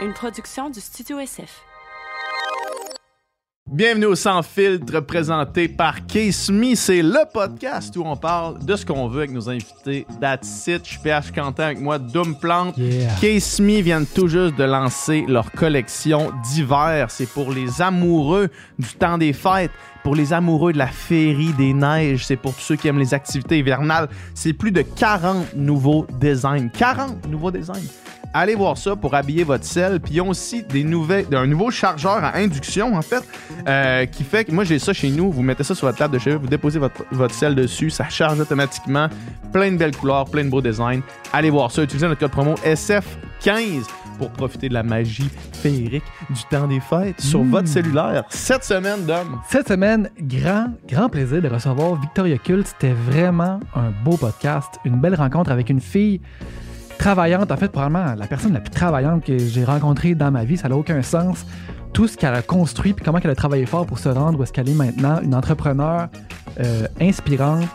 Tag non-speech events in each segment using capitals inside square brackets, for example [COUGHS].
une production du Studio SF. Bienvenue au Sans Filtre présenté par Case Me. C'est le podcast où on parle de ce qu'on veut avec nos invités. That's it. Je suis PH Quentin avec moi, Doom Plante. Yeah. Case Me viennent tout juste de lancer leur collection d'hiver. C'est pour les amoureux du temps des fêtes. Pour les amoureux de la féerie des neiges, c'est pour tous ceux qui aiment les activités hivernales. C'est plus de 40 nouveaux designs. 40 nouveaux designs. Allez voir ça pour habiller votre sel. Puis ils ont aussi des nouvelles, un nouveau chargeur à induction, en fait, euh, qui fait que moi j'ai ça chez nous. Vous mettez ça sur votre table de chevet, vous déposez votre, votre sel dessus, ça charge automatiquement. Plein de belles couleurs, plein de beaux designs. Allez voir ça. Utilisez notre code promo SF15 pour profiter de la magie féerique du temps des fêtes sur Mm. votre cellulaire. Cette semaine, Dom. Cette semaine, grand, grand plaisir de recevoir Victoria Cult. C'était vraiment un beau podcast, une belle rencontre avec une fille travaillante. En fait, probablement la personne la plus travaillante que j'ai rencontrée dans ma vie. Ça n'a aucun sens. Tout ce qu'elle a construit, puis comment elle a travaillé fort pour se rendre où est-ce qu'elle est maintenant. Une entrepreneur euh, inspirante.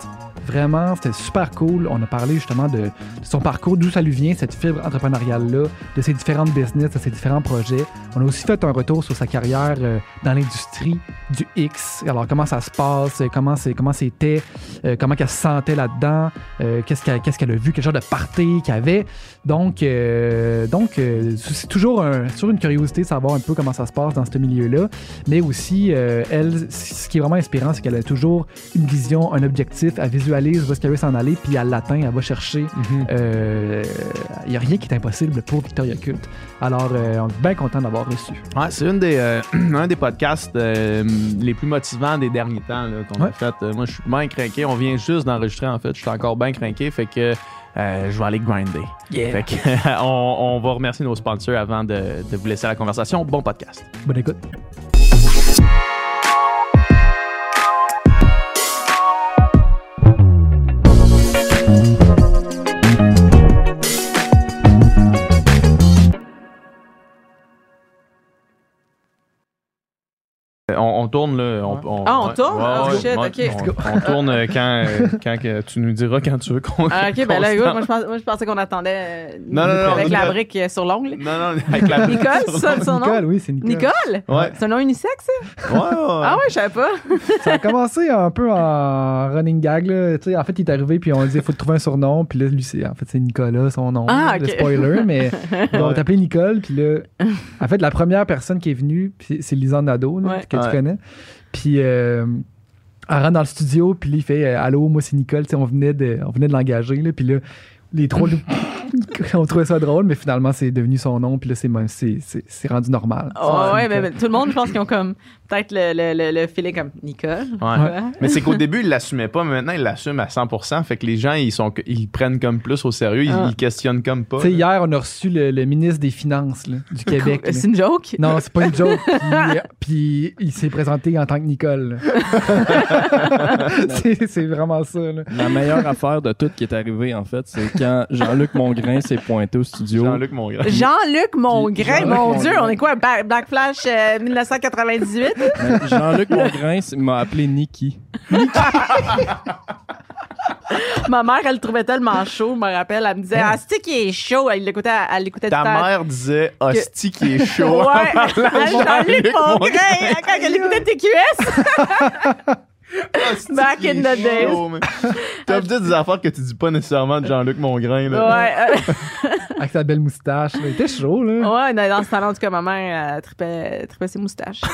Vraiment, c'était super cool. On a parlé justement de, son parcours, d'où ça lui vient, cette fibre entrepreneuriale-là, de ses différentes business, de ses différents projets. On a aussi fait un retour sur sa carrière euh, dans l'industrie du X. Alors, comment ça se passe, euh, comment c'est, comment c'était, euh, comment qu'elle se sentait là-dedans, qu'est-ce qu'elle, qu'est-ce a vu, quel genre de party qu'il y avait? Donc, donc c'est toujours, toujours une curiosité de savoir un peu comment ça se passe dans ce milieu-là. Mais aussi, elle, ce qui est vraiment inspirant, c'est qu'elle a toujours une vision, un objectif, elle visualise où est-ce qu'elle veut s'en aller, puis elle l'atteint, elle va chercher. Euh, Il n'y a rien qui est impossible pour Victoria Cult. Alors, euh, on est bien content d'avoir reçu. Ouais, c'est une des, euh, [CLEARS THROAT] un des podcasts euh, les plus motivants des derniers temps qu'on a fait. Euh, moi, je suis bien craqué. On vient juste d'enregistrer, en fait. Je suis encore bien craqué. Fait que euh, je vais aller grinder. Fait que, [LAUGHS] on, on va remercier nos sponsors avant de, de vous laisser à la conversation. Bon podcast. Bonne écoute. Euh, On, tourne là. On, on- Ah, on tourne? ouais, Ah, ouais, shit, ouais. ok. On, on [LAUGHS] tourne euh, quand, euh, quand que tu nous diras quand tu veux qu'on. Ah, ok, ben là, moi, je pense- moi, je pensais qu'on attendait euh, Non, non, non, avec la brique sur l'ongle. Non, non, avec la Nicole, ça, son nom? Nicole, oui, c'est Nicole. Nicole? Ouais. C'est un nom unisexe, ça? Ouais, ouais. Ah ouais, je savais pas. Ça a commencé un peu en running gag. Là. Tu sais, En fait, il est arrivé, puis on dit il faut trouver un surnom. Puis là, lui, c'est, en fait, c'est Nicolas, son nom. Ah, Le ok. spoiler, mais [LAUGHS] on va t'appeler Nicole. Puis là, en fait, la première personne qui est venue, puis c'est Lisanne Nadeau, là, que tu connais. Puis euh, elle rentre dans le studio, puis il fait euh, Allô, moi, c'est Nicole. On venait de, de l'engager. Là, puis là, les trois, [LAUGHS] on trouvait ça drôle, mais finalement, c'est devenu son nom. Puis là, c'est, c'est, c'est, c'est rendu normal. Oh, ouais, mais, tout le monde, je pense qu'ils ont comme peut-être le, le, le, le filet comme Nicole. Ouais. Ouais. Mais c'est qu'au début, il l'assumait pas, mais maintenant, il l'assume à 100%. Fait que les gens, ils, sont, ils prennent comme plus au sérieux. Ils, Ah. ils questionnent comme pas. Tu sais, hier, on a reçu le, le ministre des Finances là, du [LAUGHS] Québec. là. C'est une joke? Non, c'est pas une joke. [LAUGHS] Puis, il s'est présenté en tant que Nicole. c'est c'est vraiment ça. là. La meilleure affaire de tout qui est arrivé, en fait, c'est quand Jean-Luc Mongrain s'est pointé au studio. Jean-Luc Mongrain. Jean-Luc Mongrain, mon Mongrain. Dieu, on est quoi? Ba- Black Flash euh, 1998? [LAUGHS] Mais Jean-Luc Mongrain m'a appelé Nikki. [LAUGHS] Ma mère, elle le trouvait tellement chaud, je me rappelle. Elle me disait, ah, c'est qui est chaud. Elle l'écoutait, elle l'écoutait Ta mère disait Hostie qui est chaud. Ouais, [LAUGHS] Jean-Luc Mongrain, Mongrain. quand elle écoutait TQS. Back in the days. [LAUGHS] T'as dit des affaires que tu dis pas nécessairement de Jean-Luc Mongrain. Là. Ouais, euh, [LAUGHS] Avec sa belle moustache. Il était chaud, là. ouais, dans, ce temps-là, en tout cas, ma mère, trippait ses moustaches. [LAUGHS]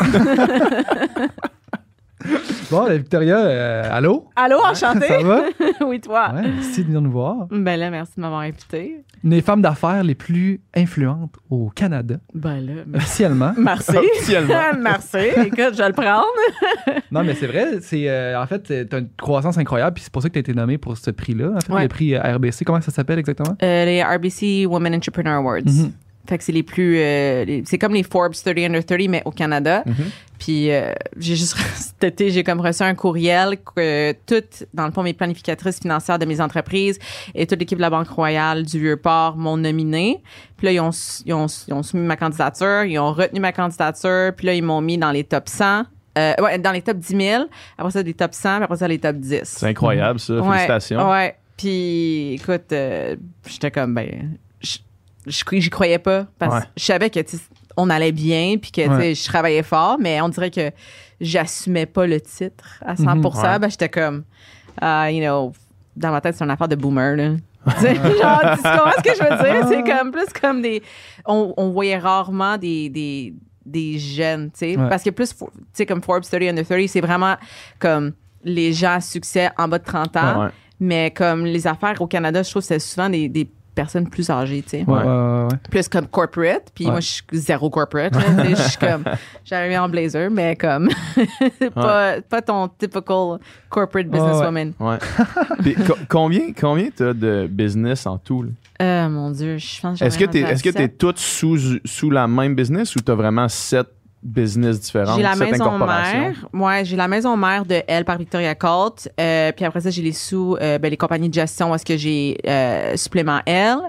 [LAUGHS] Bon, Victoria, euh, allô? Allô, enchanté? Ça va? [LAUGHS] oui, toi. Ouais, merci de venir nous voir. Ben là, merci de m'avoir invité. Une des femmes d'affaires les plus influentes au Canada, Ben là, officiellement. [LAUGHS] merci. Officiellement. merci. Écoute, je vais le prendre. non, mais c'est vrai, c'est euh, en fait, t'as une croissance incroyable, puis c'est pour ça que t'as été nommé pour ce prix-là. En fait, Ouais. le prix euh, RBC, comment ça s'appelle exactement? Euh, les RBC Women Entrepreneur Awards. Mhm. Fait que c'est les plus. euh, c'est comme les Forbes 30 Under 30, mais au Canada. Puis euh, j'ai juste. [LAUGHS] cet été, j'ai comme reçu un courriel que toutes, dans le fond, mes planificatrices financières de mes entreprises et toute l'équipe de la Banque Royale du Vieux-Port m'ont nominé. Puis là, ils ont, ils, ont, ils ont soumis ma candidature, ils ont retenu ma candidature, puis là, ils m'ont mis dans les top 100. Euh, ouais, dans les top 10 000. Après ça, des top 100, puis après ça, les top 10. C'est incroyable, ça. Félicitations. Ouais. Puis, écoute, euh, j'étais comme, ben, j'y croyais pas parce Ouais. que je savais que on allait bien puis que Ouais. je travaillais fort, mais on dirait que j'assumais pas le titre à 100 Mhm. Ouais. Ben, j'étais comme, ah, you know, dans ma tête, c'est une affaire de boomer, là. [LAUGHS] Genre, tu comprends ce que je veux dire? C'est comme plus comme des. On, on voyait rarement des. des des jeunes, tu sais, parce que plus, tu sais, comme Forbes 30 Under 30, c'est vraiment comme les gens à succès en bas de 30 ans, mais comme les affaires au Canada, je trouve que c'est souvent des, des personnes plus âgées, tu sais. Ouais, Ouais. ouais. Plus comme corporate. Puis Ouais. moi, je suis zéro corporate. tu Je suis comme, [LAUGHS] j'arrive en blazer, mais comme, [LAUGHS] pas, pas ton typical corporate businesswoman. Ouais. [LAUGHS] Puis co- combien combien t'as de business en tout? là? Euh, mon Dieu, je pense que Est-ce que est-ce que t'es sept. toutes sous sous la même business ou t'as vraiment sept business différentes, J'ai la maison mère. Ouais, j'ai la maison mère de Elle par Victoria Colt. Euh, puis après ça, j'ai les sous, euh, ben, les compagnies de gestion où est-ce que j'ai euh, supplément Elle.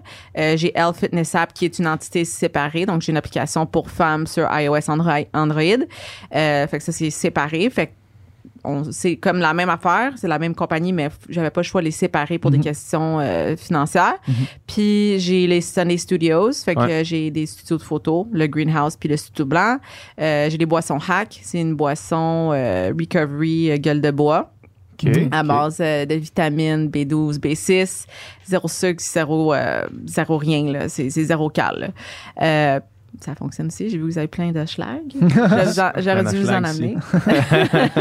J'ai Elle Fitness App qui est une entité séparée. Donc, j'ai une application pour femmes sur iOS Android. Android. Fait que ça, c'est séparé. Fait que c'est comme la même affaire, c'est la même compagnie, mais j'avais pas le choix de les séparer pour des questions euh, financières. Puis j'ai les Sunday Studios, fait que Ouais. j'ai des studios de photos, le Greenhouse puis le studio blanc. Euh, j'ai des boissons Hack, c'est une boisson euh, recovery gueule de bois OK. à base de vitamines B12, B6, zéro sucre, zéro, zéro rien, c'est zéro cal. là. Ça fonctionne aussi. J'ai vu que vous avez plein de schlag. [LAUGHS] J'aurais dû vous en amener. [LAUGHS]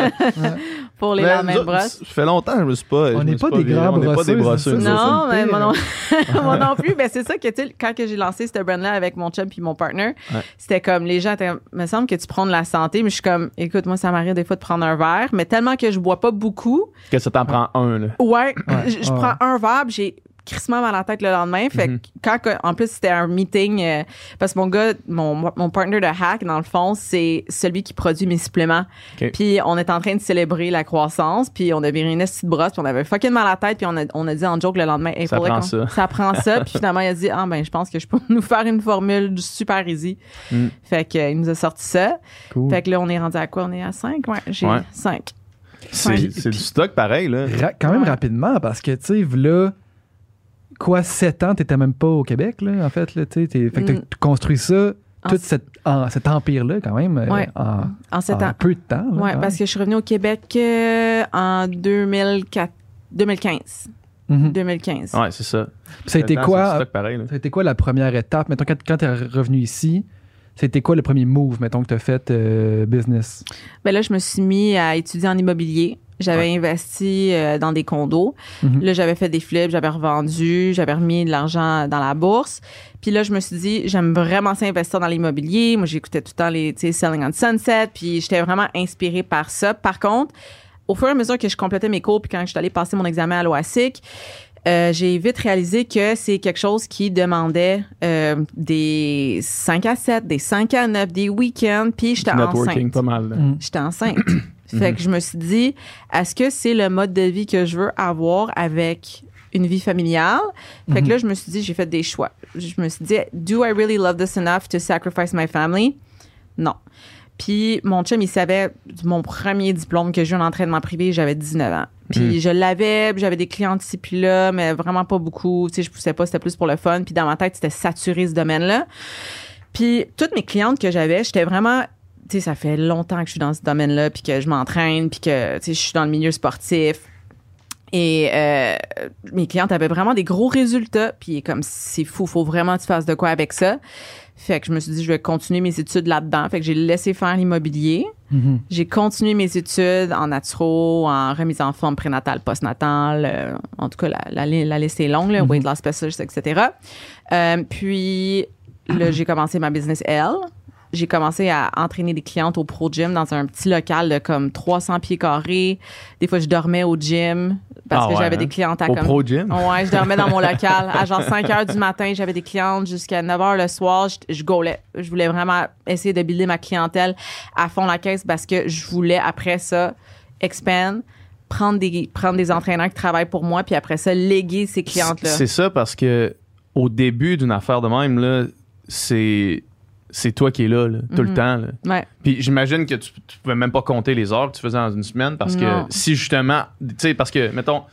Pour les Mais lendemains nous de autres, brosse. Ça fait longtemps que je me suis pas. On n'est pas des grands On n'est pas des. Non, mais moi non, pire. [LAUGHS] moi non plus. Ben, c'est ça que, tu sais, quand que j'ai lancé ce brand-là avec mon chum puis mon partner, Ouais. c'était comme, les gens étaient, me semble que tu prends de la santé, mais je suis comme, écoute, moi, ça m'arrive des fois de prendre un verre, mais tellement que je bois pas beaucoup, Que ça t'en prend un, là. ouais, Ouais, je, je ouais. prends un verre, puis j'ai crissement mal à la tête le lendemain. Fait Mhm. que quand, en plus, c'était un meeting, euh, parce que mon gars, mon, mon partner de hack, dans le fond, c'est celui qui produit mes suppléments. Puis on est en train de célébrer la croissance, puis on a viré une petite brosse, puis on avait fucking mal à la tête, puis on a, on a dit en joke le lendemain, Hey, Ça prend ça. ça prend ça. [LAUGHS] Puis finalement, il a dit, ah ben, je pense que je peux [LAUGHS] nous faire une formule super easy. Mm. Fait que, euh, il nous a sorti ça. Cool. Fait que là, on est rendu à quoi? On est à 5? Ouais, j'ai Ouais. 5. C'est Ouais. c'est du stock pareil, là. Ra- quand même Ouais. rapidement, parce que, tu sais, là, quoi, 7 ans, t'étais même pas au Québec, là, en fait, là, tu sais. t'es- Fait que Mm. t'as construit ça, En tout cet, en- cet empire-là, quand même, euh, Ouais. en, En 7 en ans. peu de temps. quand parce que je suis revenue au Québec euh, en 2004, 2015. Mhm. 2015. Ouais, c'est ça. Ça a été quoi, pareil, ça a été quoi la première étape? Mettons, quand, quand t'es revenu ici, c'était quoi le premier move, mettons, que t'as fait euh, business? Ben là, je me suis mis à étudier en immobilier. J'avais investi euh, dans des condos. Mhm. Là, j'avais fait des flips, j'avais revendu, j'avais remis de l'argent dans la bourse. Puis là, je me suis dit, j'aime vraiment ça investir dans l'immobilier. Moi, j'écoutais tout le temps les, tu sais, Selling on Sunset, puis j'étais vraiment inspirée par ça. Par contre, au fur et à mesure que je complétais mes cours, puis quand je suis allée passer mon examen à l'OASIC, euh, j'ai vite réalisé que c'est quelque chose qui demandait euh, des 5 à 7, des 5 à 9, des week-ends, puis j'étais Networking, enceinte. pas mal. Mhm. J'étais enceinte. Fait que je me suis dit, est-ce que c'est le mode de vie que je veux avoir avec une vie familiale? Fait que là, je me suis dit, j'ai fait des choix. Je me suis dit, do I really love this enough to sacrifice my family? Non. Puis mon chum, il savait mon premier diplôme que j'ai eu en entraînement privé, j'avais 19 ans. Puis je l'avais, j'avais des clients ici puis là, mais vraiment pas beaucoup. Tu sais, je poussais pas, c'était plus pour le fun. Puis dans ma tête, c'était saturé ce domaine-là. Puis toutes mes clientes que j'avais, j'étais vraiment sais ça fait longtemps que je suis dans ce domaine-là puis que je m'entraîne puis que tu sais je suis dans le milieu sportif. Et euh, mes clientes avaient vraiment des gros résultats puis comme c'est fou, faut vraiment que tu fasses de quoi avec ça. Fait que je me suis dit je vais continuer mes études là-dedans. Fait que j'ai laissé faire l'immobilier. Mhm. J'ai continué mes études en naturo, en remise en forme prénatale, postnatale. euh, en tout cas, la, la, la liste est longue, là, weight loss specialist, etc. Euh, puis, là, j'ai commencé ma business L. J'ai commencé à entraîner des clientes au Pro Gym dans un petit local de comme 300 pieds carrés. Des fois, je dormais au gym parce Ah que ouais, j'avais hein? des clientes à Au comme Pro Gym? Ouais, je dormais dans mon [LAUGHS] local. À genre 5 heures du matin, j'avais des clientes jusqu'à 9 heures le soir. Je, je gaulais. Je voulais vraiment essayer de builder ma clientèle à fond la caisse parce que je voulais, après ça, expand, prendre des, prendre des entraîneurs qui travaillent pour moi, puis après ça, léguer ces clientes-là. C'est ça parce que au début d'une affaire de même, là, c'est c'est toi qui es là, là, tout le Mhm. temps. là. Ouais. Puis j'imagine que tu, tu pouvais même pas compter les heures que tu faisais dans une semaine parce Non. que si justement, tu sais, parce que, mettons,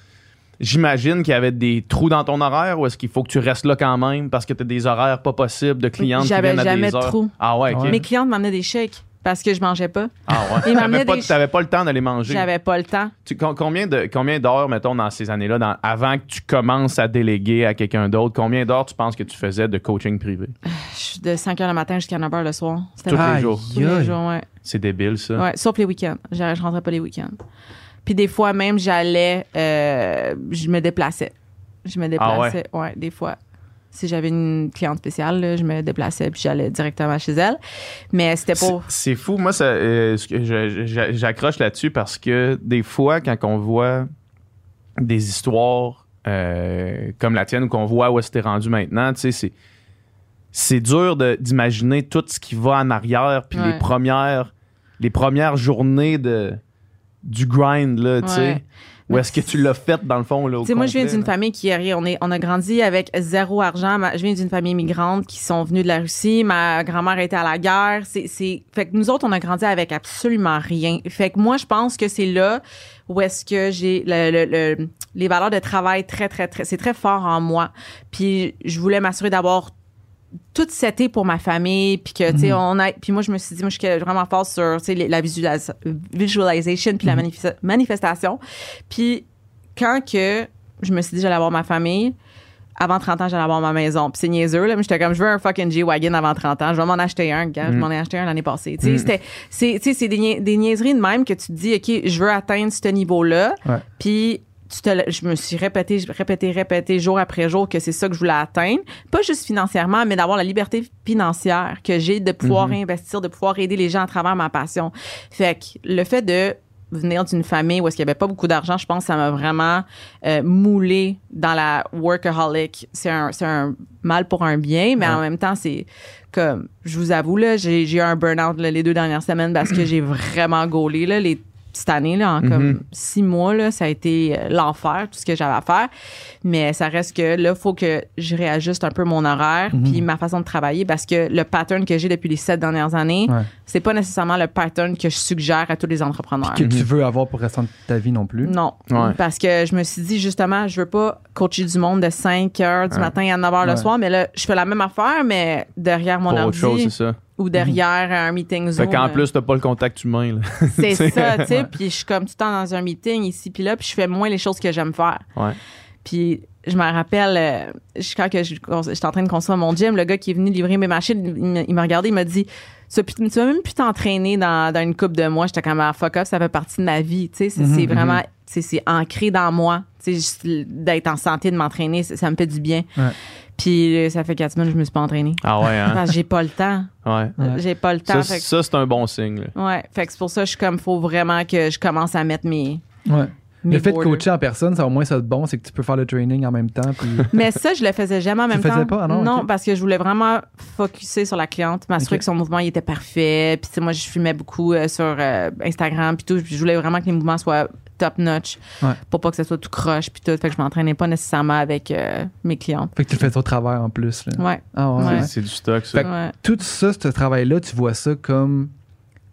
J'imagine qu'il y avait des trous dans ton horaire ou est-ce qu'il faut que tu restes là quand même parce que tu as des horaires pas possibles de clientes qui J'avais viennent à jamais des de heures? trous. Ah ouais, ok. Ouais. Mes clientes m'amenaient des chèques parce que je mangeais pas. Ah ouais. [LAUGHS] T'avais pas, des- pas le temps de les manger. J'avais pas le temps. Tu- combien de combien d'heures, mettons, dans ces années-là, dans- avant que tu commences à déléguer à quelqu'un d'autre, combien d'heures tu penses que tu faisais de coaching privé? Je suis de 5 h le matin jusqu'à 9 h le soir. C'était Tous les jours. tous les jours, ouais. C'est débile, ça. Ouais, sauf les week-ends. Je, rentrais pas les week-ends. Puis des fois même, j'allais, euh, je me déplaçais. Je me déplaçais, ouais. des fois. Si j'avais une cliente spéciale, là, je me déplaçais puis j'allais directement chez elle. Mais c'était pour. C'est fou. Moi, ça, euh, j'accroche là-dessus parce que des fois, quand on voit des histoires euh, comme la tienne ou qu'on voit où est-ce t'es rendu maintenant, tu sais, c'est c'est dur d'imaginer tout ce qui va en arrière puis Ouais. les premières les premières journées de du grind là, tu sais. Où est-ce que tu l'as fait dans le fond là au moi, je viens d'une famille qui a rien. On, est, on a grandi avec zéro argent. Je viens d'une famille migrante qui sont venus de la Russie. Ma grand-mère était à la guerre. C'est, c'est, fait que nous autres, on a grandi avec absolument rien. Fait que moi, je pense que c'est là où est-ce que j'ai le, le- le- les valeurs de travail très, très, très, c'est très fort en moi. Puis je voulais m'assurer d'avoir tout seté pour ma famille puis que tu sais on a puis moi je me suis dit moi je suis vraiment forte sur tu sais la visualis- visualisation puis la manifesta- manifestation puis quand que je me suis dit j'allais avoir ma famille avant 30 ans, j'allais avoir ma maison. Puis c'est niaiseux, là, mais j'étais comme, je veux un fucking G-Wagon avant 30 ans. Je vais m'en acheter un, gars. Je m'en ai acheté un l'année passée. Tu sais, c'était, c'est, c'est des, des niaiseries de même que tu te dis, OK, je veux atteindre ce niveau-là. Puis tu te, le- je me suis répété, répété, répété jour après jour que c'est ça que je voulais atteindre. Pas juste financièrement, mais d'avoir la liberté financière que j'ai de pouvoir investir, de pouvoir aider les gens à travers ma passion. Fait que le fait de venir d'une famille où est-ce qu'il y avait pas beaucoup d'argent, je pense que ça m'a vraiment euh, moulé dans la workaholic. C'est un, mal pour un bien, mais en même temps, c'est comme, je vous avoue, là, j'ai, eu un burn-out les deux dernières semaines parce que j'ai vraiment gaulé, là, les cette année, là, en comme six mois, là, ça a été euh, l'enfer, tout ce que j'avais à faire. Mais ça reste que là, il faut que je réajuste un peu mon horaire puis ma façon de travailler parce que le pattern que j'ai depuis les sept dernières années, Ouais. c'est pas nécessairement le pattern que je suggère à tous les entrepreneurs. Que tu veux avoir pour restant de ta vie non plus. Non. Ouais. Parce que je me suis dit, justement, je veux pas coacher du monde de 5 heures du matin à 9 heures le Ouais. soir, mais là, je fais la même affaire, mais derrière mon Pour autre ordi chose, c'est ça. Ou derrière un meeting Zoom. Fait qu'en euh, plus, t'as pas le contact humain, [LAUGHS] c'est ça, tu sais. Puis je suis comme tout le temps dans un meeting ici puis là, puis je fais moins les choses que j'aime faire. Ouais. Puis je me rappelle, euh, je- quand que je- j'étais en train de construire mon gym, le gars qui est venu livrer mes machines, il m'a- regardé, il m'a dit tu vas, même plus t'entraîner dans, dans une coupe de mois. J'étais comme ah, fuck up, ça fait partie de ma vie. Tu sais, c'est c'est vraiment, tu sais, c'est ancré dans moi. Tu sais, d'être en santé, de m'entraîner, ça, ça me fait du bien. Ouais. Puis euh, ça fait quatre semaines que je me suis pas entraînée. Ah ouais, hein? Parce que j'ai pas le temps. Ouais. Ouais. J'ai pas le temps. Ça, fait que- ça, c'est un bon signe, là. Ouais, fait que c'est pour ça que je suis comme, faut vraiment que je commence à mettre mes. Ouais. mes Le fait de coacher en personne, ça au moins ça de bon, c'est que tu peux faire le training en même temps. Puis... [LAUGHS] Mais ça, je le faisais jamais en Tu même le faisais temps. pas? Ah non, ok. parce que je voulais vraiment focuser sur la cliente, m'assurer que son mouvement il était parfait. Puis tu sais, moi, je filmais beaucoup euh, sur euh, Instagram puis tout. Puis je voulais vraiment que les mouvements soient top notch Ouais. pour pas que ça soit tout croche puis tout. Fait que je m'entraînais pas nécessairement avec euh, mes clientes. Fait que tu le fais au travers en plus. Là. Ouais. Ah ouais. Ouais. C'est- du stock, ça. Fait que- ouais. Tout ça, ce travail-là, tu vois ça comme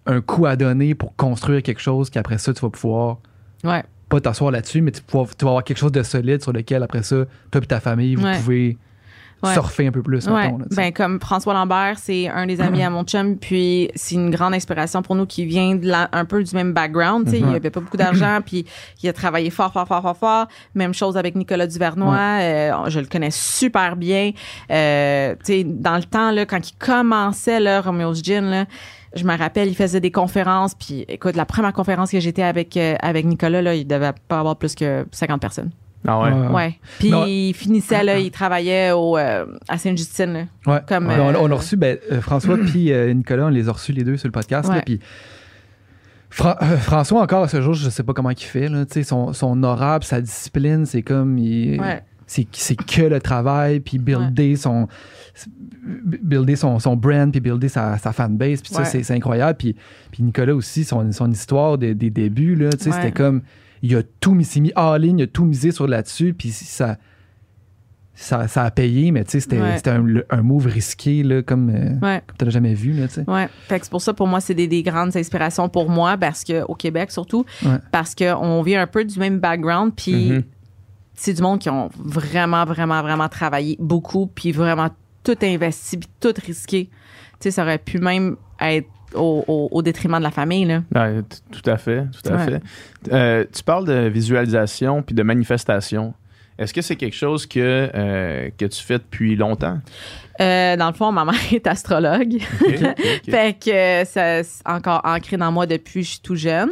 un coup à donner pour construire quelque chose qu'après ça, tu vas pouvoir Ouais. pas t'asseoir là-dessus, mais tu, vas- tu vas avoir quelque chose de solide sur lequel après ça, toi et ta famille, vous Ouais. pouvez Ouais. surfer un peu plus. Ouais. mettons, là, ben, comme François Lambert, c'est un des amis à mon chum, puis c'est une grande inspiration pour nous qui vient de la- un peu du même background. Il Mhm. avait pas beaucoup d'argent, puis il a travaillé fort, fort, fort, fort, fort. Même chose avec Nicolas Duvernois. euh, je le connais super bien. Euh, tu sais, dans le temps, là, quand il commençait, là, Romeo's Gin, là, je me rappelle, il faisait des conférences, puis écoute, la première conférence que j'étais avec, euh, avec Nicolas, là, il devait pas avoir plus que 50 personnes. Ah ouais. Ouais. Ouais. Puis Non. il finissait, là, il travaillait au, euh, à Sainte-Justine, là. Ouais. Comme, Ouais, on, euh, on a reçu, ben, euh, François [CLEARS THROAT] puis euh, Nicolas, on les a reçus les deux sur le podcast. là, Ouais. puis Fra- euh, François, encore à ce jour, je sais pas comment il fait. Là, tu sais, son, son sa discipline, c'est comme. il- Ouais. C'est, c'est que le travail, puis builder son builder son, son brand, puis builder sa, sa fanbase, puis ça, Ouais. c'est, incroyable. Puis, puis Nicolas aussi, son, son histoire des, des débuts, là, tu sais, Ouais. c'était comme, il a tout mis, mis all-in, il a tout misé sur là-dessus, puis ça, ça, ça a payé, mais tu sais, c'était, Ouais. un, un move risqué, là, comme, euh, Ouais. comme tu l'as jamais vu, là, tu sais. Ouais. Fait que c'est pour ça, pour moi, c'est des, des grandes inspirations pour moi, parce que, au Québec surtout, Ouais. parce qu'on vient un peu du même background, puis Mhm. c'est du monde qui ont vraiment, vraiment, vraiment travaillé beaucoup, puis vraiment tout investi, puis tout risqué. Tu sais, ça aurait pu même être au, au- au détriment de la famille, là. Ouais, tout à fait, tout à Ouais. fait. Euh, tu parles de visualisation puis de manifestation. Est-ce que c'est quelque chose que, euh, que tu fais depuis longtemps? Euh, dans le fond, ma [LAUGHS] mère est astrologue. Ok, ok, ok. [LAUGHS] fait que ça c'est encore ancré dans moi depuis que je suis tout jeune.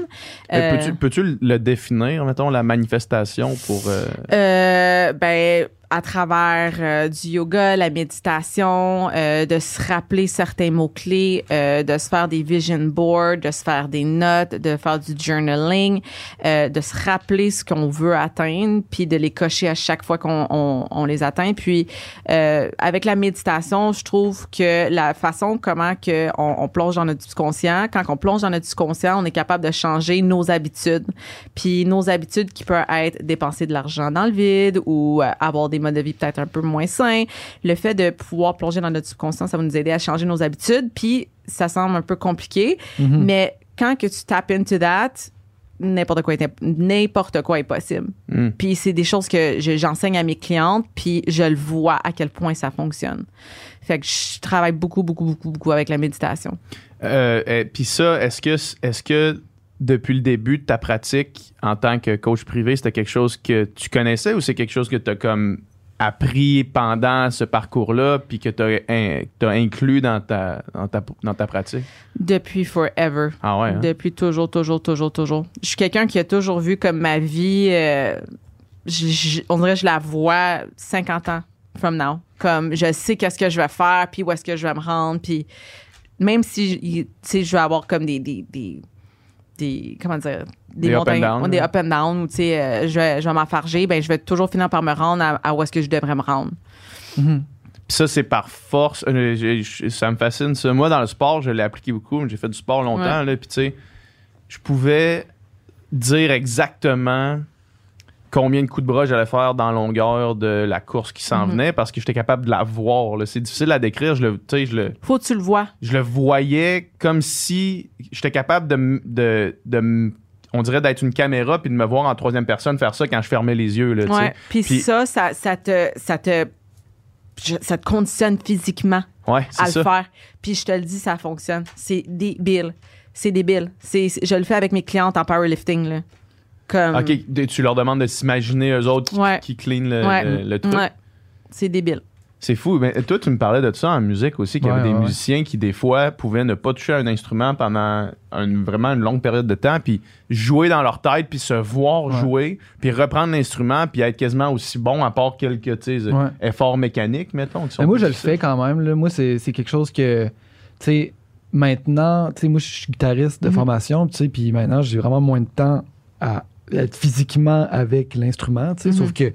Euh, Peux-tu, peux-tu le définir, mettons, la manifestation pour. ben, à travers euh, du yoga, la méditation, euh, de se rappeler certains mots-clés, euh, de se faire des vision boards, de se faire des notes, de faire du journaling, euh, de se rappeler ce qu'on veut atteindre, puis de les cocher à chaque fois qu'on on, on les atteint. Puis, euh, avec la méditation, je trouve que la façon comment que on, on plonge dans notre subconscient, quand on plonge dans notre subconscient, on est capable de changer nos habitudes. Puis nos habitudes qui peuvent être dépenser de l'argent dans le vide ou avoir des modes de vie peut-être un peu moins sains. Le fait de pouvoir plonger dans notre subconscient, ça va nous aider à changer nos habitudes. Puis ça semble un peu compliqué, Mhm. mais quand que tu tapes into that, n'importe quoi n'importe quoi est possible. hmm. Puis c'est des choses que je- j'enseigne à mes clientes, puis je le vois à quel point ça fonctionne. Fait que je travaille beaucoup, beaucoup, beaucoup, beaucoup avec la méditation. Euh, euh, Puis ça, est-ce que, est-ce que depuis le début de ta pratique en tant que coach privé, c'était quelque chose que tu connaissais ou c'est quelque chose que tu as comme appris pendant ce parcours-là puis que tu as, inclus dans ta, dans, ta, dans ta pratique? Depuis forever. Ah ouais, hein? Depuis toujours, toujours, toujours, toujours. Je suis quelqu'un qui a toujours vu comme ma vie, euh, je- je- on dirait que je la vois 50 ans from now. Comme je sais qu'est-ce que je vais faire, puis où est-ce que je vais me rendre, puis même si je vais avoir comme des, des, des, des- comment dire, des, Des up and montagnes, down, des là. up and down, ou tu sais, euh, je vais, je vais m'enfarger, ben je vais toujours finir par me rendre à, à où est-ce que je devrais me rendre. Mhm. Puis ça, c'est par force. Euh, ça me fascine. Ça. Moi, dans le sport, je l'ai appliqué beaucoup. J'ai fait du sport longtemps. Ouais. Là, puis, tu sais, je pouvais dire exactement combien de coups de bras j'allais faire dans la longueur de la course qui s'en Mhm. venait parce que j'étais capable de la voir. là. C'est difficile à décrire. Je le, je le, Faut que tu le vois. je le voyais comme si j'étais capable de, de, on dirait d'être une caméra puis de me voir en troisième personne faire ça quand je fermais les yeux. Là. Ouais. Puis Puis- ça, ça, ça te, ça te, ça te conditionne physiquement. Ouais, à le faire. Puis je te le dis, ça fonctionne. C'est débile. C'est débile. C'est- je le fais avec mes clientes en powerlifting. Là. Comme, OK, tu leur demandes de s'imaginer eux autres qui, Ouais. qui clean le, Ouais. le- le truc. Ouais. C'est débile. C'est fou. Mais toi, tu me parlais de ça en musique aussi, qu'il y avait Ouais, des ouais, musiciens qui, des fois, pouvaient ne pas toucher à un instrument pendant vraiment une longue période de temps, puis jouer dans leur tête, puis se voir Ouais. jouer, puis reprendre l'instrument, puis être quasiment aussi bon, à part quelques efforts mécaniques, mettons. qui sont Mais moi, je le fais quand même. là. Moi, c'est c'est quelque chose que, tu sais, maintenant, tu sais, moi, je suis guitariste de Mhm. formation, tu sais, puis maintenant, j'ai vraiment moins de temps à être physiquement avec l'instrument, tu sais. Mhm. Sauf que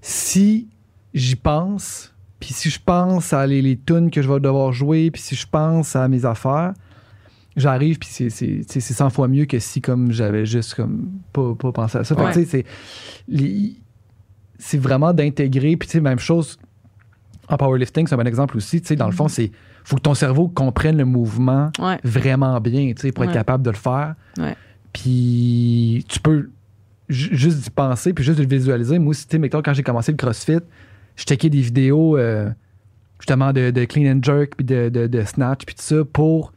si j'y pense, puis si je pense à les, les tunes que je vais devoir jouer, puis si je pense à mes affaires, j'arrive, puis c'est- c'est tu sais, c'est 100 fois mieux que si, comme, j'avais juste, comme, pas, pas pensé à ça. Fait que, Ouais. tu sais, c'est vraiment d'intégrer, puis tu sais, même chose en powerlifting, c'est un bon exemple aussi. Tu sais, dans le fond, c'est faut que ton cerveau comprenne le mouvement Ouais. vraiment bien, tu sais, pour être capable de le faire. Puis tu peux juste d'y penser, puis juste de le visualiser. Moi aussi, mettons, quand j'ai commencé le CrossFit, je checkais des vidéos euh, justement de, de clean and jerk, puis de, de, de snatch, puis tout ça, pour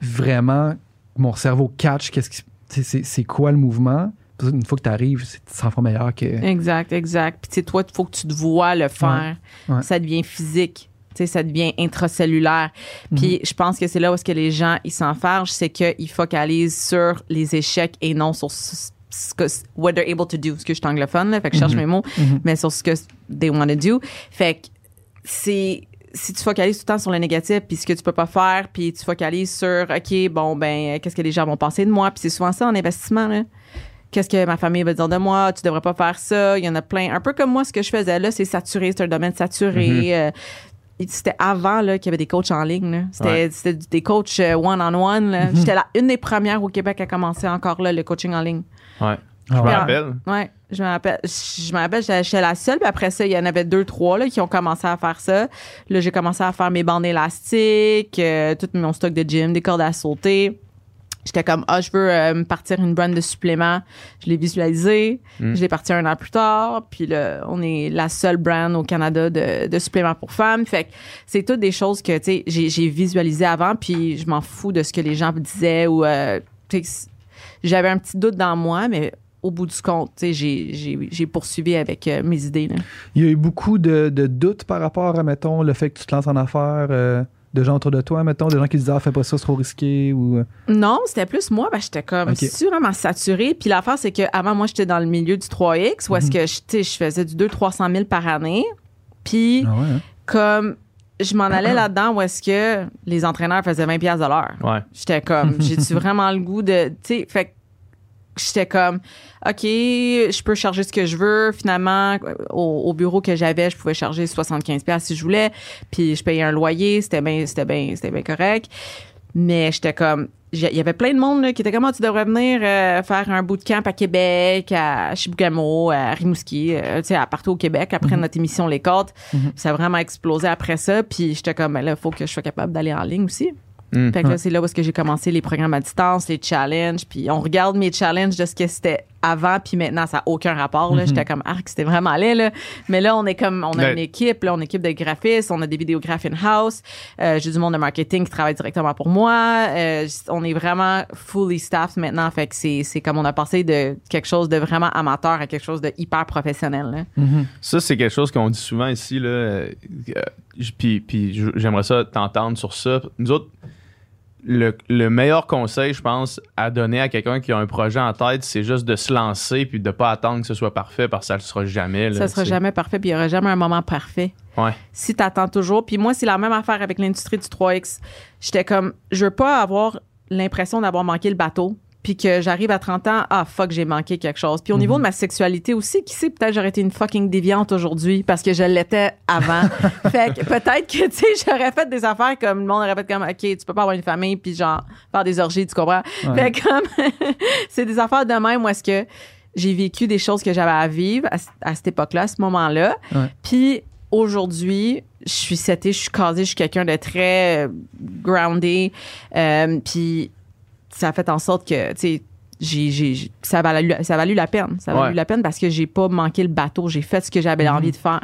vraiment mon cerveau catch qu'est-ce c'est, quoi le mouvement. Une fois que tu arrives, c'est 100 fois meilleur que. Exact, exact. Puis tu sais, toi, il faut que tu te vois le faire. Ouais. Ouais. Ça devient physique. Tu sais, ça devient intracellulaire. Puis je pense que c'est là où est-ce que les gens, ils s'enfargent, c'est qu'ils focalisent sur les échecs et non sur ce que what they're able to do. Parce que je suis anglophone, là, fait que je cherche Mhm. mes mots, Mhm. mais sur ce que they want to do. Fait que c'est si tu focalises tout le temps sur le négatif puis ce que tu peux pas faire puis tu focalises sur OK bon ben qu'est-ce que les gens vont penser de moi puis c'est souvent ça en investissement là qu'est-ce que ma famille va dire de moi? Tu devrais pas faire ça il y en a plein un peu comme moi ce que je faisais là c'est saturé c'est un domaine saturé euh, et c'était avant là qu'il y avait des coachs en ligne là. c'était Ouais. des coachs euh, one on one là. j'étais la une des premières au Québec à commencer encore là le coaching en ligne Ouais. Ah Je me rappelle. Ouais, je me rappelle. Je me rappelle, j'étais la seule. Puis après ça, il y en avait deux, trois là, qui ont commencé à faire ça. Là, j'ai commencé à faire mes bandes élastiques, euh, tout mon stock de gym, des cordes à sauter. J'étais comme, ah, je veux euh, me partir une brand de suppléments. Je l'ai visualisé. Mm. Je l'ai parti un an plus tard. Puis là, on est la seule brand au Canada de, de suppléments pour femmes. Fait que c'est toutes des choses que, tu sais, j'ai, j'ai visualisé avant. Puis je m'en fous de ce que les gens me disaient ou, euh, tu sais, j'avais un petit doute dans moi, mais au bout du compte, j'ai, poursuivi avec euh, mes idées. Là. Il y a eu beaucoup de, de doutes par rapport à, mettons, le fait que tu te lances en affaires, euh, de gens autour de toi, mettons, des gens qui disaient, ah, fais pas ça, c'est trop risqué, ou... euh, Non, c'était plus moi, ben, j'étais comme vraiment saturée. Puis l'affaire, c'est qu'avant, moi, j'étais dans le milieu du 3X, où est-ce que je, faisais du 200-300 000 par année. Puis, Ah ouais, hein? comme je m'en allais [CLEARS THROAT] là-dedans, où est-ce que les entraîneurs faisaient 20 pièces de l'heure. Ouais. J'étais comme, [LAUGHS] j'ai-tu vraiment le goût de, tu sais, fait que j'étais comme, OK, je peux charger ce que je veux. Finalement, au, au bureau que j'avais, je pouvais charger 75 pièces si je voulais. Puis je payais un loyer, c'était bien, c'était bien, c'était bien correct. Mais j'étais comme, il y avait plein de monde là, qui était comme, Ah, tu devrais venir euh, faire un bootcamp à Québec, à Chibougamau, à Rimouski, euh, tu sais, à partout au Québec après notre émission Les Côtes. Ça a vraiment explosé après ça. Puis j'étais comme, ben là, il faut que je sois capable d'aller en ligne aussi. Mm. Fait que là, c'est là où est-ce que j'ai commencé les programmes à distance, les challenges. Puis on regarde mes challenges de ce que c'était avant, puis maintenant, ça n'a aucun rapport. Là. J'étais comme, ah, que c'était vraiment laid. Là. Mais là, on est comme, on a une équipe, là, on a une équipe de graphistes, on a des vidéographes in-house. Euh, j'ai du monde de marketing qui travaille directement pour moi. Euh, on est vraiment fully staffed maintenant. Fait que c'est, c'est comme on a passé de quelque chose de vraiment amateur à quelque chose de hyper professionnel. Là. Mhm. Ça, c'est quelque chose qu'on dit souvent ici. Là, euh, puis, puis j'aimerais ça t'entendre sur ça. Nous autres, le, le meilleur conseil, je pense, à donner à quelqu'un qui a un projet en tête, c'est juste de se lancer puis de pas attendre que ce soit parfait parce que ça ne sera jamais. là, ça sera tu sais. jamais parfait, puis il y aura jamais un moment parfait. Ouais. si t'attends toujours. Puis moi, c'est la même affaire avec l'industrie du 3X. J'étais comme, je veux pas avoir l'impression d'avoir manqué le bateau. Puis que j'arrive à 30 ans, ah fuck, j'ai manqué quelque chose. Puis au niveau de ma sexualité aussi, qui sait, peut-être j'aurais été une fucking déviante aujourd'hui parce que je l'étais avant. [LAUGHS] fait que peut-être que, tu sais, j'aurais fait des affaires comme le monde aurait fait comme, OK, tu peux pas avoir une famille puis genre faire des orgies, tu comprends? Ouais. Fait comme, [LAUGHS] c'est des affaires de même où est-ce que j'ai vécu des choses que j'avais à vivre à, à cette époque-là, à ce moment-là. Ouais. Puis aujourd'hui, je suis setée, je suis casée, je suis quelqu'un de très euh, groundé. Euh, puis ça a fait en sorte que, tu sais, j'ai, j'ai- ça, a valu, ça a valu la peine. Ça a valu Ouais. la peine parce que j'ai pas manqué le bateau. J'ai fait ce que j'avais envie de faire.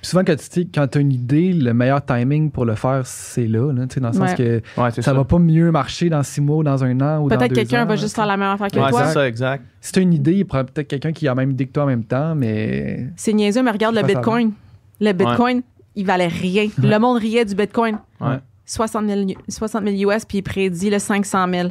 Puis souvent, quand tu quand as une idée, le meilleur timing pour le faire, c'est là, là, tu sais, dans le sens que Ouais, ça, ça. va pas mieux marcher dans six mois ou dans un an ou dans Peut-être deux quelqu'un ans, va là, juste faire la même affaire que Ouais, toi. c'est ça, exact. Si tu as une idée, il prend peut-être quelqu'un qui a la même idée que toi en même temps, mais C'est niaiseux, mais regarde le Bitcoin. Le Bitcoin, il valait rien. Le monde riait du Bitcoin. Ouais. 60 000, 60 000 US, puis il prédit le 500 000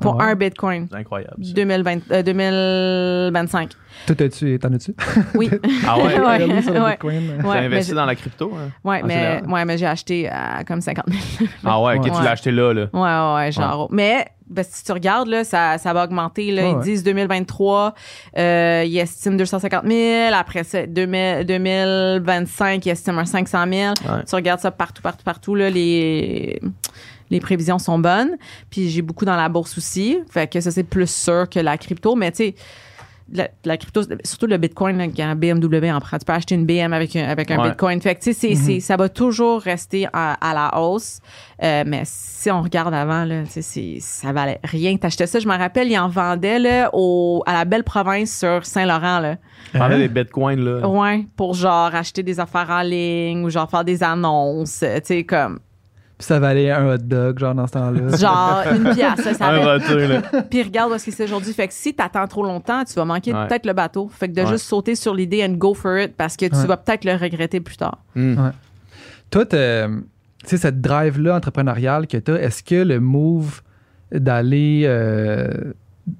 pour Ah ouais? un Bitcoin. C'est incroyable. ça. 2020, euh, 2025. toi, t'as-tu, t'en as-tu? [LAUGHS] Oui. [LAUGHS] Ah ouais? Ouais. Ouais. Bitcoin? Tu as Ouais, mais investi dans la crypto? hein? Ouais, En mais, ouais, mais j'ai acheté à comme 50 000. Ah ouais, ok, Ouais. tu l'as acheté là. là. Ouais, ouais, ouais, genre. Mais ben, si tu regardes, là, ça, ça va augmenter. Là, Ouais, ils ouais. disent 2023, euh, ils estiment 250 000. Après ça, 2000 2025, ils estiment un 500 000. Ouais. Tu regardes ça partout, partout, partout. Là, les, les prévisions sont bonnes. Puis j'ai beaucoup dans la bourse aussi. Fait que ça, c'est plus sûr que la crypto. Mais tu sais, la, la crypto, surtout le Bitcoin, là, qui a un BMW en prend. Tu peux acheter une BM avec un, avec un Ouais. Bitcoin. Fait que, tu sais, c'est- c'est- ça va toujours rester à, à la hausse. Euh, mais si on regarde avant, là, tu sais, c'est- ça valait rien. T'achetais ça, je me rappelle, ils en vendaient là, au, à la belle province sur Saint-Laurent. Là. Tu parlais des bitcoins, là. Ouais, pour genre acheter des affaires en ligne ou genre faire des annonces. Tu sais, comme, ça valait un hot dog, genre, dans ce temps-là. [LAUGHS] genre une pièce. là, ça Un avait- retour, là. Puis regarde où est-ce que c'est aujourd'hui. Fait que si t'attends trop longtemps, tu vas manquer Ouais. peut-être le bateau. Fait que de Ouais. juste sauter sur l'idée and go for it parce que tu Ouais. vas peut-être le regretter plus tard. Hmm. Toi, t'as- tu sais, cette drive-là entrepreneuriale que tu as, est-ce que le move d'aller euh,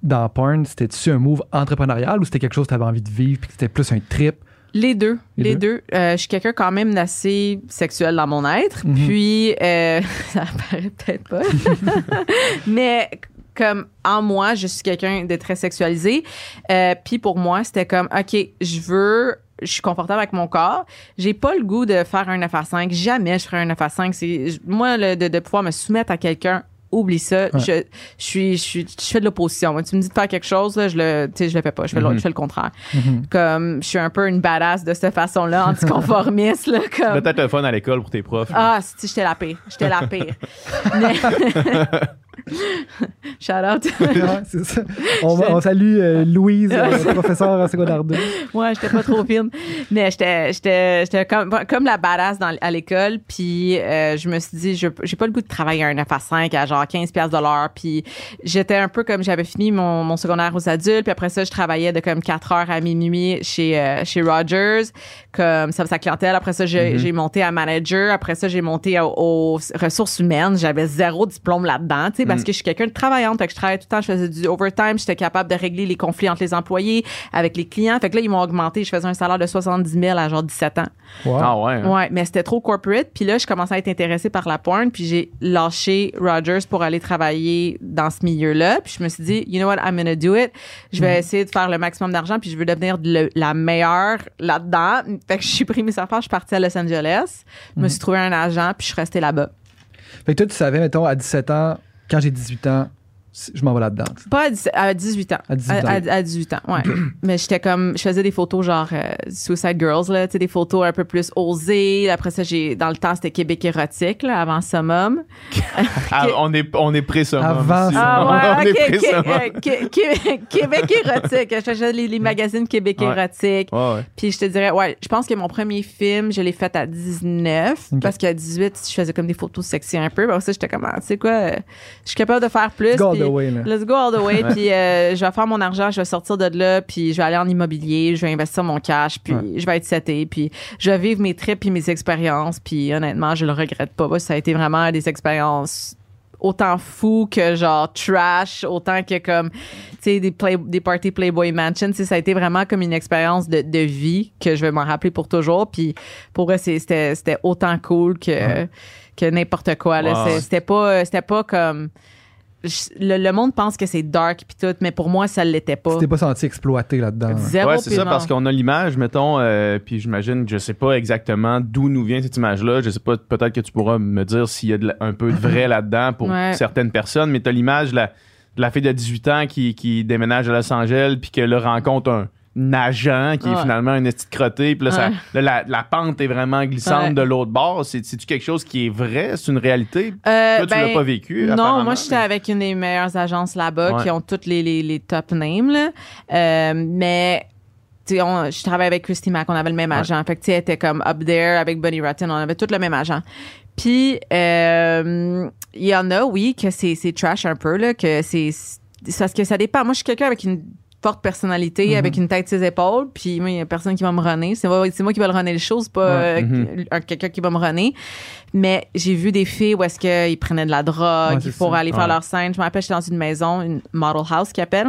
dans porn, c'était-tu un move entrepreneurial ou c'était quelque chose que tu avais envie de vivre puis que c'était plus un trip? Les deux, Les les, deux? deux. Euh, je suis quelqu'un quand même d'assez sexuel dans mon être. Mhm. Puis, euh, [LAUGHS] ça paraît peut-être pas. [LAUGHS] Mais comme en moi, je suis quelqu'un de très sexualisé. Euh, puis pour moi, c'était comme, OK, je veux... Je suis confortable avec mon corps. J'ai pas le goût de faire un 9 à 5. Jamais je ferai un 9 à 5. C'est, moi, le- de, de pouvoir me soumettre à quelqu'un, oublie ça. Ouais. Je, je suis, je suis, je fais de l'opposition. Moi, Tu me dis de faire quelque chose, là, je le, je le fais pas. Je fais, le- Mhm. je fais le contraire Mhm. comme je suis un peu une badass de cette façon-là, anticonformiste là, [LAUGHS] comme Peut-être le fun à l'école pour tes profs. ah si j'étais la pire, j'étais la pire. [LAUGHS] Mais, [LAUGHS] Shout out. [LAUGHS] Ouais, ça. [LAUGHS] On, on salue euh, Louise, [LAUGHS] euh, professeure en secondaire 2. Ouais, j'étais pas trop fine. Mais j'étais, j'étais, j'étais comme, comme la badass dans, à l'école. Puis euh, je me suis dit, j'ai pas le goût de travailler un 9 à 5 à genre 15 pièces de l'heure. Puis j'étais un peu comme j'avais fini mon, mon secondaire aux adultes. Puis après ça, je travaillais de comme 4 heures à minuit chez, euh, chez Rogers, comme ça, sa clientèle. Après ça, j'ai, j'ai monté à manager. Après ça, j'ai monté aux, aux ressources humaines. J'avais zéro diplôme là-dedans, tu sais, parce que je suis quelqu'un de travaillante. Fait que je travaillais tout le temps. Je faisais du overtime. J'étais capable de régler les conflits entre les employés, avec les clients. Fait que là, ils m'ont augmenté. Je faisais un salaire de 70 000 à genre 17 ans. Wow. Ah ouais. hein? Ouais, mais c'était trop corporate. Puis là, je commençais à être intéressée par la porn. Puis j'ai lâché Rogers pour aller travailler dans ce milieu-là. Puis je me suis dit, you know what, I'm gonna do it. Je vais essayer de faire le maximum d'argent. Puis je veux devenir le- la meilleure là-dedans. Fait que j'ai pris mes affaires. Je suis partie à Los Angeles. Je me suis trouvé un agent. Puis je suis restée là-bas. Fait que toi, tu savais, mettons, à 17 ans, quand j'ai 18 ans, je m'en vais là-dedans. Pas à, 10 à 18 ans. À 18 ans. À, à- à 18 ans, ouais. [CLEARS THROAT] Mais j'étais comme, je faisais des photos genre euh, Suicide Girls, là, tu sais, des photos un peu plus osées. Après ça, j'ai, dans le temps, c'était Québec érotique, là, avant Summum. [LAUGHS] Ah, [LAUGHS] on est, on est pré-summum Avant. Ah on ouais, est ok, ok, pré-summum. euh, Qué- Qué- Québec érotique. Je faisais les, les magazines Québec Ouais. érotique. Ouais, ouais. Puis je te dirais, ouais, je pense que mon premier film, je l'ai fait à 19. Ok. Parce qu'à 18, je faisais comme des photos sexy un peu. Après ça, j'étais comme, ah, tu sais quoi, euh, je suis capable de faire plus. The way, là. Let's go all the way. [LAUGHS] Puis euh, je vais faire mon argent, je vais sortir de là, puis je vais aller en immobilier, je vais investir mon cash, puis Ouais. je vais être seté, puis je vais vivre mes trips puis mes expériences. Puis honnêtement, je le regrette pas. Ça a été vraiment des expériences autant fou que genre trash, autant que comme, tu sais, des, play, des parties Playboy Mansion. Ça a été vraiment comme une expérience de, de vie que je vais m'en rappeler pour toujours. Puis pour eux, c'était c'était autant cool que, que n'importe quoi. là. Wow. C'était pas, c'était pas comme... Le, le monde pense que c'est dark puis tout, mais pour moi, ça l'était pas. Tu t'es pas senti exploité là-dedans. hein. Zéro Ouais, c'est ça, non. parce qu'on a l'image, mettons, euh, puis j'imagine, je sais pas exactement d'où nous vient cette image-là. Je sais pas, peut-être que tu pourras me dire s'il y a de un peu de vrai [LAUGHS] là-dedans pour Ouais. certaines personnes, mais t'as l'image de la, de la fille de 18 ans qui, qui déménage à Los Angeles, puis que là rencontre un agent qui est finalement un esti de crotté, puis là, ça- Ouais. là, la, la pente est vraiment glissante Ouais. de l'autre bord. C'est- C'est-tu quelque chose qui est vrai? C'est une réalité? Euh, Toi, tu l'as ben, pas vécu, Non, moi, j'étais avec une des meilleures agences là-bas qui ont toutes les, les, les top names. Là. Euh, mais tu sais, on- je travaillais avec Christy Mack, on avait le même agent. Fait que, elle était comme up there avec Bunny Rotten, on avait tout le même agent. Puis, euh, il y en a, oui, que c'est trash un peu, là, que c'est. c'est parce que ça dépend. Moi, je suis quelqu'un avec une forte personnalité, Mm-hmm. avec une tête sur ses épaules, puis moi, il y a personne qui va me runner. C'est moi, c'est moi qui va le runner les choses, pas Ouais. euh, Mhm. un- quelqu'un qui va me runner. Mais j'ai vu des filles où est-ce qu'ils prenaient de la drogue Ouais, pour ça. aller faire leur scène. Je me rappelle, j'étais dans une maison, une model house qui appelle.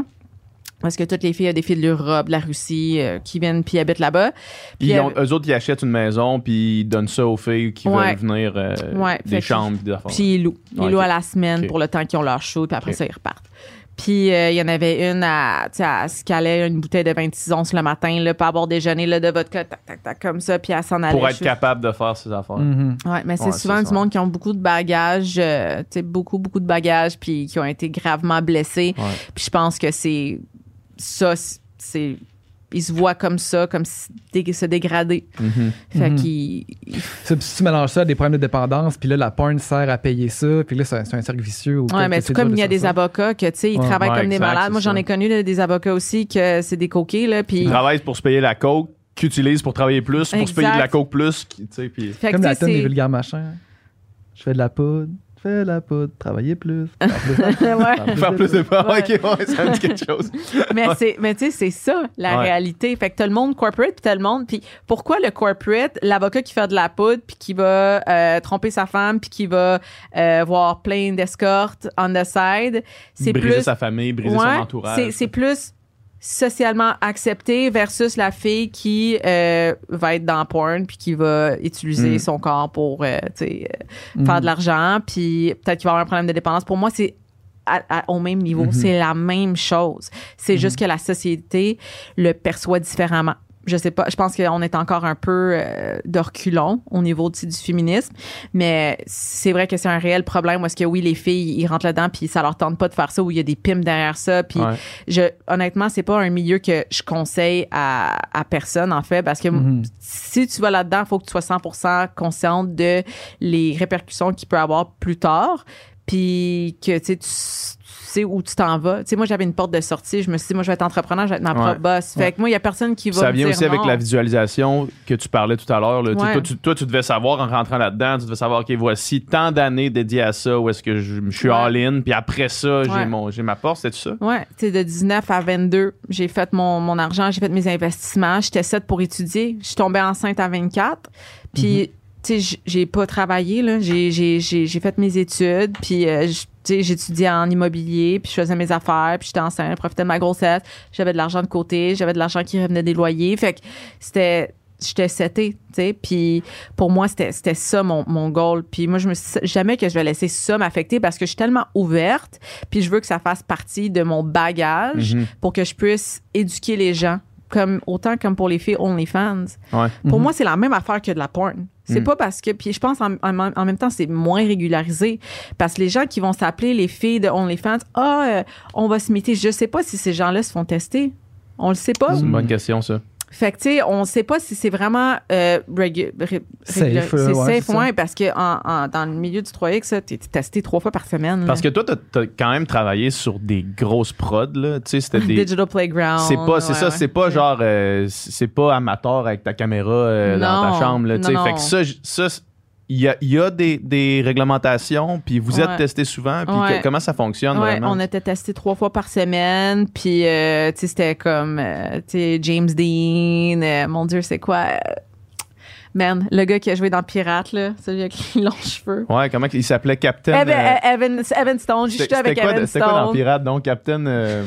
Parce que toutes les filles, il y a des filles de l'Europe, de la Russie, euh, qui viennent puis habitent là-bas. Puis Ils ont- eux autres, ils achètent une maison, puis ils donnent ça aux filles qui Ouais. veulent venir euh, Ouais, des chambres, puis des affaires. Puis ils louent. Ils louent à la semaine pour le temps qu'ils ont leur show, puis après ça, ils repartent. Puis euh, il y en avait une à, tu sais, à se calait une bouteille de 26 onces le matin, là, pas avoir déjeuner là, de vodka, tac, tac, tac, comme ça, puis elle s'en allait. pour être capable de faire ces affaires. Mhm. Ouais, mais c'est Ouais, souvent c'est du ça. monde qui ont beaucoup de bagages, euh, tu sais, beaucoup, beaucoup de bagages, puis qui ont été gravement blessés. Ouais. Puis je pense que c'est ça, c'est. Ils se voient comme ça, comme si- dé- se dégrader. Mhm. Fait Mhm. qu'ils. Si si tu mélanges ça à des problèmes de dépendance, puis là, la porn sert à payer ça, puis là, c'est c'est un cercle vicieux. Ouais, mais dur comme il y a des avocats que, tu sais, ils Ouais. travaillent Ouais, comme des malades. Moi, j'en ai connu là, des avocats aussi que c'est des coquets, là. Puis. Ils travaillent pour se payer la coke, qu'ils utilisent pour travailler plus, pour se payer de la coke plus. tu sais, puis- Fait que, Comme la tonne des vulgaires machins. Je fais de la poudre, fais la poudre, travailler plus. faire [LAUGHS] plus, Ouais. Faire plus de pas. [LAUGHS] Ouais. Ok, ouais, ça me dit quelque chose. [LAUGHS] mais c'est mais tu sais c'est ça la Ouais. réalité fait que t'as le monde corporate puis t'as le monde puis pourquoi le corporate l'avocat qui fait de la poudre puis qui va euh, tromper sa femme puis qui va euh, voir plein d'escortes on the side c'est briser plus sa famille, briser Ouais, son entourage. c'est plus socialement accepté versus la fille qui euh, va être dans porn puis qui va utiliser Mm. son corps pour euh, euh, faire de l'argent puis peut-être qu'il va avoir un problème de dépendance. Pour moi c'est à- à- au même niveau. C'est la même chose. C'est juste que la société le perçoit différemment je sais pas, je pense qu'on est encore un peu euh, de reculons au niveau sais, du féminisme, mais c'est vrai que c'est un réel problème parce que oui, les filles, ils rentrent là-dedans puis ça leur tente pas de faire ça ou il y a des pimes derrière ça puis Ouais. je honnêtement c'est pas un milieu que je conseille à, à personne en fait parce que Mhm. si tu vas là-dedans faut que tu sois 100% consciente de les répercussions qu'il peut avoir plus tard puis que tu sais, sais où tu t'en vas. Tu sais, moi, j'avais une porte de sortie. Je me suis dit, moi, je vais être entrepreneur, je vais être ma Ouais. propre boss. Fait que moi, il y a personne qui va Ça me vient dire aussi avec la visualisation que tu parlais tout à l'heure. Ouais. Toi, tu, toi, tu devais savoir en rentrant là-dedans, tu devais savoir, OK, voici tant d'années dédiées à ça, où est-ce que je, je suis Ouais. all-in, puis après ça, j'ai Ouais. mon j'ai ma porte, c'est ça? Ouais, tu sais, de 19 à 22, j'ai fait mon, mon argent, j'ai fait mes investissements. J'étais 7 pour étudier. Je suis tombée enceinte à 24. Puis, tu sais, j'ai pas travaillé, là. J'ai, fait mes études. Puis, euh, j'étudiais en immobilier. Puis, je faisais mes affaires. Puis, j'étais enceinte, je profitais de ma grossesse. J'avais de l'argent de côté. J'avais de l'argent qui revenait des loyers. Fait que c'était... J'étais setée, tu sais. Puis pour moi, c'était c'était ça mon, mon goal. Puis moi, je me suis jamais que je vais laisser ça m'affecter parce que je suis tellement ouverte. Puis je veux que ça fasse partie de mon bagage Mhm. pour que je puisse éduquer les gens. Comme, autant comme pour les filles OnlyFans. Ouais. Pour Mhm. moi, c'est la même affaire que de la porn. C'est Mhm. pas parce que. Puis je pense en, en- en même temps, c'est moins régularisé. Parce que les gens qui vont s'appeler les filles de OnlyFans, ah, euh, on va se metter. Je sais pas si ces gens-là se font tester. On le sait pas. C'est une bonne question, ça. Fait que, tu sais, on sait pas si c'est vraiment euh, ré- Safe, euh, C'est ouais, safe, c'est ça. ouais, parce que en, en- dans le milieu du 3X, tu es testé trois fois par semaine. là. Parce que toi, t'as as quand même travaillé sur des grosses prods, là. Tu sais, c'était [LAUGHS] des. Digital Playground. C'est pas, c'est ouais, ça, ouais. c'est pas genre, euh, c'est pas amateur avec ta caméra euh, dans ta chambre, là, tu sais. Fait que ça, j- ça, il y a, il y a des, des réglementations, puis vous êtes Ouais. testé souvent, puis Ouais. comment ça fonctionne Ouais, vraiment? on était testé trois fois par semaine, puis euh, sais, c'était comme, euh, sais, James Dean, euh, mon Dieu, c'est quoi? man, le gars qui a joué dans Pirate, là, celui avec les longs cheveux. Ouais, comment il s'appelait? Captain? Evan, Evan, Evan Stone, j'ai avec quoi, Evan c'était quoi dans Stone. Pirate, donc, Captain? euh,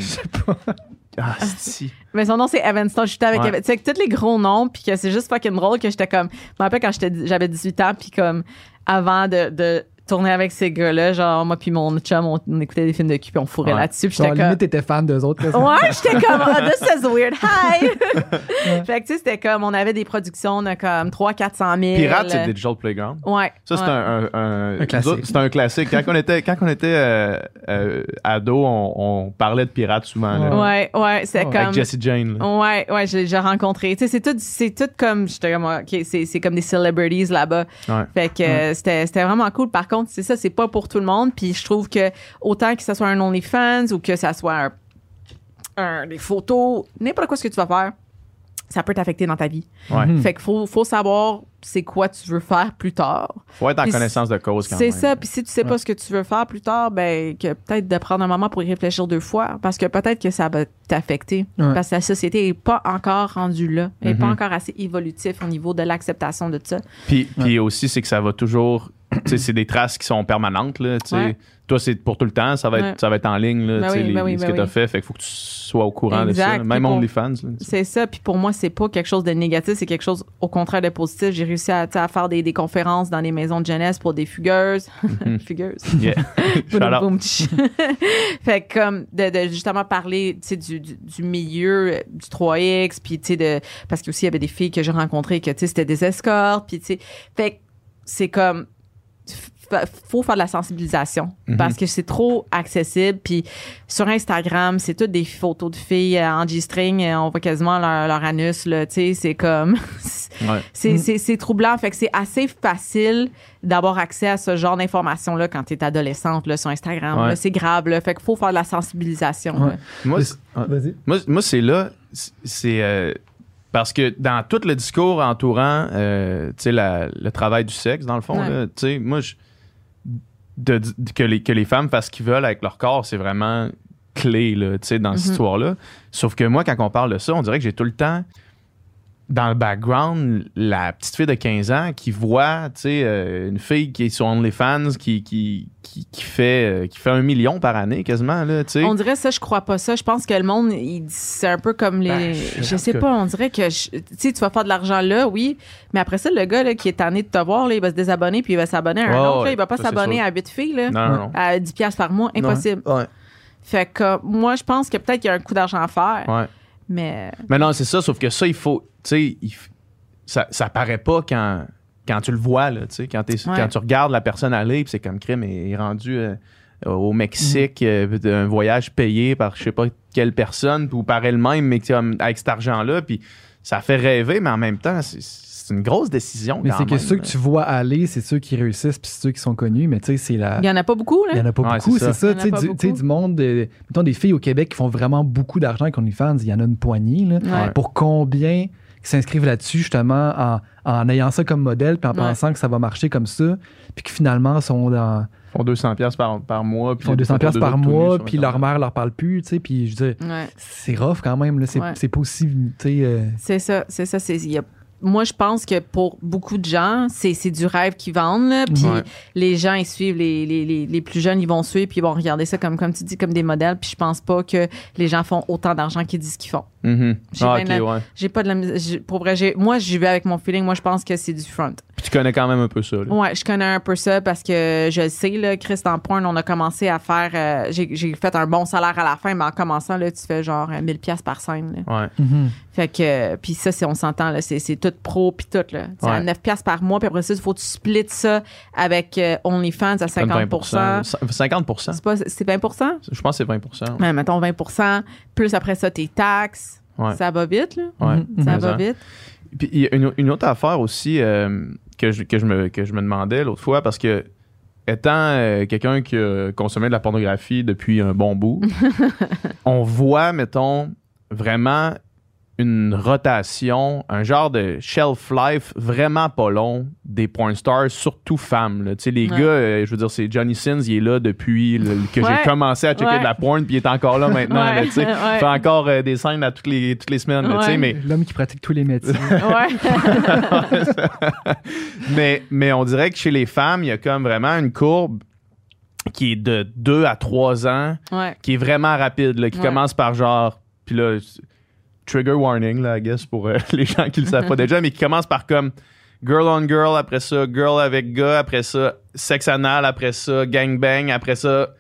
Ah, si. [LAUGHS] Mais son nom, c'est Evan Stone. J'étais avec Ouais. Evan. Tu sais, avec tous les gros noms, puis que c'est juste fucking drôle que j'étais comme. Je me rappelle quand j'avais 18 ans, puis comme avant de, de tourner avec ces gars-là, genre, moi, puis mon chum, on, on écoutait des films de cul, puis on fourrait Ouais. là-dessus, puis j'étais comme. limite, t'étais fan d'eux autres. Ouais, j'étais comme, oh, this is weird. [LAUGHS] Hi! fait que, tu sais, c'était comme, on avait des productions de comme 300-400 000. Pirate, c'est Digital Playground. Ouais. Ça, c'est ouais. un, un, un- Un classique. C'est un classique. Quand on était, quand on était euh, euh, ado, on, on parlait de pirates souvent. là. Ouais, ouais, c'est comme. Avec Jesse Jane. là. Ouais, ouais, j'ai j'ai rencontré. Tu sais, c'est tout, c'est tout comme, j'étais comme, ok, c'est c'est comme des celebrities là-bas. Ouais. Fait que euh, c'était c'était vraiment cool. Par contre, c'est ça, c'est pas pour tout le monde. Puis je trouve que autant que ça soit un OnlyFans ou que ça soit un, un- des photos, n'importe quoi ce que tu vas faire, ça peut t'affecter dans ta vie. Ouais. Mhm. Fait qu'il faut, faut savoir c'est quoi tu veux faire plus tard. Faut être en Puis connaissance de cause quand C'est même. ça. Puis si tu sais pas Ouais. ce que tu veux faire plus tard, ben que peut-être de prendre un moment pour y réfléchir deux fois, parce que peut-être que ça va t'affecter. Ouais. Parce que la société est pas encore rendue là, elle est pas Mhm. encore assez évolutif au niveau de l'acceptation de ça. Puis, puis aussi, c'est que ça va toujours. C'est des traces qui sont permanentes. Là. Ouais. Toi, c'est pour tout le temps. Ça va être, Ouais. ça va être en ligne. Là, Ben oui, les- ben oui, ce ben que tu as oui. fait. Fait qu'il faut que tu sois au courant de ça. Même OnlyFans. C'est ça. Puis pour moi, c'est pas quelque chose de négatif, c'est quelque chose au contraire de positif. J'ai réussi à, faire des, des conférences dans des maisons de jeunesse pour des fugueuses. [LAUGHS] fugueuses. [LAUGHS] Yeah. [LAUGHS] Boum, boum, fait comme de, de justement parler du, du, du milieu euh, du 3X puis de parce que aussi il y avait des filles que j'ai rencontrées que c'était des escortes puis fait c'est comme faut faire de la sensibilisation Mhm. parce que c'est trop accessible puis sur Instagram c'est toutes des photos de filles euh, en G-string euh, on voit quasiment leur, leur anus là tu sais c'est comme [LAUGHS] Ouais. c'est, Mm. c'est, troublant. Fait que c'est assez facile d'avoir accès à ce genre d'informations-là quand tu es adolescente là, sur Instagram. Ouais. C'est grave. Là. Fait qu'il faut faire de la sensibilisation. Ouais. Moi. Moi, moi, c'est là, c'est- euh, parce que dans tout le discours entourant, euh, tu sais, la- le travail du sexe, dans le fond, Ouais. là, tu sais, moi, je- de, de- que, les, que les femmes fassent ce qu'ils veulent avec leur corps, c'est vraiment clé, là, tu sais, dans cette Mhm. histoire-là. Sauf que moi, quand on parle de ça, on dirait que j'ai tout le temps dans le background la petite fille de 15 ans qui voit, tu sais, euh, une fille qui est sur OnlyFans, qui, qui, qui, qui fait, euh, qui fait un million par année quasiment, là, tu sais. On dirait ça, je crois pas ça. Je pense que le monde, c'est un peu comme les. Ben, je- sais pas, on dirait que je- tu sais, tu vas faire de l'argent là, oui. Mais après ça, le gars là, qui est tanné de te voir, là, il va se désabonner puis il va s'abonner à un autre. là. il va pas s'abonner à 8 filles là, Non, non, non. à 10$ piastres par mois. Impossible. Ouais. Fait que euh, moi, je pense que peut-être qu'il y a un coup d'argent à faire. Ouais. Mais Mais non, c'est ça, sauf que ça, il faut. Tu sais, ça, ça paraît pas quand, quand tu le vois, là, tu sais, quand, Ouais. quand tu regardes la personne aller, puis c'est comme crime, il est rendu euh, au Mexique, euh, d'un voyage payé par je sais pas quelle personne, ou par elle-même, mais avec cet argent-là, puis ça fait rêver, mais en même temps, c'est- c'est une grosse décision. Mais c'est que ceux que tu vois aller, c'est ceux qui réussissent puis c'est ceux qui sont connus. Mais tu sais, c'est la. Il y en a pas beaucoup, Il y là. en a pas Ouais, beaucoup, c'est ça. Il Tu sais, du, tu sais, beaucoup. du monde, de, mettons des filles au Québec qui font vraiment beaucoup d'argent avec OnlyFans, il y en a une poignée. Là. Ouais. Pour combien qui s'inscrivent là-dessus, justement, en, en ayant ça comme modèle, puis en Ouais. pensant que ça va marcher comme ça, puis qui finalement sont dans, font 200 pièces par, par mois. ils puis font des 200 photos pièces par mois, puis leur mère leur parle plus, tu sais, puis je veux dire, Ouais. c'est rough quand même, là, c'est Ouais. aussi, tu sais, euh, C'est ça, c'est ça. C'est, il y a- moi, je pense que pour beaucoup de gens, c'est, c'est du rêve qu'ils vendent. Là, puis Ouais. les gens, ils suivent, les, les, les, les plus jeunes, ils vont suivre, puis ils vont regarder ça comme, comme tu dis, comme des modèles. Puis je pense pas que les gens font autant d'argent qu'ils disent qu'ils font. Mhm. J'ai Ah, la- ouais. J'ai pas de la j'ai- Pour vrai, j'ai, moi, j'y vais avec mon feeling. Moi, je pense que c'est du front. Puis tu connais quand même un peu ça. là. Ouais, je connais un peu ça parce que je le sais, là, Chris, dans Porn, on a commencé à faire. euh, j'ai, j'ai fait un bon salaire à la fin, mais en commençant, là, tu fais genre euh, 1000$ piastres par scène. là. Ouais. mhm. Fait que, euh, puis ça, c'est, on s'entend, là, c'est, c'est tout pro, puis tout, là. C'est à Ouais. 9 piastres par mois, puis après ça, il faut que tu splits ça avec euh, OnlyFans à Comme 50 20%. 50 C'est pas, c'est 20% Je pense que c'est 20 Ouais, mettons 20% plus après ça, tes taxes. Ouais. Ça va vite, là. Ouais. Mhm. Ça va vite. Puis il y a une, une autre affaire aussi euh, que, je, que, je me, que je me demandais l'autre fois, parce que étant euh, quelqu'un qui a consommé de la pornographie depuis un bon bout, [LAUGHS] on voit, mettons, vraiment une rotation, un genre de shelf life vraiment pas long des porn stars, surtout femmes. là. Tu sais, les Ouais. gars, euh, je veux dire, c'est Johnny Sins, il est là depuis le- que Ouais. j'ai commencé à checker Ouais. de la porn, puis il est encore là maintenant. Là. [LAUGHS] Il fait encore euh, des scènes à toutes les, toutes les semaines. là, mais L'homme qui pratique tous les métiers. [LAUGHS] [LAUGHS] Mais, mais on dirait que chez les femmes, il y a comme vraiment une courbe qui est de 2 à 3 ans, ouais. qui est vraiment rapide, là, qui Ouais. commence par genre. Puis là, trigger warning, là, I guess, pour euh, [LAUGHS] les gens qui le savent pas déjà, mais qui commence par comme girl on girl, après ça, girl avec gars, après ça, sexe anal, après ça, gangbang, après ça,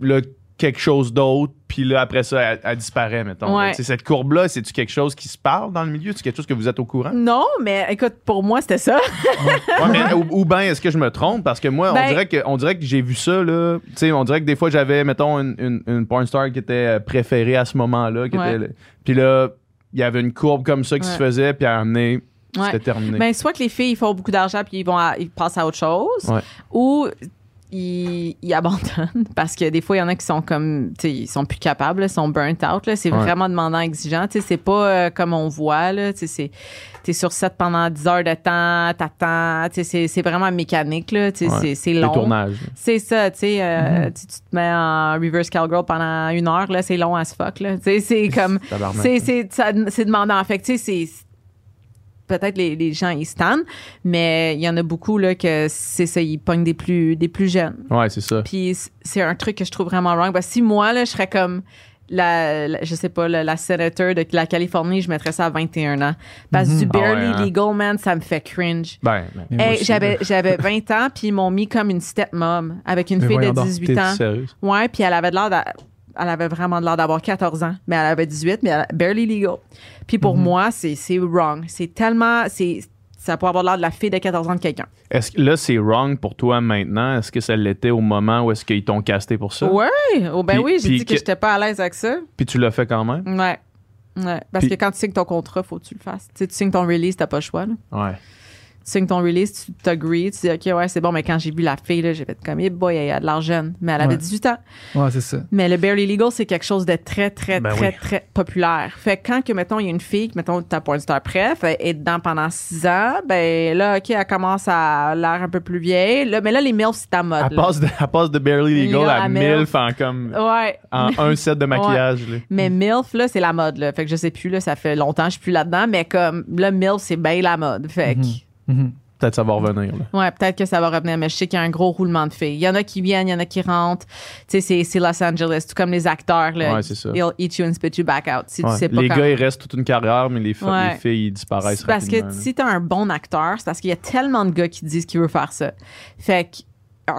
là, quelque chose d'autre, puis là, après ça, elle, elle disparaît, mettons. Ouais. cette courbe-là, c'est-tu quelque chose qui se parle dans le milieu? C'est quelque chose que vous êtes au courant? Non, mais écoute, pour moi, c'était ça. Ouais, mais, ou, ou bien est-ce que je me trompe? Parce que moi Ben- on dirait que on dirait que j'ai vu ça là tu sais on dirait que des fois j'avais mettons une, une, une porn star qui était euh, préférée à ce moment-là Ouais. puis là il y avait une courbe comme ça qui se faisait puis à Ouais. c'était terminé. Ben, soit que les filles ils font beaucoup d'argent puis ils vont à- ils passent à autre chose, ou ils, ils abandonnent [LAUGHS] parce que des fois il y en a qui sont comme tu sais ils sont plus capables, ils sont burnt out là, c'est Ouais. vraiment demandant, exigeant, tu sais c'est pas euh, comme on voit là, tu sais t'es sur set pendant 10 heures de temps, t'attends, tu sais c'est c'est vraiment mécanique là, tu sais Ouais. c'est long. C'est ça, tu sais, euh, tu, tu te mets en reverse cowgirl pendant une heure, là, c'est long as fuck, là. Tu sais, c'est comme, c'est, c'est, ça- c'est demandant. Fait que, tu sais, c'est, peut-être les, les gens, ils stannent, mais il y en a beaucoup, là, que c'est ça, ils pognent des plus, des plus jeunes. ouais c'est ça Puis c'est un truc que je trouve vraiment wrong. Parce que si moi, là, je serais comme, la, la- je sais pas, la, la sénateur de la Californie, je mettrais ça à 21 ans. Parce que du Ah ouais, barely hein. legal, man, ça me fait cringe. ben, ben, Hey, j'avais, j'avais 20 ans, puis ils m'ont mis comme une stepmom avec une Mais fille de voyons donc, 18 t'es ans. Ouais, puis elle avait de l'air elle avait vraiment l'air d'avoir 14 ans, mais elle avait 18, mais elle, barely legal. Puis Mhm. pour moi, c'est, c'est wrong. C'est tellement, c'est, ça pourrait avoir l'air de la fille de 14 ans de quelqu'un. est-ce que là c'est wrong pour toi maintenant? Est-ce que ça l'était au moment où est-ce qu'ils t'ont casté pour ça? Ouais, oh ben Puis- oui, j'ai dit que, que- j'étais pas à l'aise avec ça. puis tu l'as fait quand même? Ouais. Ouais, parce Puis- que quand tu signes ton contrat, faut que tu le fasses. Tu sais, tu signes ton release, t'as pas le choix. Là. ouais signes ton release, tu t'agrees, tu dis OK, ouais, c'est bon, mais quand j'ai vu la fille, là, j'ai fait comme, eh boy, elle a de l'argent. Mais elle avait Ouais. 18 ans. Ouais, c'est ça. Mais le barely legal, c'est quelque chose de très, très, Ben très, oui. très populaire. Fait que quand, que, mettons, il y a une fille, que, mettons, ta porn star préf, elle est dedans pendant 6 ans, ben là, OK, elle commence à l'air un peu plus vieille. Là, mais là, les MILF, c'est ta mode. elle passe de, elle passe de barely legal à à MILF en comme Ouais. en un set de [LAUGHS] maquillage là. Mais MILF, là, c'est la mode, là. Fait que je sais plus, là, ça fait longtemps que je suis plus là-dedans, mais comme, là, MILF, c'est bien la mode. Fait que, Mhm. peut-être ça va revenir là. ouais, peut-être que ça va revenir, mais je sais qu'il y a un gros roulement de filles. Il y en a qui viennent, il y en a qui rentrent. Tu sais, c'est, c'est Los Angeles, tout comme les acteurs, là. Ouais, c'est ça. They'll eat you and spit you back out. Si Ouais. tu sais pas les quand- gars, ils restent toute une carrière, mais les, fa- Ouais. les filles, ils disparaissent C'est parce que là. si t'as un bon acteur, c'est parce qu'il y a tellement de gars qui disent qu'ils veulent faire ça. Fait que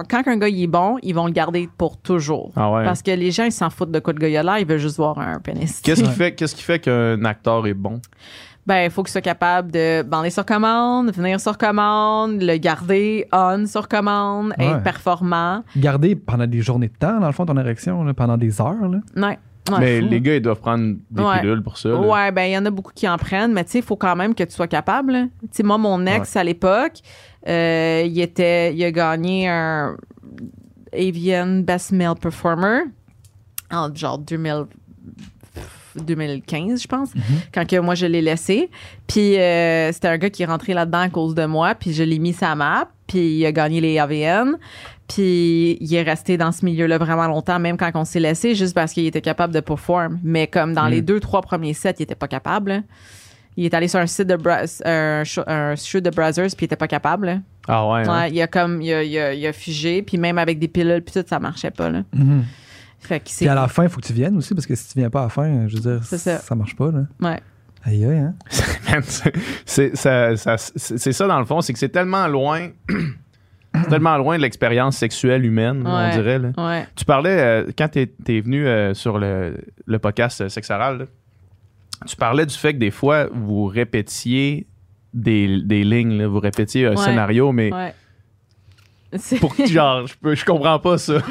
quand un gars il est bon, ils vont le garder pour toujours. Ah ouais. Parce que les gens, ils s'en foutent de quoi le gars il a l'air, ils veulent juste voir un pénis. Qu'est-ce qui [LAUGHS] fait, qu'est-ce qui fait qu'un acteur est bon? Ben, il faut qu'il soit capable de bander sur commande, venir sur commande, le garder on sur commande, Ouais. être performant. Garder pendant des journées de temps, dans le fond, ton érection, là, pendant des heures. Là. Ouais. Ouais, mais fou. les gars, ils doivent prendre des Ouais. pilules pour ça. là. Ouais, ben il y en a beaucoup qui en prennent, mais tu sais, il faut quand même que tu sois capable. Tu sais, moi, mon ex à l'époque, euh, il était, il a gagné un Avian Best Male Performer en genre 2000 2015, je pense, quand que moi je l'ai laissé. Puis euh, c'était un gars qui est rentré là-dedans à cause de moi, puis je l'ai mis sa map, puis il a gagné les AVN. Puis il est resté dans ce milieu-là vraiment longtemps, même quand on s'est laissé, juste parce qu'il était capable de perform. Mais comme dans les deux, trois premiers sets, il était pas capable. là. Il est allé sur un site de Bra- un, show, un de Brazzers, puis il était pas capable. là. Ah ouais. hein? Ouais, il a comme il a, il a- il a figé, puis même avec des pilules, puis tout, ça marchait pas. Là. Mhm. Fait que c'est. Puis à la fin, il faut que tu viennes aussi, parce que si tu viens pas à la fin, je veux dire, ça. ça. marche pas. Là. Ouais. Aïe, aïe, hein? [LAUGHS] C'est- ça, dans le fond, c'est que c'est tellement loin, [CLEARS THROAT] c'est tellement loin de l'expérience sexuelle humaine, on dirait. là. Ouais. Tu parlais, euh, quand tu es, venu euh, sur le, le podcast euh, Sexe Oral, là, tu parlais du fait que des fois, vous répétiez des, des lignes, là, vous répétiez un Ouais. scénario, mais Pour genre, je, peux, je comprends pas ça. [LAUGHS]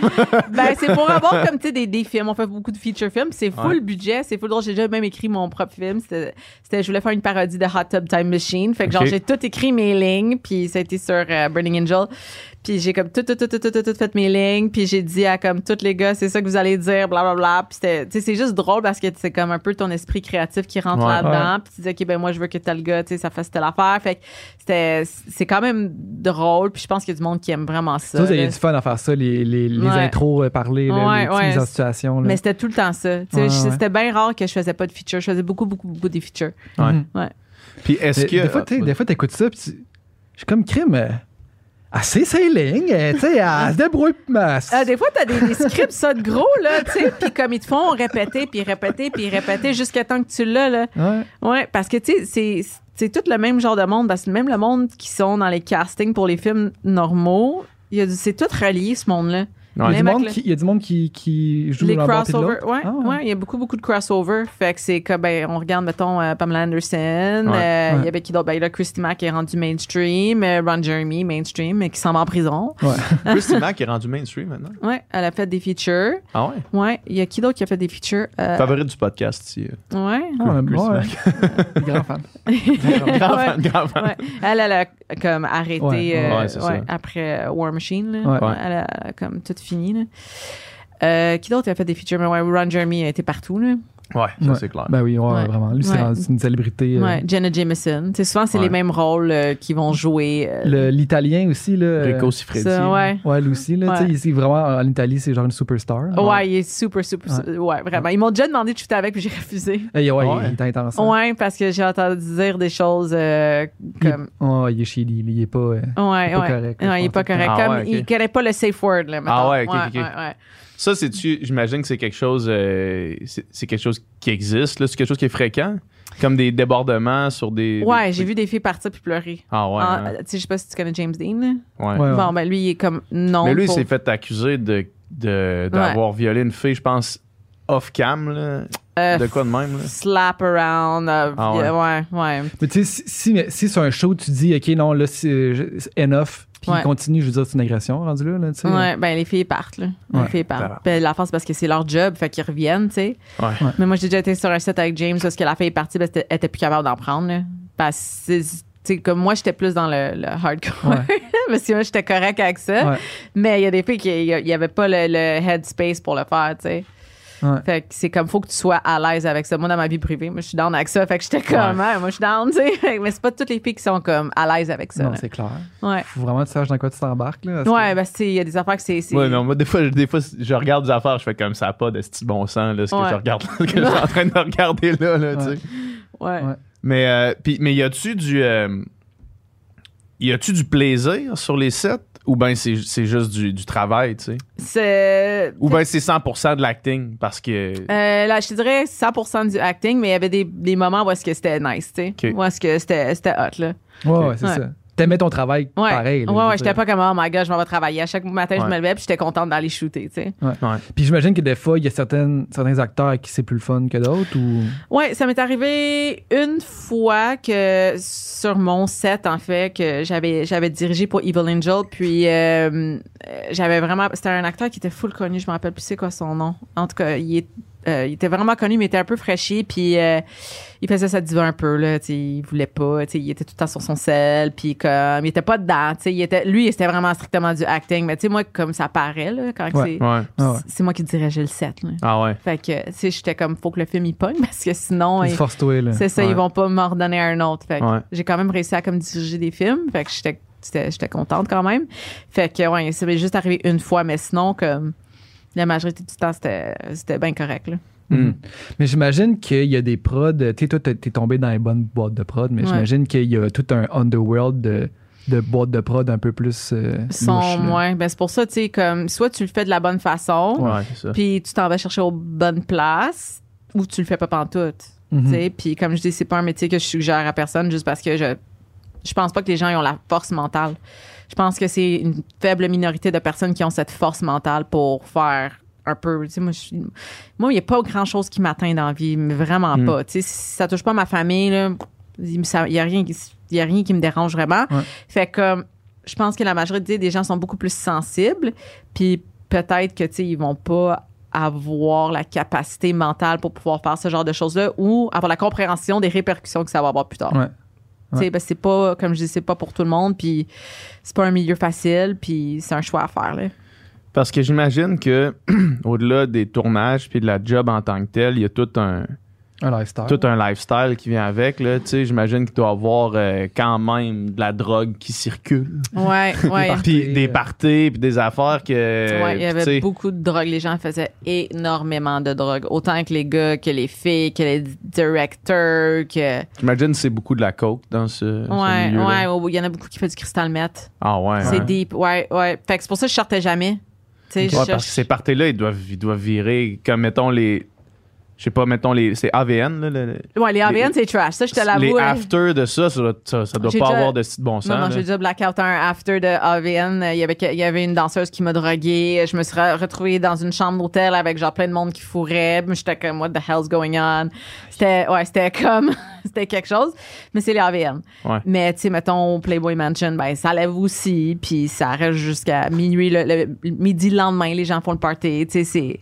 ben, c'est pour avoir [LAUGHS] comme, tu sais, des, des films. On fait beaucoup de feature films. C'est full Ouais. budget. C'est full drôle. J'ai déjà même écrit mon propre film. C'était, je voulais faire une parodie de Hot Tub Time Machine. Fait que, genre, j'ai tout écrit mes lignes. Puis, ça a été sur euh, Burning Angel. Puis, j'ai comme tout, tout, tout, tout, tout, tout, fait mes lignes. Puis, j'ai dit à comme tous les gars, c'est ça que vous allez dire, bla, bla, bla. Puis, c'était, tu sais, c'est juste drôle parce que c'est comme un peu ton esprit créatif qui rentre Ouais. là-dedans. Puis, tu dis, OK, ben, moi, je veux que tel gars, tu sais, ça fasse telle affaire. Fait que, c'était, c'est quand même drôle. Puis, je pense qu'il y a du monde qui aime vraiment ça. Ça, vous avez là. du fun à faire ça, les, les, les Ouais. intros euh, parlées, les petites ouais. mises en situation. Là. Mais c'était tout le temps ça. C'était bien rare que je faisais pas de features. Je faisais beaucoup, beaucoup, beaucoup des features. Ouais. Puis est-ce que. Des fois, tu sais, des fois, t'écoutes ça, puis tu- je suis comme crime. Sait ses lignes, euh, tu sais, elle se débrouille. des fois, t'as des, des scripts, ça, de gros, là, tu sais, puis comme ils te font répéter, puis répéter, puis répéter jusqu'à temps que tu l'as, là. Ouais. Ouais, parce que, tu sais, c'est, c'est tout le même genre de monde, parce que même le monde qui sont dans les castings pour les films normaux, c'est tout relié, ce monde-là. Il y a du monde qui- il y a du monde qui, qui joue les crossovers. l'autre. Ouais, Ah, ouais, il y a beaucoup, beaucoup de crossovers. Fait que c'est comme, ben, on regarde, mettons, euh, Pamela Anderson. euh, Il y avait qui d'autre? Ben, là, Christy Mack est rendu mainstream. euh, Ron Jeremy, mainstream, mais qui s'en va en prison. [LAUGHS] Christy Mack est rendu mainstream maintenant? Ouais, elle a fait des features. Ah ouais? Ouais, il y a qui d'autre qui a fait des features? Euh, Favorite du podcast ici. euh. ouais. Ah, ouais, Christy. [LAUGHS] Grand fan. [LAUGHS] Grand fan, grand fan. Ouais. Elle, elle a comme arrêté Ouais, euh, ouais, ouais, après euh, War Machine. Là. Ouais. Ouais. Elle a comme tout fini. Là. Euh, qui d'autre a fait des features? Mais ouais, Ron Jeremy a été partout. Là. Ouais, ça Ouais. c'est clair. Ben oui, ouais, Ouais. vraiment. Lui, c'est une célébrité. euh, Ouais, Jenna Jameson. Tu sais, souvent, c'est Ouais. les mêmes rôles euh, qui vont jouer. euh, le- L'italien aussi, là. euh, Rico Siffredi. ça, ouais. Ouais, lui aussi, là. Ouais. Tu sais, ici, vraiment, en Italie, c'est genre une superstar. Ouais. il est super, super. Ouais. Ouais, vraiment. Ils m'ont déjà demandé de shooter avec, puis j'ai refusé. Hey, ouais, Ouais. il est intense. Ouais, parce que j'ai entendu dire des choses euh, Il- comme. Oh, il est chez lui. Il est pas. euh, Ouais, pas ouais. correct, Ouais, il est pas correct. Comme, Ah ouais, ok. il connaît pas le safe word, là. Ah ouais, ok, ok. Ça, c'est-tu, j'imagine que c'est quelque chose, euh, c'est c'est quelque chose qui existe, là. C'est quelque chose qui est fréquent? Comme des débordements sur des. Ouais, des j'ai vu des filles partir puis pleurer. Ah ouais. Ah, hein. tu sais, je sais pas si tu connais James Dean. là. ouais. Bon, ben lui, il est comme non. Mais lui, il s'est fait accuser de, de, d'avoir violé une fille, je pense, off-cam, là. Euh, de quoi de même, là? Slap around. euh, Ah ouais. ouais, ouais. Mais tu sais, si, si, si sur un show, tu dis, OK, non, là, c'est c'est enough, puis Ouais. il continue, je veux dire, c'est une agression rendu là, là tu sais. Ouais, ben les filles partent, là. Les Ouais. filles partent. Ben, la force, parce que c'est leur job, fait qu'ils reviennent, tu sais. Ouais. Ouais. Mais moi, j'ai déjà été sur un set avec James parce que la fille est partie, ben, c'était- elle était plus capable d'en prendre, là. Parce que, c'est- tu sais, comme moi, j'étais plus dans le, le hardcore. Ouais. [LAUGHS] parce que moi, j'étais correct avec ça. Ouais. Mais il y a des filles qui, il y avait pas le, le headspace pour le faire, tu sais. Ouais. Fait que c'est comme, faut que tu sois à l'aise avec ça. Moi, dans ma vie privée, moi, je suis down avec ça. Fait que j'étais comme, Ah, moi, je suis down, [LAUGHS] tu sais. Mais c'est pas toutes les filles qui sont comme à l'aise avec ça. Non, c'est clair. Ouais. Faut vraiment que tu saches dans quoi tu t'embarques, là. parce Ouais, que- ben, c'est- il y a des affaires que c'est. c'est- Ouais, non, moi, des fois, des fois, je regarde des affaires, je fais comme ça, pas de petit bon sens, là, ce que je regarde, [LAUGHS] ce que je suis en train de regarder là, là, tu sais. Ouais. Ouais. Mais, euh, puis- mais y a-tu du. euh, y a-tu du plaisir sur les sets? Ou bien c'est, c'est juste du, du travail, tu sais? Ou bien c'est 100% de l'acting parce que. Euh, là, je te dirais 100% du acting, mais il y avait des, des moments où est-ce que c'était nice, tu sais. Ok. Où est-ce que c'était, c'était hot, là. Ouais, ouais, c'est Ouais. ça. T'aimais ton travail Ouais. pareil. là, ouais, ouais, j'étais pas comme, oh my god, je m'en vais travailler. À chaque matin, je me levais, puis j'étais contente d'aller shooter, tu sais. Ouais. Puis j'imagine que des fois, il y a certaines, certains acteurs à qui c'est plus le fun que d'autres ou? Ouais, ça m'est arrivé une fois que sur mon set, en fait, que j'avais j'avais dirigé pour Evil Angel, puis euh, euh, j'avais vraiment. C'était un acteur qui était full connu, je me rappelle plus c'est quoi son nom. En tout cas, il est euh, il était vraiment connu, mais il était un peu fraîchi, puis euh, il faisait sa diva un peu, là, tu il voulait pas, tu il était tout le temps sur son sel, puis comme, il était pas dedans, tu sais, il était, lui, c'était vraiment strictement du acting, mais tu sais, moi, comme ça paraît, là, quand Ouais. c'est, Ouais. Ah ouais. c'est moi qui dirigeais le set, là. Ah ouais. Fait que, tu sais, j'étais comme, faut que le film, il pogne, [LAUGHS] parce que sinon, Il il- force-toi, là. c'est ça, Ouais. ils vont pas m'en redonner un autre. Fait que Ouais. j'ai quand même réussi à comme diriger des films. Fait que j'étais j'étais j'étais contente quand même. Fait que ouais, ça m'est juste arrivé une fois, mais sinon comme la majorité du temps c'était c'était bien correct là. Mhm. Mais j'imagine qu'il y a des prods. Tu sais, toi, t'es tombé dans les bonnes boîtes de prod, mais Ouais. j'imagine qu'il y a tout un underworld de, de boîtes de prod un peu plus. Euh, Sont moins ben c'est pour ça tu sais comme soit tu le fais de la bonne façon, puis tu t'en vas chercher aux bonnes places ou tu le fais pas pantoute. Mhm. Tu sais, puis comme je dis, c'est pas un métier que je suggère à personne juste parce que je je pense pas que les gens ils ont la force mentale. Je pense que c'est une faible minorité de personnes qui ont cette force mentale pour faire un peu. Tu sais, moi, je suis- moi, il n'y a pas grand chose qui m'atteint dans la vie, mais vraiment Mm. pas. Tu sais, si ça touche pas ma famille, là, il n'y a, rien y a rien qui me dérange vraiment. Ouais. Fait que je pense que la majorité des gens sont beaucoup plus sensibles, puis peut-être que, tu sais, ils vont pas avoir la capacité mentale pour pouvoir faire ce genre de choses-là ou avoir la compréhension des répercussions que ça va avoir plus tard. Ouais. Tu sais, ben, c'est pas, comme je dis, c'est pas pour tout le monde, puis c'est pas un milieu facile, puis c'est un choix à faire, là. Parce que j'imagine que [CLEARS THROAT] au-delà des tournages puis de la job en tant que tel, il y a tout un Un lifestyle. tout un lifestyle qui vient avec là, tu sais, j'imagine qu'il doit y avoir euh, quand même de la drogue qui circule. Ouais, [LAUGHS] ouais. Puis des euh, parties puis des affaires que Ouais, il y avait tu sais, beaucoup de drogue. Les gens faisaient énormément de drogue. Autant que les gars, que les filles, que les directeurs, que. J'imagine que c'est beaucoup de la coke dans ce, ce Ouais, milieu-là. ouais. Il y en a beaucoup qui font du cristal meth. Ah ouais. C'est hein. deep. Ouais, ouais. Fait que c'est pour ça que je sortais jamais. Tu sais, Ouais, je parce cherche- que ces parties-là, ils doivent, ils doivent virer comme mettons les je sais pas, mettons les c'est AVN là, le- Ouais, les AVN, les- c'est trash. Ça, je te les l'avoue. hein. after de ça, ça ça, ça doit J'ai pas déjà- avoir de si bon sens. Non, non, j'ai déjà blackout un after de AVN. Il y avait, il y avait une danseuse qui m'a drogué. Je me suis re- retrouvée dans une chambre d'hôtel avec genre plein de monde qui fourrait. J'étais comme, what the hell's going on? C'était, ouais, c'était comme, [LAUGHS] c'était quelque chose. Mais c'est les AVN. Ouais. Mais, tu sais, mettons, Playboy Mansion, ben, ça lève aussi. Puis ça reste jusqu'à minuit. Le, le- midi le lendemain, les gens font le party. Tu sais, c'est.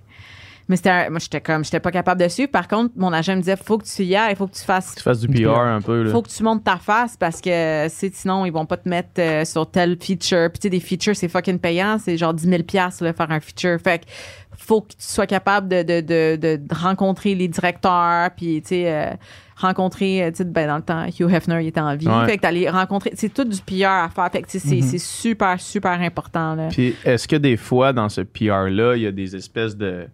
Mais c'était moi, j'étais comme, j'étais pas capable de suivre. Par contre, mon agent me disait, faut que tu y ailles, il faut que tu fasses Tu fasses du PR un peu là. faut que tu montes ta face parce que sinon ils vont pas te mettre euh, sur tel feature. Puis tu sais des features c'est fucking payant, c'est genre 10 000 pièces là faire un feature. Fait que faut que tu sois capable de de, de, de, rencontrer les directeurs puis tu sais euh, rencontrer euh, tu sais ben dans le temps Hugh Hefner il était en vie. Ouais. Fait que t'allais rencontrer c'est tout du PR à faire. Fait que tu sais, c'est Mhm. c'est super super important là. Puis est-ce que des fois dans ce PR là, il y a des espèces de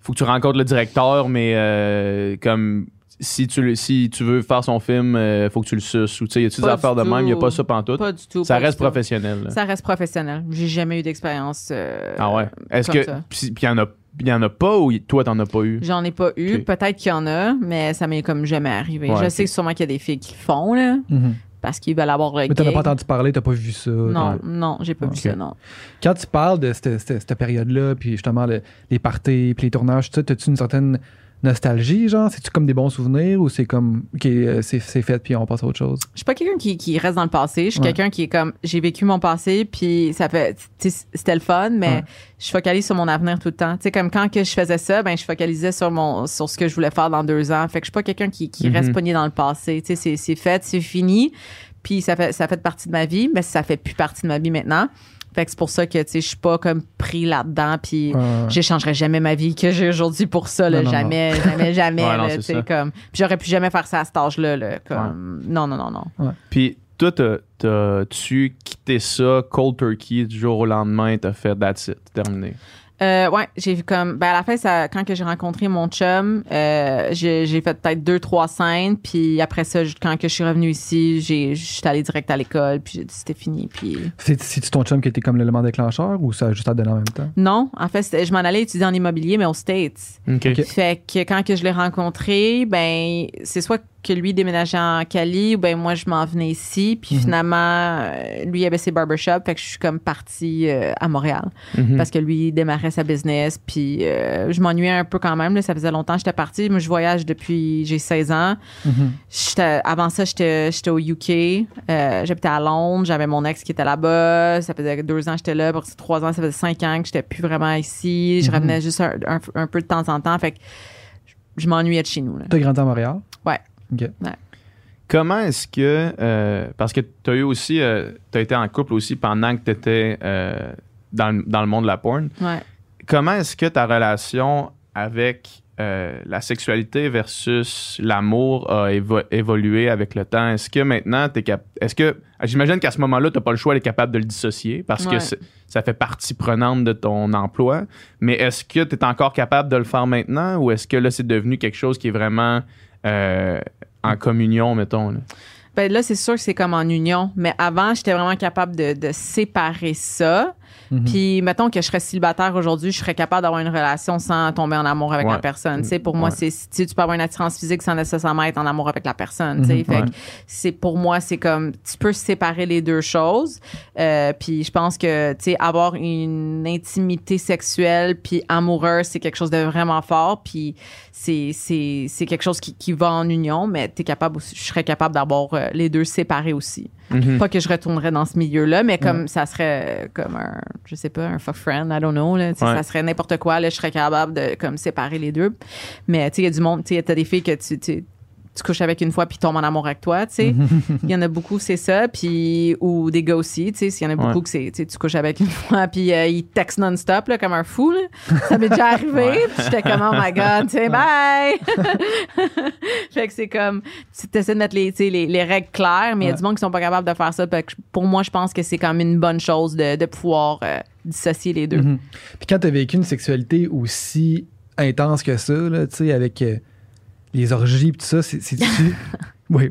faut que tu rencontres le directeur mais euh, comme si tu si tu veux faire son film, euh, faut que tu le suces ou tu sais, y a-tu des affaires de même, il y a pas ça pantoute. Pas du tout. ça reste tout. professionnel. là. Ça reste professionnel. J'ai jamais eu d'expérience. euh, ah ouais? Est-ce comme que ça. puis il y en a il y en a pas ou toi t'en as pas eu? J'en ai pas eu. Peut-être qu'il y en a, mais ça m'est comme jamais arrivé. Ouais, je sais sûrement qu'il y a des filles qui le font, là, Mhm. Parce qu'ils veulent avoir Mais t'en as pas entendu parler, t'as pas vu ça. Non, non, j'ai pas vu ça, non. Quand tu parles de cette, cette- cette période-là, puis justement le- les parties, puis les tournages, ça, as-tu une certaine nostalgie, genre? C'est-tu comme des bons souvenirs ou c'est comme, OK, euh, c'est c'est fait, puis on passe à autre chose? Je suis pas quelqu'un qui, qui reste dans le passé. Je suis Ouais. quelqu'un qui est comme, j'ai vécu mon passé, puis ça fait, tu sais, c'était le fun, mais Ouais. je focalise sur mon avenir tout le temps. Tu sais, comme quand que je faisais ça, ben, je focalisais sur mon, sur ce que je voulais faire dans deux ans. Fait que je suis pas quelqu'un qui, qui Mhm. reste pogné dans le passé. Tu sais, c'est- c'est fait, c'est fini. Puis ça fait, ça fait partie de ma vie, mais ça fait plus partie de ma vie maintenant. Fait que c'est pour ça que, tu sais, je suis pas comme pris là-dedans, puis Ouais, ouais. j'échangerais jamais ma vie que j'ai aujourd'hui pour ça, là. Non, non, jamais, [LAUGHS] jamais, jamais, Ouais, tu sais, comme. Puis j'aurais pu jamais faire ça à cet âge-là, là. Comme, non, non, non, non. Puis toi t'as- t'as-tu quitté ça cold turkey du jour au lendemain, t'as fait that's it, terminé? Euh, ouais, j'ai vu comme ben à la fin ça quand que j'ai rencontré mon chum, euh, j'ai j'ai fait peut-être deux trois scènes puis après ça quand que je suis revenue ici, j'ai j'étais allée direct à l'école puis j'ai dit c'était fini puis C'est- C'est-tu ton chum qui était comme l'élément déclencheur ou ça a juste à donner en même temps? non, en fait, je m'en allais étudier en immobilier mais aux States. Fait que quand que je l'ai rencontré, ben c'est soit que lui déménageait en Cali, ben moi je m'en venais ici, puis Mhm. finalement euh, lui avait ses barbershops, fait que je suis comme partie euh, à Montréal Mhm. parce que lui il démarrait sa business, puis euh, je m'ennuyais un peu quand même, là, ça faisait longtemps que j'étais partie, moi je voyage depuis j'ai 16 ans. Mhm. Avant ça, j'étais j'étais au UK. Euh, J'habitais à Londres. J'avais mon ex qui était là-bas. Ça faisait deux ans que j'étais là. Pour trois ans, ça faisait cinq ans que j'étais plus vraiment ici. Je revenais juste un, un- un peu de temps en temps. Fait que je m'ennuyais de chez nous. T'as grandi à Montréal? Ouais. Comment est-ce que. euh, parce que tu as eu aussi. tu as été en couple aussi pendant que tu étais dans, le- dans le monde de la porn. Ouais. Comment est-ce que ta relation avec euh, la sexualité versus l'amour a évo- évolué avec le temps? Est-ce que maintenant, tu es capable. Est-ce que. J'imagine qu'à ce moment-là, tu n'as pas le choix d'être capable de le dissocier parce que Ouais. ça fait partie prenante de ton emploi. Mais est-ce que tu es encore capable de le faire maintenant ou est-ce que là, c'est devenu quelque chose qui est vraiment euh, en communion, mettons? là? Ben là, c'est sûr que c'est comme en union. Mais avant, j'étais vraiment capable de, de séparer ça. Mhm. Puis, mettons que je serais célibataire aujourd'hui, je serais capable d'avoir une relation sans tomber en amour avec Ouais. la personne. Tu sais, pour moi, c'est, tu peux avoir une attirance physique sans nécessairement être en amour avec la personne. tu sais. Fait Ouais. que c'est, pour moi, c'est comme, tu peux séparer les deux choses. Euh, puis, je pense que, tu sais, avoir une intimité sexuelle puis amoureuse, c'est quelque chose de vraiment fort. Puis, c'est, c'est, c'est quelque chose qui, qui va en union, mais t'es capable je serais capable d'avoir euh, les deux séparés aussi. Mhm. Pas que je retournerais dans ce milieu-là, mais comme ça serait euh, comme un, je sais pas, un fuck friend, I don't know, là, Ouais. ça serait n'importe quoi, là, je serais capable de comme séparer les deux. Mais tu sais, il y a du monde, tu sais, t'as des filles que tu, tu, tu couches avec une fois puis tombent en amour avec toi, tu sais. Il y en a beaucoup, c'est ça, puis ou des gars aussi, tu sais, s'il y en a beaucoup Ouais. que c'est, tu tu couches avec une fois puis euh, ils textent non-stop là comme un fou, là. Ça m'est déjà arrivé, puis j'étais comme oh my god, tu sais, bye. [LAUGHS] fait que c'est comme tu essaies de mettre les, tu les, les règles claires, mais il y a du monde qui sont pas capables de faire ça. Fait que pour moi, je pense que c'est quand même une bonne chose de, de pouvoir euh, dissocier les deux. Mhm. Puis quand t'as vécu une sexualité aussi intense que ça, là, tu sais, avec euh, les orgies et tout ça, c'est- c'est-tu. [LAUGHS] oui,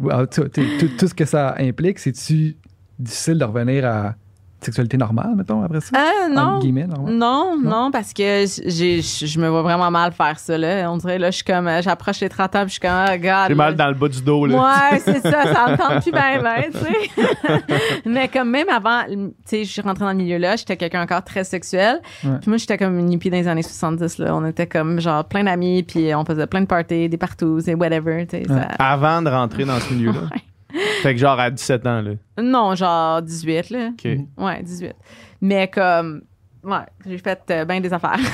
tout ce que ça implique, c'est-tu difficile de revenir à sexualité normale, mettons, après ça? Ah non. Non, Non? non, parce que j'ai, je me vois vraiment mal faire ça, là. On dirait, là, je suis comme, euh, j'approche les 30 ans, puis je suis comme, oh, God. J'ai mal dans le bas du dos, là. Ouais, c'est ça, ça me tente plus [LAUGHS] bien, ben, tu sais. [LAUGHS] Mais comme même avant, tu sais, je suis rentrée dans le milieu-là, j'étais quelqu'un encore très sexuel. Ouais. Puis moi, j'étais comme une hippie dans les années 70, là. On était comme, genre, plein d'amis, puis on faisait plein de parties, des partout, c'est whatever, tu sais. Ouais. ça- Avant de rentrer dans ce milieu-là. Fait que genre à 17 ans, là. Non, genre 18, là. OK. Ouais, 18. Mais comme, ouais, j'ai fait euh, bien des affaires. [LAUGHS]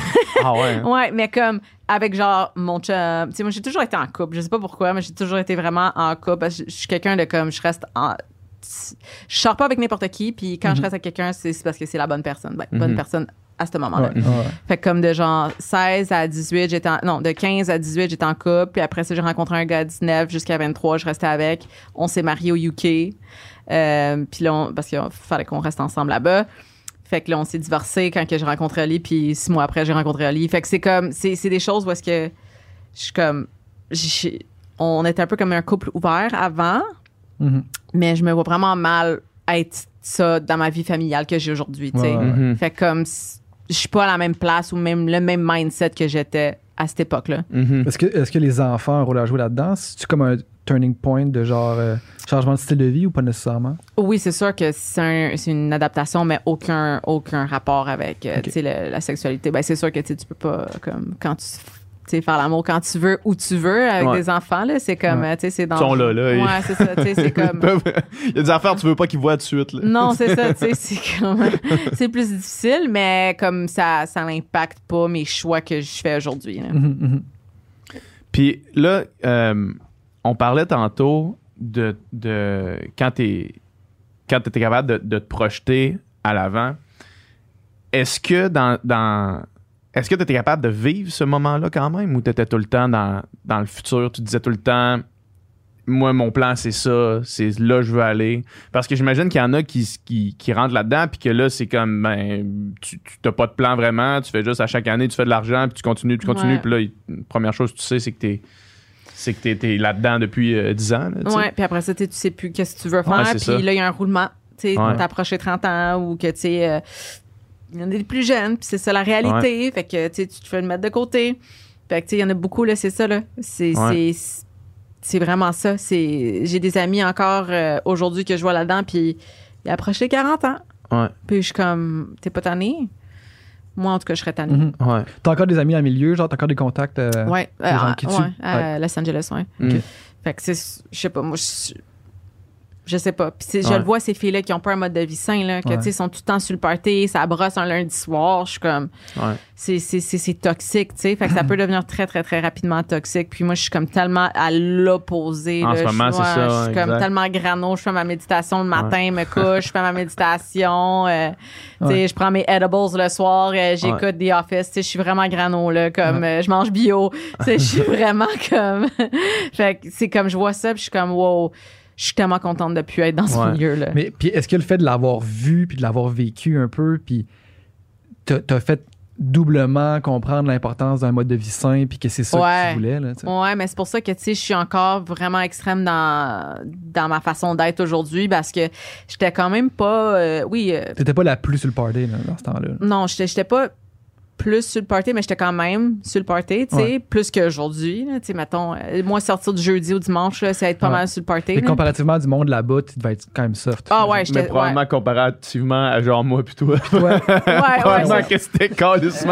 Ah ouais. hein? Ouais, mais comme avec genre mon chum. Tu sais, moi, j'ai toujours été en couple. Je sais pas pourquoi, mais j'ai toujours été vraiment en couple. Parce que je je suis quelqu'un de comme, je reste en. Je sors pas avec n'importe qui, puis quand je reste avec quelqu'un, c'est parce que c'est la bonne personne. Ben, bonne Mhm. personne à ce moment-là. Ouais, ouais. Fait que comme de genre 16 à 18, j'étais en- non, de 15 à 18, j'étais en couple, puis après ça, j'ai rencontré un gars à 19 jusqu'à 23, je restais avec. On s'est mariés au UK. Euh, puis là, on- parce qu'il fallait qu'on reste ensemble là-bas. Fait que là, on s'est divorcés quand que j'ai rencontré Ali, puis six mois après, j'ai rencontré Ali. Fait que c'est comme, c'est c'est des choses où est-ce que je suis comme, on était un peu comme un couple ouvert avant, Mhm. mais je me vois vraiment mal être ça dans ma vie familiale que j'ai aujourd'hui. Ouais. Mhm. Fait que comme, je suis pas à la même place ou même le même mindset que j'étais à cette époque-là. Mhm. Est-ce que, est-ce que les enfants ont un rôle à jouer là-dedans? C'est-tu comme un turning point de genre euh, changement de style de vie ou pas nécessairement? Oui, c'est sûr que c'est un- c'est une adaptation, mais aucun, aucun rapport avec euh, le- la sexualité. Ben, c'est sûr que tu peux pas, comme, quand tu tu sais, faire l'amour quand tu veux, où tu veux, avec Ouais. des enfants, là, c'est comme, Ouais. euh, tu sais, c'est dans. Ils sont là, là, et- Ouais, c'est ça, tu sais, c'est [LAUGHS] comme. Peuvent- Il y a des affaires tu veux pas qu'ils voient tout de suite, là. Non, c'est ça, tu sais, [LAUGHS] c'est comme. c'est plus difficile, mais comme ça, ça n'impacte pas mes choix que je fais aujourd'hui. là. Mhm, mhm. Puis là, euh, on parlait tantôt de, de quand tu quand étais capable de, de te projeter à l'avant. Est-ce que dans, dans est-ce que tu étais capable de vivre ce moment-là quand même ou tu étais tout le temps dans, dans le futur? Tu disais tout le temps moi, mon plan, c'est ça, c'est là je veux aller. Parce que j'imagine qu'il y en a qui, qui, qui rentrent là-dedans, puis que là, c'est comme, ben, tu n'as pas de plan vraiment, tu fais juste à chaque année, tu fais de l'argent, puis tu continues, tu continues, puis là, il- première chose que tu sais, c'est que tu c'est que t'es, t'es là-dedans depuis euh, 10 ans. là, tu. Ouais, puis après ça, tu sais, tu sais plus qu'est-ce que tu veux faire. Puis là, il y a un roulement. Tu Ouais. t'approches les 30 ans ou que, tu sais, euh, il y en a des plus jeunes, puis c'est ça la réalité. Fait que, tu sais, tu te fais le mettre de côté. Fait que, tu sais, il y en a beaucoup, là, c'est ça, là. C'est, Ouais. c'est, c'est vraiment ça. C'est, j'ai des amis encore euh, aujourd'hui que je vois là-dedans, puis il a approché 40 ans. Ouais. Puis je suis comme, t'es pas tanné? Moi, en tout cas, je serais tannée. Mhm. Ouais. T'as encore des amis dans le milieu, genre, t'as encore des contacts. euh, Ouais, les gens à- qui ouais, tuent. à Los Angeles, ouais. Mm. Fait que c'est, je sais pas, moi, je, je sais pas. Puis je Ouais. le vois, ces filles-là qui ont pas un mode de vie sain, là, que, Ouais. tu sais, sont tout le temps sur le party, ça brosse un lundi soir. Je suis comme, Ouais. c'est, c'est, c'est, c'est toxique, tu sais. Fait que ça peut devenir très, très, très rapidement toxique. Puis moi, je suis comme tellement à l'opposé. En là. ce Je- moment, c'est ouais, ça, Je suis exact. comme tellement grano. Je fais ma méditation le matin, me couche, je fais ma méditation. euh, tu sais, je prends mes edibles le soir, euh, j'écoute The Office. Tu sais, je suis vraiment grano, là. Comme, euh, je mange bio. Tu sais, je suis [LAUGHS] vraiment comme. [LAUGHS] fait que c'est comme, je vois ça, puis je suis comme, wow. Je suis tellement contente de plus être dans ce Ouais. milieu-là. Mais puis est-ce que le fait de l'avoir vu puis de l'avoir vécu un peu, puis t'as fait doublement comprendre l'importance d'un mode de vie sain puis que c'est ça que tu voulais là. Ouais, mais c'est pour ça que, tu sais, je suis encore vraiment extrême dans, dans ma façon d'être aujourd'hui parce que j'étais quand même pas. euh, oui, euh, T'étais pas la plus sur le party là, dans ce temps-là. non, j'étais j'étais pas plus sur le party, mais j'étais quand même sur le party, tu sais, Ouais. plus qu'aujourd'hui. Tu sais, mettons, euh, moi, sortir du jeudi au dimanche, là, c'est être pas Ouais. mal sur le party. Mais là. comparativement à du monde là-bas, tu devais être quand même soft. Ah ouais, Mais j'étais. probablement comparativement à genre moi puis toi. Ouais. [LAUGHS] Ouais, ouais, probablement que c'était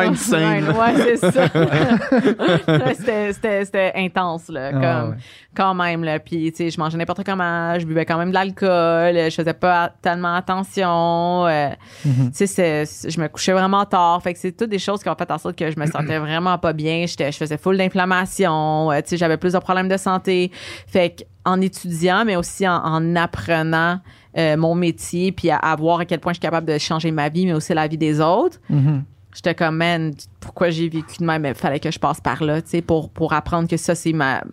une scène. Ouais, ouais, c'est ça. [LAUGHS] C'était- C'était c'était intense, là. Ah, comme, ouais. quand même, là. Puis, tu sais, je mangeais n'importe comment, je buvais quand même de l'alcool, je faisais pas tellement attention. euh, Mhm. Tu sais, je me couchais vraiment tard. Fait que c'est toutes des choses qui ont fait en sorte que je me sentais vraiment pas bien. Je faisais full d'inflammation. euh, tu j'avais plus de problèmes de santé. Fait en étudiant, mais aussi en, en apprenant euh, mon métier, puis à, voir à quel point je suis capable de changer ma vie, mais aussi la vie des autres. Mhm. J'étais comme, man, pourquoi j'ai vécu de même? Il fallait que je passe par là, tu sais, pour, pour apprendre que ça, c'est ma,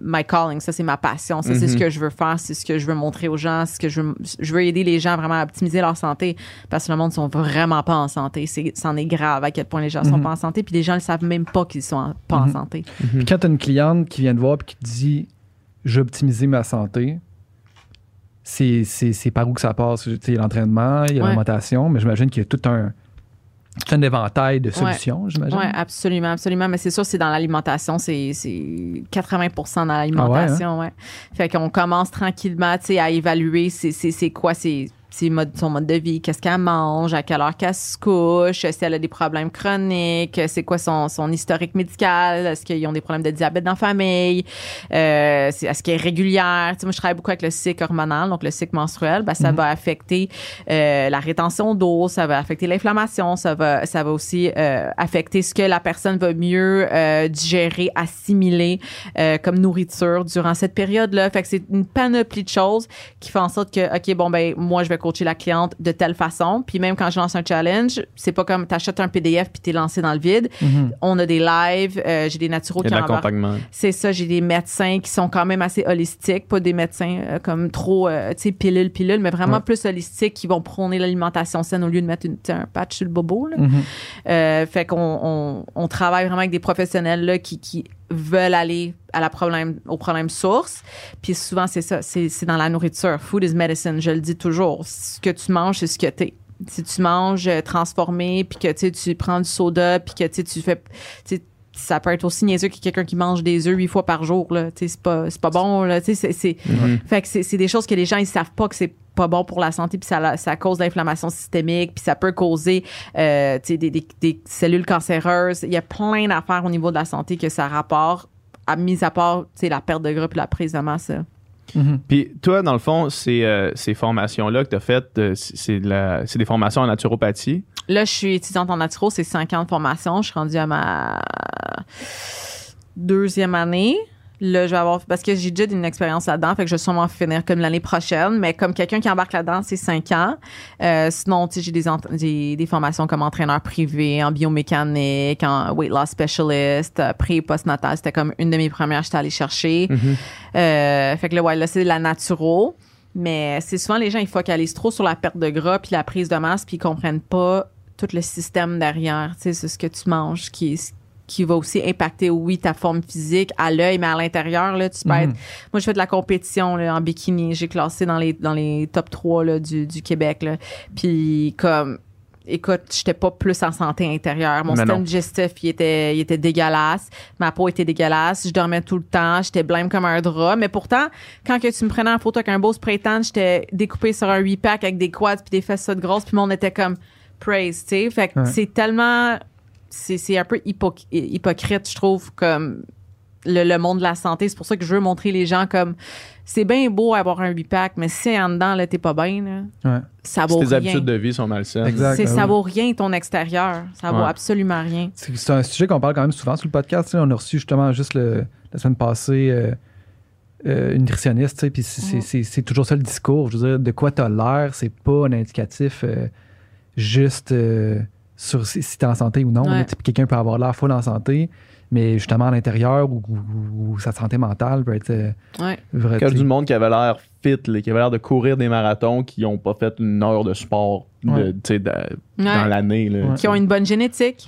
my calling, ça, c'est ma passion, ça, c'est Mhm. ce que je veux faire, c'est ce que je veux montrer aux gens, c'est ce que je veux, je veux aider les gens vraiment à optimiser leur santé, parce que le monde sont vraiment pas en santé. C'est, c'en est grave à quel point les gens sont Mhm. pas en santé, puis les gens ne savent même pas qu'ils sont en- pas en Mhm. santé. Puis quand t'as une cliente qui vient te voir et qui te dit j'ai optimisé ma santé, c'est, c'est, c'est par où que ça passe? Tu sais, Il y a l'entraînement, il y a Ouais. l'alimentation, mais j'imagine qu'il y a tout un, tout un éventail de solutions, j'imagine. Oui, absolument, absolument. Mais c'est sûr, c'est dans l'alimentation. C'est, c'est 80% dans l'alimentation, ouais, Fait qu'on commence tranquillement, tu sais, à évaluer c'est quoi c'est, son mode de vie, qu'est-ce qu'elle mange, à quelle heure qu'elle se couche, si elle a des problèmes chroniques, c'est quoi son, son historique médical, est-ce qu'ils ont des problèmes de diabète dans la famille, euh, est-ce qu'elle est régulière? Tu sais, moi, je travaille beaucoup avec le cycle hormonal, donc le cycle menstruel, ben, ça Mhm. va affecter euh, la rétention d'eau, ça va affecter l'inflammation, ça va, ça va aussi euh, affecter ce que la personne va mieux digérer, assimiler comme nourriture durant cette période-là. Fait que c'est une panoplie de choses qui fait en sorte que, OK, bon, ben, moi, je vais coacher la cliente de telle façon. Puis même quand je lance un challenge, c'est pas comme t'achètes un PDF puis t'es lancé dans le vide. Mhm. On a des lives, euh, j'ai des naturaux qui de l'accompagnement. C'est ça, j'ai des médecins qui sont quand même assez holistiques, pas des médecins euh, comme trop, euh, tu sais, pilule, pilule, mais vraiment Ouais. plus holistiques qui vont prôner l'alimentation saine au lieu de mettre une, un patch sur le bobo. Là. Mhm. Euh, fait qu'on on, on travaille vraiment avec des professionnels là, qui, qui veulent aller à la problème, au problème source. Puis souvent, c'est ça, c'est c'est dans la nourriture. Food is medicine, je le dis toujours. Ce que tu manges, c'est ce que t'es. Si tu manges euh, transformé, puis que tu prends du soda, puis que tu fais... ça peut être aussi niaiseux que quelqu'un qui mange des œufs huit fois par jour. Là. Tu C'est pas, c'est pas bon. Là. Tu C'est, c'est, fait que c'est, c'est des choses que les gens ils savent pas que c'est pas bon pour la santé puis ça, ça cause l'inflammation systémique puis ça peut causer euh, tu sais, des, des, des cellules cancéreuses il y a plein d'affaires au niveau de la santé que ça rapporte à mis à part la perte de gras puis la prise de masse. Mhm. Puis toi, dans le fond, ces, euh, ces formations-là que tu as faites, euh, c'est de des formations en naturopathie? là je suis étudiante en naturo c'est cinq ans de formation je suis rendue à ma deuxième année Là, je vais avoir parce que j'ai déjà une expérience là-dedans, fait que je vais sûrement finir comme l'année prochaine. Mais comme quelqu'un qui embarque là-dedans, c'est cinq ans. Euh, sinon, tu sais, j'ai des, des formations comme entraîneur privé, en biomécanique, en weight loss specialist, euh, pré et post-natal. C'était comme une de mes premières j'étais allée chercher. Euh, fait que là, ouais, là, c'est la naturo. Mais c'est souvent les gens, ils focalisent trop sur la perte de gras puis la prise de masse puis ils comprennent pas tout le système derrière. Tu sais, c'est ce que tu manges qui est qui va aussi impacter, oui, ta forme physique à l'œil, mais à l'intérieur, là, tu peux Mhm. être... Moi, je fais de la compétition là, en bikini. J'ai classé dans les, dans les top 3 là, du, du Québec. Là. Puis, comme écoute, j'étais pas plus en santé intérieure. Mon système digestif, il était, il était dégueulasse. Ma peau était dégueulasse. Je dormais tout le temps. J'étais blême comme un drap. Mais pourtant, quand que tu me prenais en photo avec un beau spray tan, j'étais découpée sur un 8-pack avec des quads puis des fesses de grosses. Puis on était comme praise, tu sais. Fait que Ouais. c'est tellement... C'est c'est un peu hypo- hypocrite, je trouve, comme le, le monde de la santé. C'est pour ça que je veux montrer les gens comme... C'est bien beau avoir un 8-pack, mais si en dedans, là, t'es pas bien, là, Ouais. ça Si vaut tes rien. habitudes de vie sont malsaines. Exact. Ben ça vaut rien ton extérieur. Ça vaut Ouais. absolument rien. C'est c'est un sujet qu'on parle quand même souvent sur le podcast. On a reçu justement juste le- la semaine passée euh, euh, une nutritionniste, puis c'est- c'est- c'est c'est toujours ça le discours. Je veux dire, de quoi tu as l'air, c'est pas un indicatif euh, juste euh, sur si, tu es en santé ou non. Ouais. Quelqu'un peut avoir l'air full en santé, mais justement à l'intérieur ou, ou- ou sa santé mentale peut être euh, Ouais. vrai. Il y a du monde qui avait l'air fit, là, qui avait l'air de courir des marathons, qui n'ont pas fait une heure de sport de- Ouais. tu sais, de- Ouais. dans l'année. là, Ouais. Qui ont une bonne génétique.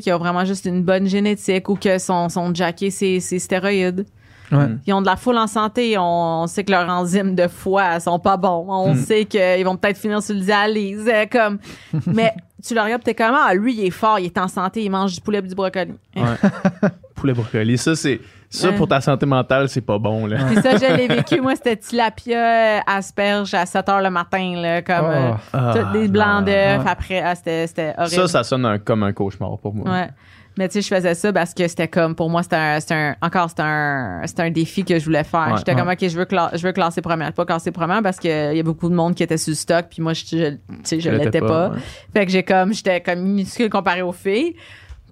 Qui ont vraiment juste une bonne génétique ou que sont, sont jackés ses, ses stéroïdes. Ouais. Mm. Ils ont de la foule en santé. On sait que leurs enzymes de foie sont pas bons. On Mm. sait qu'ils vont peut-être finir sur le dialyse. euh, comme. [LAUGHS] Mais tu le regardes, t'es comme, ah, lui, il est fort, il est en santé, il mange du poulet et du brocoli. Ouais. [LAUGHS] Poulet brocoli. Ça, c'est. Ça, Ouais. pour ta santé mentale, c'est pas bon, là. Puis ça, je l'ai [LAUGHS] vécu. Moi, c'était tilapia, euh, asperge à 7 heures le matin, là, comme euh, Oh. Ah, tous des blancs d'œufs. Après, ah, c'était c'était horrible. Ça, ça sonne un- comme un cauchemar pour moi. Ouais. Mais tu sais, je faisais ça parce que c'était comme, pour moi, c'était un, c'était un- encore, c'était un, c'était un défi que je voulais faire. Ouais, J'étais ouais. comme, OK, je veux, je veux classer première. Pas classer première parce qu'il y a beaucoup de monde qui était sur le stock, puis moi, je, je, tu sais, je Je l'étais pas. ouais. Fait que j'ai comme, j'étais comme minuscule comparé aux filles.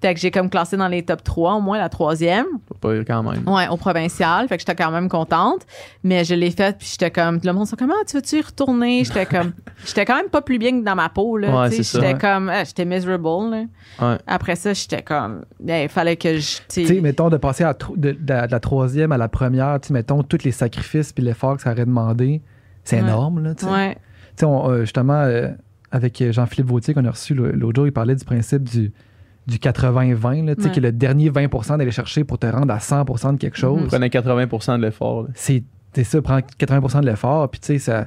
Fait que j'ai comme classé dans les top 3, au moins la troisième. Pas quand même. Ouais, au provincial. Fait que j'étais quand même contente. Mais je l'ai faite, puis j'étais comme, le monde sont comme, ah, tu veux-tu y retourner? J'étais comme, [LAUGHS] j'étais quand même pas plus bien que dans ma peau, là. Ouais. J'étais Ouais. comme, ah, j'étais miserable, là. Ouais. Après ça, j'étais comme, il fallait que je, tu sais, mettons, de passer à tro- de, de la, de la troisième à la première, tu sais, mettons, tous les sacrifices puis l'effort que ça aurait demandé, c'est Ouais. énorme, là, tu sais. ouais, Tu sais, euh, justement, euh, avec Jean-Philippe Vautier qu'on a reçu l'autre jour, il parlait du principe du, du 80-20, là, tu sais, Ouais. qui est le dernier 20 d'aller chercher pour te rendre à 100 de quelque chose. Mhm. Prenez 80 de l'effort. C'est c'est ça, prendre 80 de l'effort, puis tu sais, ça.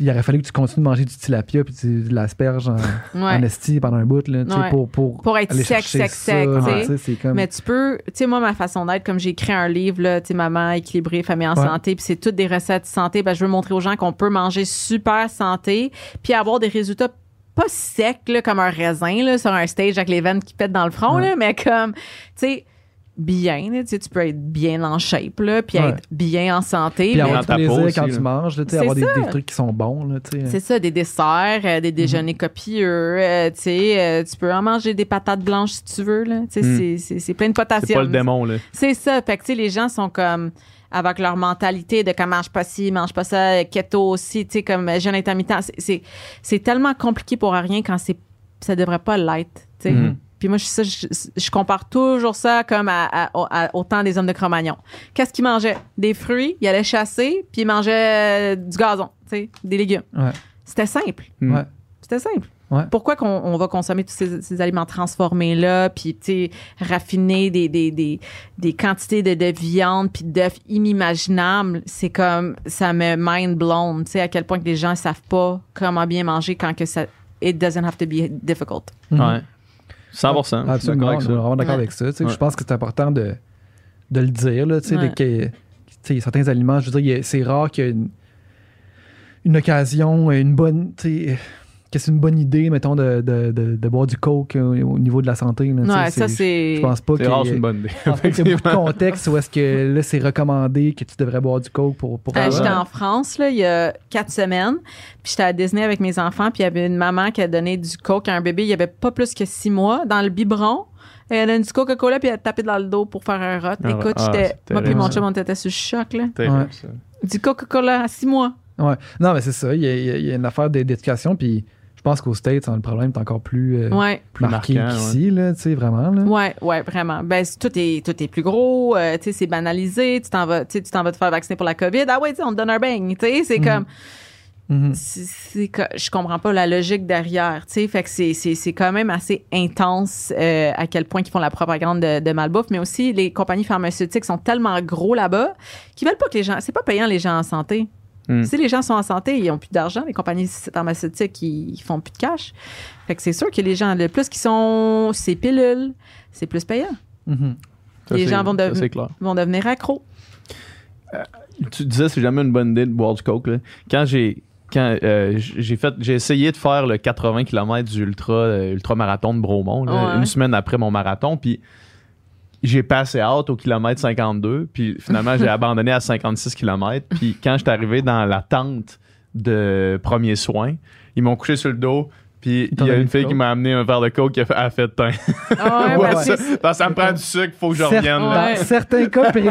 Il aurait fallu que tu continues de manger du tilapia puis du- de l'asperge en, en ouais. esti pendant un bout, là, tu sais, Ouais. pour, pour, Pour être aller sec, chercher sec, ça, sec, comme... Mais tu peux, tu sais, moi, ma façon d'être, comme j'ai écrit un livre, là, tu sais, Maman équilibrée, famille en Ouais. santé, puis c'est toutes des recettes santé, ben, je veux montrer aux gens qu'on peut manger super santé, puis avoir des résultats pas secs, là, comme un raisin, là, sur un stage avec les veines qui pètent dans le front, Ouais. là, mais comme, tu sais, bien, là, tu peux être bien en shape, là, puis Ouais. être bien en santé. Puis avoir du ta plaisir peau quand tu manges, là, C'est avoir des, ça. des trucs qui sont bons, là, tu sais. C'est ça, des desserts, euh, des déjeuners Mhm. copieux, euh, tu sais, euh, tu peux en manger des patates blanches si tu veux, là. Tu sais, Mm. c'est- c'est- c'est plein de C'est potassium. pas le démon, là. C'est ça. Fait que, tu sais, les gens sont comme, avec leur mentalité de comme mange pas ci, mange pas ça, keto aussi, tu sais, comme jeûne intermittent. C'est- C'est, c'est tellement compliqué pour rien quand c'est, ça devrait pas l'être, tu sais. Mhm. Puis moi, je, ça, je, je compare toujours ça comme à, à- au- à- au temps des hommes de Cro-Magnon. Qu'est-ce qu'ils mangeaient? Des fruits, ils allaient chasser, puis ils mangeaient euh, du gazon, tu sais, des légumes. Ouais. C'était simple. Mm. Ouais. C'était simple. Ouais. Pourquoi qu'on on va consommer tous ces, ces aliments transformés-là, puis, tu sais, raffiner des, des, des, des quantités de, de viande puis d'œufs inimaginables? C'est comme, ça me mind blown, tu sais, à quel point que les gens savent pas comment bien manger quand que ça, it doesn't have to be difficult. Mhm. Ouais. 100 Absolument, je suis vraiment d'accord Ouais. avec ça. tu sais. Ouais. Je pense que c'est important de, de le dire. Là, tu sais, certains aliments, je veux dire, c'est rare qu'il y ait une, une occasion, une bonne. tu sais, Que c'est une bonne idée, mettons, de, de, de, de boire du coke au, au niveau de la santé. là, Ouais, ça, c'est. Je pense pas y c'est une bonne idée. [LAUGHS] qu'il y a beaucoup de contexte où est-ce que là, c'est recommandé que tu devrais boire du coke pour. pour Euh, faire- J'étais en France là, il y a quatre semaines, puis j'étais à Disney avec mes enfants, puis il y avait une maman qui a donné du coke à un bébé, il y avait pas plus que six mois, dans le biberon. Elle a donné du Coca-Cola, puis elle a tapé dans le dos pour faire un rot. Ah. Écoute, Ah, j'étais. Moi, puis mon chum, on était sur le choc, là. Terrible, Ouais. ça. Du Coca-Cola à six mois. Ouais. Non, mais c'est ça. Il y, a, il y a- il une affaire d'é- d'éducation. Puis pense qu'aux States, hein, le problème est encore plus, euh, Ouais. plus Plus marqué qu'ici, là, tu sais, vraiment. Là. Ouais, ouais, vraiment. Ben, tout est, tout est plus gros, euh, tu sais, c'est banalisé, tu t'en vas, tu t'en vas te faire vacciner pour la COVID. Ah ouais, tu on te donne un bang, tu sais, c'est Mhm. comme, Mhm. c'est je comprends pas la logique derrière, tu sais, fait que c'est, c'est, c'est quand même assez intense euh, à quel point ils font la propagande de, de malbouffe, mais aussi les compagnies pharmaceutiques sont tellement gros là-bas qu'ils veulent pas que les gens, c'est pas payant les gens en santé. Mm. Si les gens sont en santé, ils ont plus d'argent, les compagnies pharmaceutiques, ils, font plus de cash. Fait que c'est sûr que les gens, le plus qui sont ces pilules, c'est plus payant. Mhm. Ça, les gens vont ça, devenir- c'est clair. Ils vont devenir accros. Tu disais c'est jamais une bonne idée de boire du coke. Là. Quand j'ai quand euh, j'ai fait j'ai essayé de faire le 80 km du ultra euh, ultra marathon de Bromont là, Ouais. une semaine après mon marathon puis j'ai passé out au kilomètre 52 puis finalement j'ai [LAUGHS] abandonné à 56 km puis quand j'étais arrivé dans la tente de premiers soins ils m'ont couché sur le dos puis il y a une fille qui m'a amené un verre de coke qui a fait, a fait teint. Ah ouais, [LAUGHS] Ouais, ben, ça, parce que ça me prend du sucre, faut que je revienne. là. Ouais. Dans certains cas précis,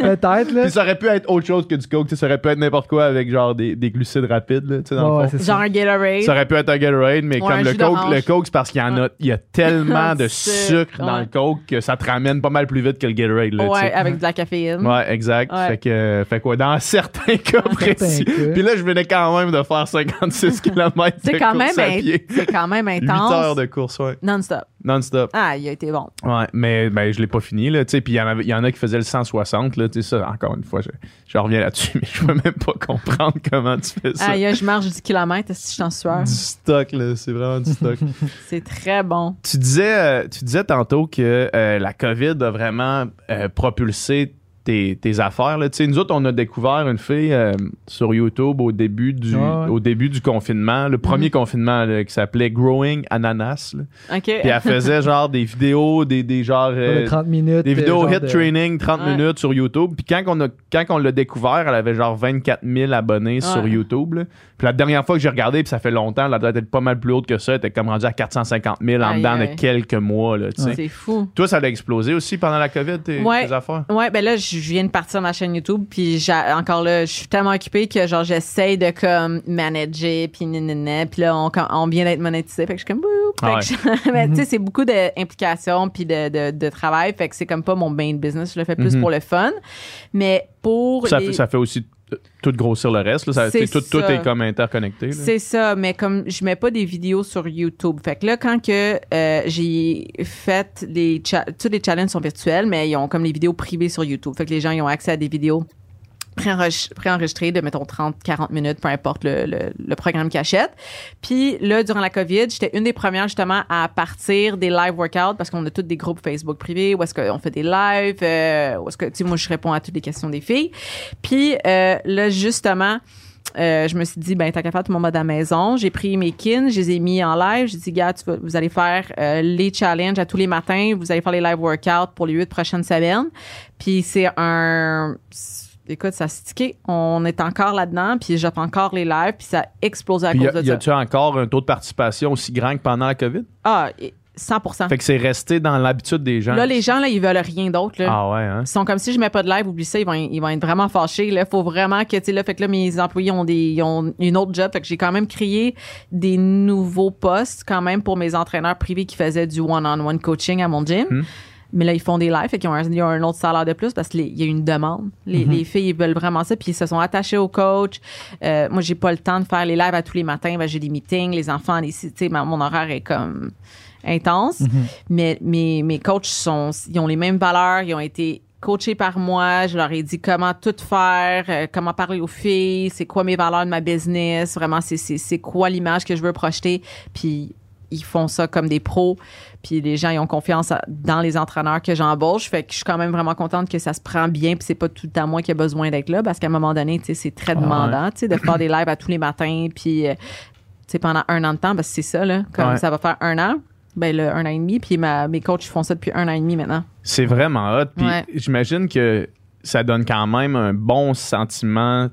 peut-être. Là. Puis ça aurait pu être autre chose que du coke, tu sais, ça aurait pu être n'importe quoi avec genre des, des glucides rapides, là, tu sais, dans le fond. Genre ça. un Gatorade. Ça aurait pu être un Gatorade, mais Ouais, comme le coke, le coke, c'est parce qu'il y en a, il y a tellement de Sucre, dans le coke que ça te ramène pas mal plus vite que le Gatorade, là, tu Ouais, sais. avec de la caféine. Ouais, exact. Ouais. Fait que, fait quoi, [LAUGHS] dans certains cas précis. Puis là, je venais quand même de faire 56 km C'est quand, même course à in- pied. c'est quand même [LAUGHS] 8 intense. heures de course, ouais. Non-stop. Non-stop. Ah, il a été bon. Ouais, mais ben, je l'ai pas fini, là, tu sais. Puis il y, en y a qui faisaient le 160, là, tu sais, ça, encore une fois, je, je reviens là-dessus, [LAUGHS] mais je peux même pas comprendre comment tu fais ça. Ah, je marche 10 km si je suis en sueur. Du stock, là, c'est vraiment du stock. [LAUGHS] C'est très bon. tu, disais, euh, tu disais tantôt que euh, la COVID a vraiment euh, propulsé tes, tes affaires. Là. Tu sais, Nous autres, on a découvert une fille euh, sur YouTube au début du, Ah ouais. au début du confinement, le premier confinement là, qui s'appelait Growing Ananas. là. Puis elle faisait [LAUGHS] genre des vidéos, des, des genre. Euh, de 30 minutes. des euh, vidéos hit de- training 30 Ouais. minutes sur YouTube. Puis quand on, a, quand on l'a découvert, elle avait genre 24 000 abonnés sur. YouTube. là. Puis la dernière fois que j'ai regardé, puis ça fait longtemps, elle doit être pas mal plus haute que ça. Elle était comme rendue à 450 000 en Aïe, dedans de quelques mois. Là, tu sais. C'est fou. Toi, ça a explosé aussi pendant la COVID, tes, Ouais. tes affaires? Ouais, ben là, je viens de partir de ma chaîne YouTube, puis j'ai- encore là, je suis tellement occupée que genre j'essaye de comme manager, puis nanana, puis là on, on vient d'être monétisé, fait que je suis comme Ah je- mais [LAUGHS] tu sais, c'est beaucoup d'implications puis de, de, de travail, fait que c'est comme pas mon main business, je le fais plus Mhm. pour le fun, mais pour Ça, les- fait, ça fait aussi tout grossir le reste. Là. Ça, tout, est comme interconnecté. C'est ça, mais comme je mets pas des vidéos sur YouTube. Fait que là, quand que euh, j'ai fait les tous les challenges sont virtuels, mais ils ont comme les vidéos privées sur YouTube. Fait que les gens ils ont accès à des vidéos préenregistrées de mettons 30 40 minutes peu importe le, le, programme qu'ils achètent. Puis là durant la Covid, j'étais une des premières justement à partir des live workouts parce qu'on a tous des groupes Facebook privés où est-ce qu'on fait des lives euh, où est-ce que tu sais moi je réponds à toutes les questions des filles. Puis euh, là justement euh, je me suis dit, ben, t'as qu'à faire tout mon mode à la maison. J'ai pris mes kins, je les ai mis en live. J'ai dit, gars, vous allez faire les challenges à tous les matins. Vous allez faire les live workouts pour les huit prochaines semaines. Puis c'est un... Écoute, ça a stické. On est encore là-dedans, puis j'offre encore les lives, puis ça a explosé à Puis y, cause a- de y ça. a-tu encore un taux de participation aussi grand que pendant la COVID? Ah, et 100% Fait que c'est resté dans l'habitude des gens. Là, les gens, là, ils veulent rien d'autre. Là. Ah ouais, hein? Ils sont comme si je mets pas de live, oublie ça, ils vont, ils vont être vraiment fâchés. Là, faut vraiment que tu sais là, fait que là mes employés ont des, ils ont une autre job, fait que j'ai quand même créé des nouveaux postes quand même pour mes entraîneurs privés qui faisaient du one-on-one coaching à mon gym. Hmm. Mais là, ils font des lives, fait qu'ils ont un, ils ont un autre salaire de plus parce qu'il y a une demande. Les, les filles, ils veulent vraiment ça, puis ils se sont attachés au coach. Euh, moi, j'ai pas le temps de faire les lives à tous les matins. Ben, j'ai des meetings, les enfants, les, ma- mon horaire est comme intense. Mais mes, mes coachs sont, ils ont les mêmes valeurs, ils ont été coachés par moi, je leur ai dit comment tout faire, euh, comment parler aux filles, c'est quoi mes valeurs de ma business, vraiment c'est quoi l'image que je veux projeter, puis ils font ça comme des pros, puis les gens ils ont confiance dans les entraîneurs que j'embauche, fait que je suis quand même vraiment contente que ça se prend bien, puis c'est pas tout à moi qui a besoin d'être là parce qu'à un moment donné, tu sais c'est très Ah, demandant, tu sais de faire des lives à tous les matins, puis euh, pendant un an de temps, parce que c'est ça là, comme Ouais. ça va faire un an ben le un an et demi puis ma, mes coachs font ça depuis un an et demi maintenant C'est vraiment hot. Puis Ouais. j'imagine que ça donne quand même un bon sentiment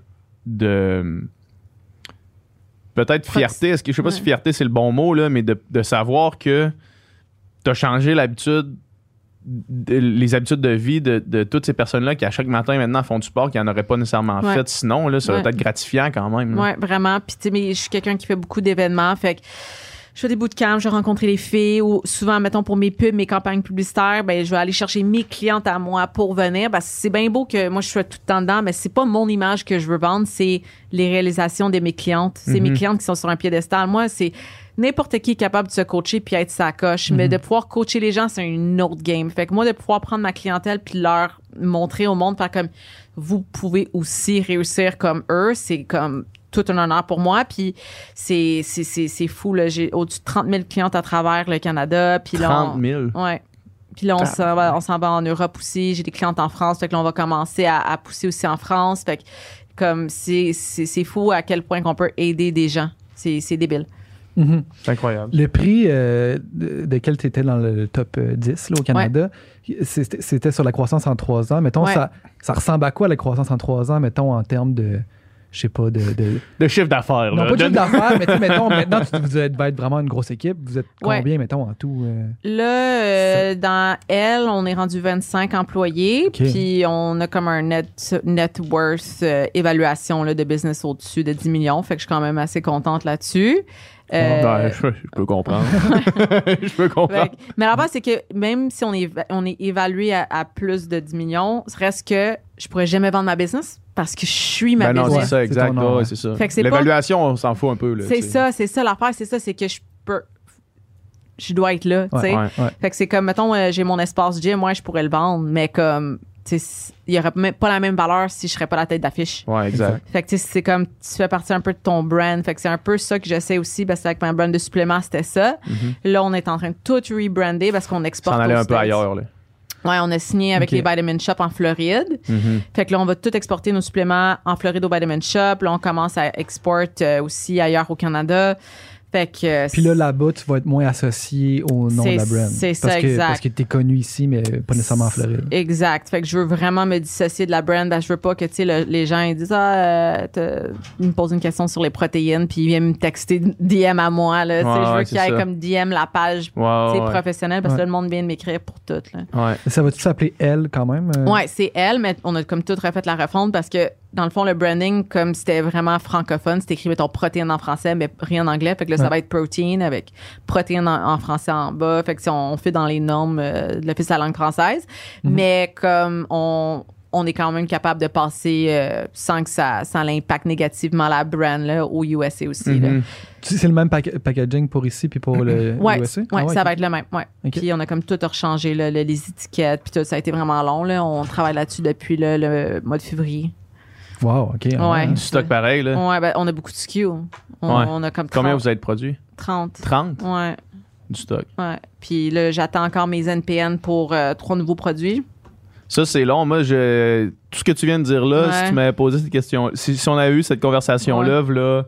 de. Peut-être fierté. Est-ce que, je sais pas si fierté c'est le bon mot, là, mais de, de savoir que tu as changé l'habitude, de- les habitudes de vie de, de toutes ces personnes-là qui, à chaque matin, maintenant, font du sport, qui n'en auraient pas nécessairement Ouais. fait sinon. Là, ça Ouais. doit être gratifiant quand même. ouais vraiment puis tu sais mais je suis quelqu'un qui fait beaucoup d'événements fait que je fais des bootcamps, je vais rencontrer les filles ou souvent, mettons, pour mes pubs, mes campagnes publicitaires, ben, je vais aller chercher mes clientes à moi pour venir. Que c'est bien beau que moi, je sois tout le temps dedans, mais c'est pas mon image que je veux vendre, c'est les réalisations de mes clientes. C'est mes Mhm. clientes qui sont sur un piédestal. Moi, c'est, n'importe qui est capable de se coacher puis être sa coche, mais de pouvoir coacher les gens, c'est une autre game. Fait que moi, de pouvoir prendre ma clientèle puis leur montrer au monde, faire comme vous pouvez aussi réussir comme eux, c'est comme tout un honneur pour moi. Puis c'est, c'est, c'est, c'est fou, là. J'ai au-dessus de 30 000 clientes à travers le Canada. Puis là, 30 on- 000. Ouais. Puis là, on s'en va, on s'en va en Europe aussi. J'ai des clientes en France. Fait que là, on va commencer à, à pousser aussi en France. Fait que comme c'est, c'est, c'est fou à quel point qu'on peut aider des gens. C'est, c'est débile. Mhm. C'est incroyable. Le prix euh, de, de quel tu étais dans le top euh, 10 là, au Canada, c'était c'était sur la croissance en trois ans. Mettons, Ouais. ça, ça ressemble à quoi la croissance en trois ans, mettons, en termes de, je sais pas, de... de- De chiffre d'affaires. non, là. pas de chiffre d'affaires, mais tu sais, [LAUGHS] mettons, maintenant, tu, vous êtes, va être vraiment une grosse équipe. Vous êtes Ouais. combien, mettons, en tout? euh? Là, euh, dans elle, on est rendu 25 employés, puis on a comme un net, net worth euh, évaluation là, de business au-dessus de 10 millions. Fait que je suis quand même assez contente là-dessus. Euh, Ben, je, je peux comprendre. [LAUGHS] je peux comprendre. mais la base, c'est que même si on est, on est évalué à, à plus de 10 millions, reste que je pourrais jamais vendre ma business parce que je suis ma Ben non, c'est ça, C'est exact. Ouais, c'est ça. Fait que c'est pas- L'évaluation, on s'en fout un peu. là, C'est ça, c'est ça l'affaire, c'est ça, c'est que je peux. Je dois être là, tu sais. Ouais. Ouais. Fait que c'est comme, mettons, euh, j'ai mon espace gym, moi, je pourrais le vendre, mais comme, tu sais, il y aurait même pas la même valeur si je serais pas la tête d'affiche. Ouais, exact. Fait que tu sais, c'est comme, tu fais partie un peu de ton brand. Fait que c'est un peu ça que j'essaie aussi, parce que avec ma brand de supplément, c'était ça. Là, on est en train de tout rebrander parce qu'on S'en exporte aller aux un peu ailleurs. Là. Ouais, on a signé avec les Vitamin Shop en Floride. Fait que là, on va tout exporter nos suppléments en Floride au Vitamin Shop. Là, on commence à exporter euh, aussi ailleurs au Canada. Fait que. euh, Puis là, là-bas, tu vas être moins associé au nom de la brand. c'est ça, parce que, exact. Parce que tu es connu ici, mais pas nécessairement en Floride. Exact. Fait que je veux vraiment me dissocier de la brand. que je veux pas que, tu sais, le- les gens ils disent, ah, euh, ils me posent une question sur les protéines, puis ils viennent me texter DM à moi, là. Ouais, je veux ouais, qu'il y ait comme DM la page, sais, ouais. professionnelle, parce que là, le monde vient de m'écrire pour tout, là. Ouais. Ça va-tu s'appeler Elle quand même? euh? Ouais, c'est elle, mais on a comme tout refait la refonte parce que, dans le fond, le branding, comme c'était vraiment francophone, c'était écrit, mettons, protéine en français, mais rien en anglais. Fait que là, ça va être protein avec protéine en, en français en bas. Fait que si on, on fait dans les normes euh, de l'Office de la langue française. Mhm. Mais comme on, on est quand même capable de passer euh, sans que ça, ça l'impacte négativement la brand là, au USA aussi. Mhm. C'est le même pack- packaging pour ici puis pour le Ouais, USA? ouais, Ah ça va être le même. Ouais. Puis on a comme tout rechangé, là, le- les étiquettes, puis tout. Ça a été vraiment long. Là. On travaille là-dessus depuis là, le mois de février. Wow, OK. ah Ouais. Du stock pareil. Là. Ouais, ben, on a beaucoup de SKU. On, Ouais. on a comme 30. Combien vous avez de produits? 30. 30 Ouais, du stock. ouais. Puis là, j'attends encore mes NPN pour euh, trois nouveaux produits. Ça, c'est long. Moi, je... tout ce que tu viens de dire là, Ouais. si tu m'avais posé cette question, si, si on avait eu cette conversation-là, là,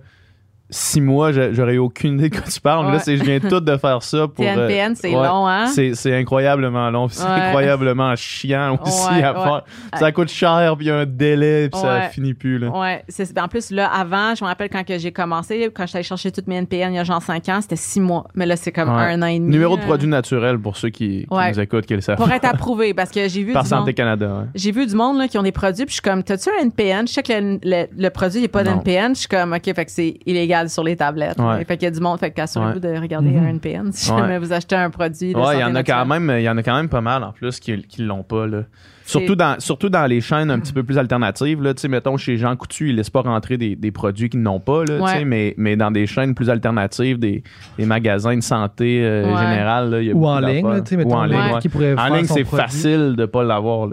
six mois, j'aurais eu aucune idée de quoi tu parles. Mais là, c'est, je viens tout de faire ça pour. Tes euh, NPN, c'est ouais. long, hein? C'est, c'est incroyablement long. C'est Ouais. incroyablement chiant aussi à faire. Ça coûte cher, puis il y a un délai, puis ça finit plus. Là. Ouais, c'est en plus là avant, je me rappelle quand que j'ai commencé, quand j'allais chercher toutes mes NPN il y a genre 5 ans, c'était 6 mois, mais là c'est comme un an et demi. Numéro de euh, produit naturel pour ceux qui, nous écoutent, qui le savent. pour être approuvé parce que j'ai vu Par du Santé monde, Canada. j'ai vu du monde là, qui ont des produits puis je suis comme t'as-tu un NPN Je sais que le, le- le produit il n'y a pas d'NPN, je suis comme OK, fait que c'est illégal sur les tablettes. Ouais. Fait qu'il y a du monde, fait qu'assurez-vous de regarder Mhm. un NPN si jamais vous achetez un produit il y en a quand même, il y en a quand même pas mal en plus qui, qui l'ont pas là. Surtout dans, surtout dans les chaînes un petit peu plus alternatives là, tu sais mettons chez Jean Coutu, ils laissent pas rentrer des, des produits qu'ils n'ont pas là, tu sais, Ouais. mais mais dans des chaînes plus alternatives, des, des magasins de santé euh, Ouais. générale là, il y a Ou en ligne, là, mettons, Ou en ligne, ouais. En ligne, c'est facile de pas l'avoir.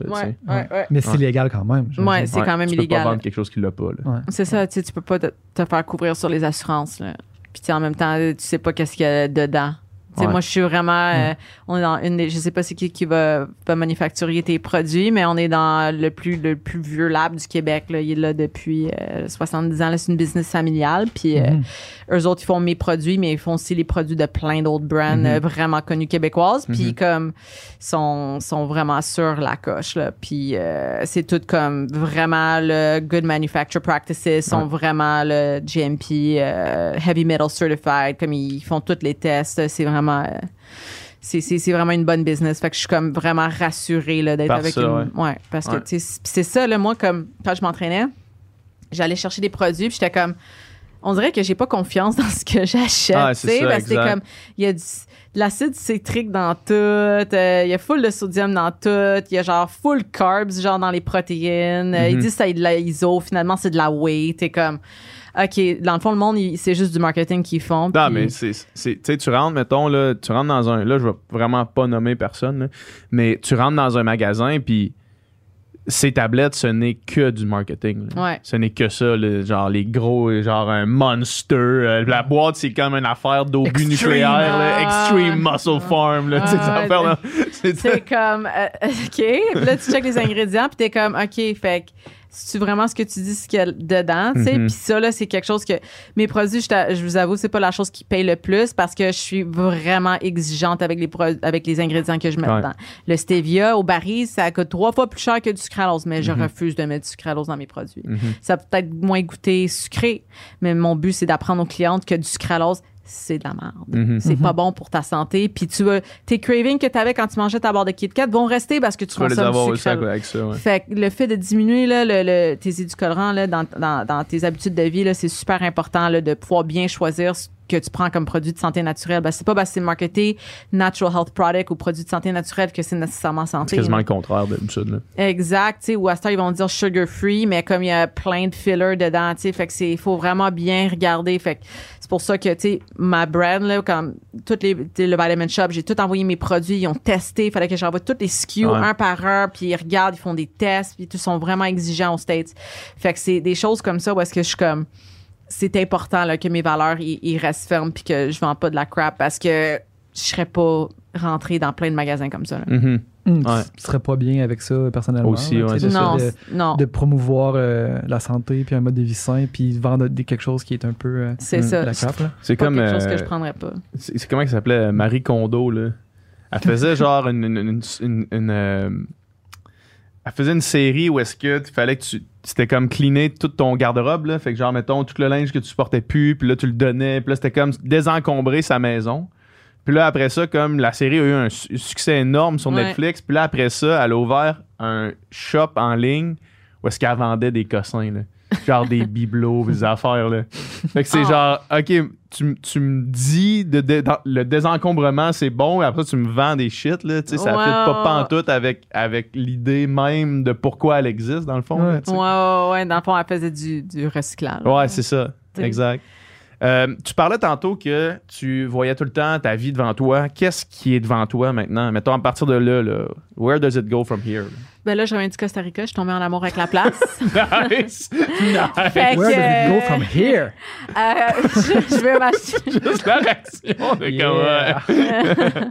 Mais c'est Ouais. légal quand même. Ouais, c'est Ouais, quand même tu peux illégal. pas vendre quelque chose qui l'a pas. C'est ça, tu sais, tu peux pas te, te faire couvrir sur les assurances. Là. Puis en même temps, tu sais pas qu'est-ce qu'il y a dedans. Ouais. Moi, je suis vraiment. euh, on est dans une des- Je sais pas c'est qui qui va, va manufacturer tes produits, mais on est dans le plus, le plus vieux lab du Québec. Là. Il est là depuis euh, 70 ans. là. C'est une business familiale. Puis euh, Mhm. eux autres, ils font mes produits, mais ils font aussi les produits de plein d'autres brands Mhm. euh, vraiment connus québécoises. Puis Mhm. comme sont sont vraiment sur la coche là. Puis euh, c'est tout comme vraiment le good manufacture practices sont Ouais. vraiment le GMP euh, heavy metal certified comme ils font tous les tests. C'est vraiment euh, c'est, vraiment une bonne business. Fait que je suis comme vraiment rassurée d'être avec ça, une. ouais. parce que Ouais. sais, c'est- ça, là, moi, comme quand je m'entraînais, j'allais chercher des produits, puis j'étais comme. On dirait que j'ai pas confiance dans ce que j'achète. Ah, c'est ça, parce que comme. Il y a du- de l'acide citrique dans tout, euh, il y a full de sodium dans tout, il y a genre full carbs, genre dans les protéines. Euh, Ils Mhm. disent que c'est de la iso, finalement c'est de la whey. T'es comme. OK, dans le fond, le monde, c'est juste du marketing qu'ils font. Non, puis- mais c'est. Tu sais, tu rentres, mettons, là, tu rentres dans un. Là, je vais vraiment pas nommer personne, là, mais tu rentres dans un magasin, puis ces tablettes, ce n'est que du marketing. Ouais. Ce n'est que ça, genre les gros, genre un monster. euh, la boîte, c'est comme une affaire d'obus nucléaire, là, ah. Extreme Muscle Farm. Là, tu sais, Ah. C'est- [LAUGHS] comme, euh, [LAUGHS] OK. Puis là, tu checkes les ingrédients, puis t'es comme, OK, fait que c'est vraiment ce que tu dis, ce qu'il y a dedans, tu sais? Mhm. Puis ça, là, c'est quelque chose que mes produits, je, je vous avoue, c'est pas la chose qui paye le plus parce que je suis vraiment exigeante avec les, avec les ingrédients que je mets Ouais. dedans. Le stevia au baril, ça coûte trois fois plus cher que du sucralose, mais je Mhm. refuse de mettre du sucralose dans mes produits. Mhm. Ça peut peut-être moins goûter sucré, mais mon but, c'est d'apprendre aux clientes que du sucralose, c'est de la merde. Mhm. C'est pas bon pour ta santé. Puis tu vas, tes cravings que tu avais quand tu mangeais ta barre de Kit Kat vont rester parce que tu, Tu consommes du sucre. avec ça. ouais. Fait que le fait de diminuer là, le, le- tes édulcorants là, dans, dans, dans tes habitudes de vie, là, c'est super important là, de pouvoir bien choisir ce que tu prends comme produit de santé naturelle. Ben, c'est pas parce que c'est marketé natural health product ou produit de santé naturelle que c'est nécessairement C'est santé. quasiment là. le contraire d'habitude. Exact, ou à ce temps, ils vont dire sugar free, mais comme il y a plein de fillers dedans, tu sais, fait que c'est, faut vraiment bien regarder. Fait que c'est pour ça que, tu sais, ma brand, là, comme toutes les, le Vitamin Shop, j'ai tout envoyé mes produits, ils ont testé, il fallait que j'envoie tous les SKU Ouais. un par un, puis ils regardent, ils font des tests, puis ils sont vraiment exigeants aux States. Fait que c'est des choses comme ça où est-ce que je suis comme, c'est important, là, que mes valeurs, ils, restent fermes, puis que je vends pas de la crap parce que je serais pas rentrée dans plein de magasins comme ça, là. Mhm. Hum, Ouais. Tu serais pas bien avec ça personnellement. Aussi, là, ouais, de- Non, de, c'est- non. de promouvoir euh, la santé puis un mode de vie sain puis vendre des- quelque chose qui est un peu euh, C'est Mm. ça. de la crap. C'est comme. quelque chose euh, que je prendrais pas. C'est c'est comment elle s'appelait? Marie Kondo là. Elle faisait [LAUGHS] genre une, une, une- une- une, euh, elle faisait une série où est-ce que tu fallait que tu c'était comme cleaner tout ton garde-robe là, fait que genre mettons tout le linge que tu portais plus, puis là tu le donnais, puis là c'était comme désencombrer sa maison. Puis là après ça comme la série a eu un su- succès énorme sur Ouais. Netflix, puis là après ça, elle a ouvert un shop en ligne où est-ce qu'elle vendait des cossins là. Genre des [LAUGHS] bibelots, des affaires là. Fait que c'est Ah. genre, OK, tu, m- tu me dis de, dé- dans- le désencombrement, c'est bon, et après tu me vends des shit, là. Tu sais, ça Ouais, fait pas pantoute avec, avec l'idée même de pourquoi elle existe, dans le fond. là, Ouais. tu sais. Ouais, ouais, ouais. Dans le fond, elle faisait du, du recyclage. Ouais, c'est ça. T'sais. Exact. Euh, tu parlais tantôt que tu voyais tout le temps ta vie devant toi. Qu'est-ce qui est devant toi maintenant? Mettons, à partir de là, là where does it go from here? Ben là, je reviens du Costa Rica, je suis tombée en amour avec la place. [LAUGHS] nice! nice! Fait Where does it go que, from here? euh, [LAUGHS] je, je veux m'acheter, [LAUGHS] Juste la réaction de Yeah. comme, ouais.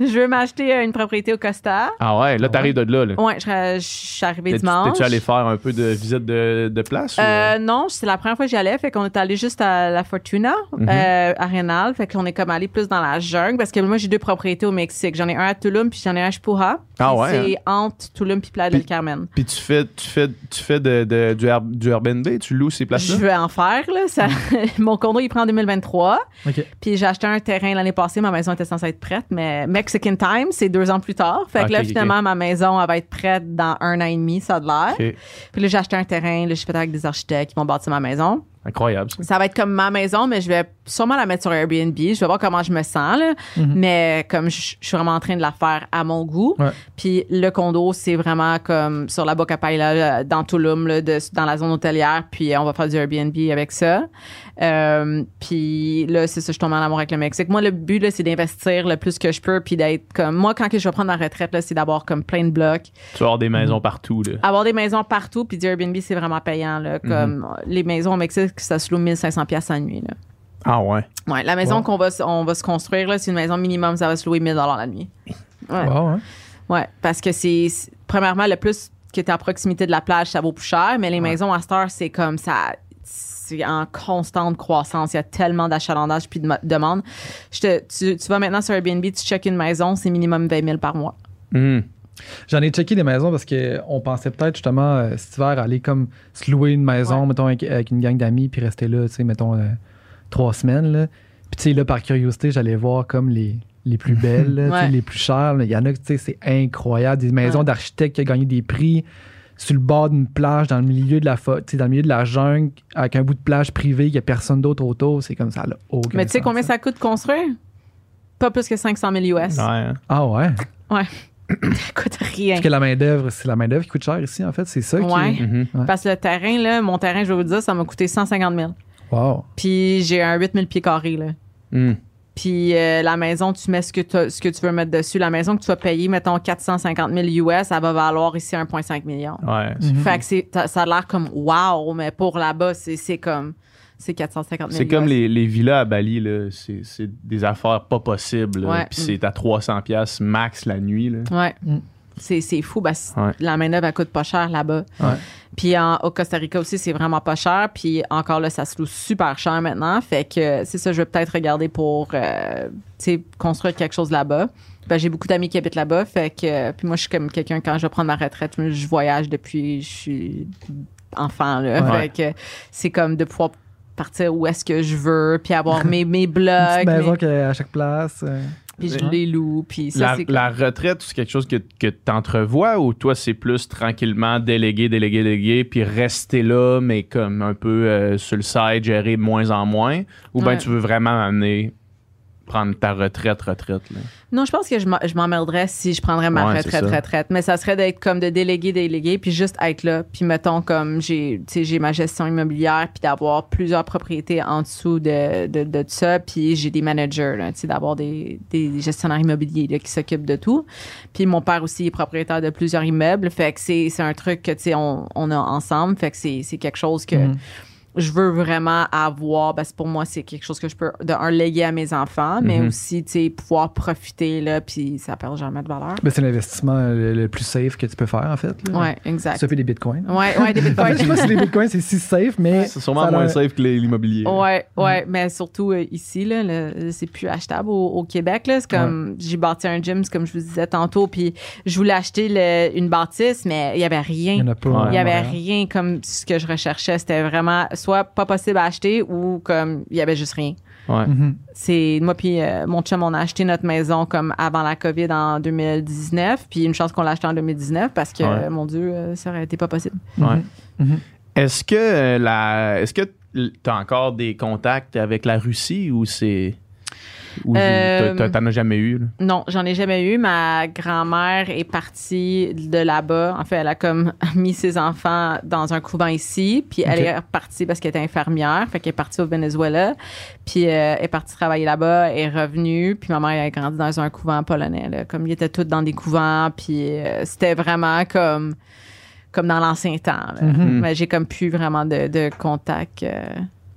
je veux m'acheter euh, une propriété au Costa. Ah ouais, là, t'arrives de là, là. Ouais, je, je suis arrivée dimanche. T'es-tu allé faire un peu de visite de, de place? ou, Euh, non, c'est la première fois que j'y allais. Fait qu'on est allé juste à la Fortuna, Mhm. euh, à Rénal. Fait qu'on est comme allé plus dans la jungle parce que moi, j'ai deux propriétés au Mexique. J'en ai un à Tulum puis j'en ai un à Chupuja. Ah ouais, C'est entre Tulum puis Playa del Carmen. Puis tu fais, tu fais, tu fais de, de- du, Air- du Airbnb, tu loues ces Je places-là? veux en faire, là. Ça, [LAUGHS] mon condo, il prend en 2023. OK. Puis j'ai acheté un terrain l'année passée. Ma maison était censée être prête, mais Mexican Time, c'est deux ans plus tard. Fait que là, finalement, ma maison, elle va être prête dans un an et demi, ça a de l'air. Puis là, j'ai acheté un terrain. Là, je fais avec des architectes qui vont bâtir ma maison. Incroyable, ça. Ça va être comme ma maison, mais je vais sûrement la mettre sur Airbnb. Je vais voir comment je me sens, là. Mhm. Mais comme je, je suis vraiment en train de la faire à mon goût. Ouais. Puis le condo, c'est vraiment comme sur la Boca Paila, dans Tulum, là, de- dans la zone hôtelière. Puis on va faire du Airbnb avec ça. Euh, puis là, c'est ça, je tombe en amour avec le Mexique. Moi, le but, là, c'est d'investir le plus que je peux. Puis d'être comme... Moi, quand que je vais prendre ma retraite, là, c'est d'avoir comme plein de blocs Tu vas avoir des maisons partout, là. avoir des maisons partout puis du Airbnb c'est vraiment payant là comme les maisons au Mexique ça se loue 1500 pièces à nuit là. Ah ouais? Ouais, la maison Wow. qu'on va se- on va se construire là, c'est une maison minimum ça va se louer 1000 dollars la nuit. Ouais. Wow, hein? Ouais, parce que c'est premièrement le plus que tu à proximité de la plage, ça vaut plus cher, mais les maisons à cette heure, c'est comme ça c'est en constante croissance. Il y a tellement d'achalandage puis de. Je te, tu, tu vas maintenant sur Airbnb, tu checkes une maison, c'est minimum 20 000 par mois. Mhm. J'en ai checké des maisons parce qu'on pensait peut-être justement euh, cet hiver aller comme se louer une maison, Ouais. mettons, avec, avec une gang d'amis, puis rester là, tu sais, mettons, euh, trois semaines. Là. Puis tu sais, là, par curiosité, j'allais voir comme les, les plus belles, là, Ouais. les plus chères. Il y en a, tu sais, c'est incroyable. Des maisons Ouais. d'architectes qui ont gagné des prix sur le bord d'une plage, dans le milieu de la fo- tu sais, dans le milieu de la jungle, avec un bout de plage privé, il n'y a personne d'autre autour. C'est comme ça, là. aucun Mais tu sais combien ça coûte construire? Pas plus que 500 000 US. Ouais. Ah ouais? [COUGHS] ça coûte rien. Parce que la main-d'œuvre, c'est la main-d'œuvre qui coûte cher ici, en fait. C'est ça qui. Ouais. Mhm. Parce que le terrain, là, mon terrain, je vais vous dire, ça m'a coûté 150 000. Wow. Puis j'ai un 8000 pieds carrés, là. Mm. Puis euh, la maison, tu mets ce que, t'as- ce que tu veux mettre dessus. La maison que tu vas payer, mettons 450 000 US, elle va valoir ici 1,5 million. Ouais. Mhm. Fait que c'est, ça a l'air comme wow, mais pour là-bas, c'est, c'est comme c'est 450 000 C'est comme les, les villas à Bali, là. C'est, c'est des affaires pas possibles. Ouais. Puis c'est à 300$ piastres max la nuit. Là. Ouais. Mm. C'est, fou. Ouais. La main-d'œuvre, elle coûte pas cher là-bas. Ouais. Puis en- au Costa Rica aussi, c'est vraiment pas cher. Puis encore là, ça se loue super cher maintenant. Fait que c'est ça, je vais peut-être regarder pour euh, construire quelque chose là-bas. Ben, j'ai beaucoup d'amis qui habitent là-bas. Fait que, puis moi, je suis comme quelqu'un, quand je vais prendre ma retraite, je voyage depuis je suis enfant. Là. Ouais. Fait que c'est comme de pouvoir partir où est-ce que je veux, puis avoir [LAUGHS] mes, mes Une blogs, petite maison mes- à chaque place. euh. Puis je les loue. Puis ça, La, c'est comme- la retraite, c'est quelque chose que, que tu entrevois ou toi, c'est plus tranquillement délégué, délégué, délégué, puis rester là, mais comme un peu euh, sur le side, gérer de moins en moins? Ou bien Ouais. tu veux vraiment amener, prendre ta retraite, retraite? Là? Non, je pense que je m'emmerderais si je prendrais ma Ouais, retraite, retraite. Mais ça serait d'être comme de déléguer, déléguer, puis juste être là. Puis mettons comme j'ai, tu sais, j'ai ma gestion immobilière, puis d'avoir plusieurs propriétés en dessous de, de, de ça. Puis j'ai des managers, là, tu sais, d'avoir des, des gestionnaires immobiliers là, qui s'occupent de tout. Puis mon père aussi est propriétaire de plusieurs immeubles. Fait que c'est, c'est un truc que, tu sais, on, on a ensemble. Fait que c'est, c'est quelque chose que Mhm. Je veux vraiment avoir parce que pour moi c'est quelque chose que je peux de un léguer à mes enfants mais Mhm. aussi tu sais pouvoir profiter là puis ça perd jamais de valeur Ben, c'est l'investissement le, le plus safe que tu peux faire, en fait. ouais exact Ça fait des bitcoins. ouais ouais des [LAUGHS] En fait, bitcoins je sais pas si les bitcoins, c'est si safe, mais. C'est sûrement moins safe que l'immobilier. Ouais, ouais, mais surtout euh, ici, là, c'est plus achetable au, au Québec. Là. C'est comme, j'ai bâti un gym, c'est comme je vous disais tantôt, puis je voulais acheter le- une bâtisse, mais il y avait rien. Il y en a pas. Ouais. à Il y avait Montréal. rien comme ce que je recherchais. C'était vraiment soit pas possible à acheter ou comme il y avait juste rien. Ouais. Mhm. C'est moi puis euh, mon chum on a acheté notre maison comme avant la Covid en 2019 puis une chance qu'on l'a acheté en 2019 parce que Ouais. mon dieu euh, ça aurait été pas possible. Ouais. Mhm. Est-ce que euh, la est-ce que tu as encore des contacts avec la Russie ou c'est ou Euh, t'en as jamais eu? là? Non, j'en ai jamais eu. Ma grand-mère est partie de là-bas. En fait, elle a comme [LAUGHS] mis ses enfants dans un couvent ici, puis elle est repartie parce qu'elle était infirmière, fait qu'elle est partie au Venezuela, puis euh, elle est partie travailler là-bas, elle est revenue, puis ma mère elle a grandi dans un couvent polonais. Là. Comme ils étaient tous dans des couvents, puis euh, c'était vraiment comme comme dans l'ancien temps. Mhm. Mais j'ai comme plus vraiment de, de contact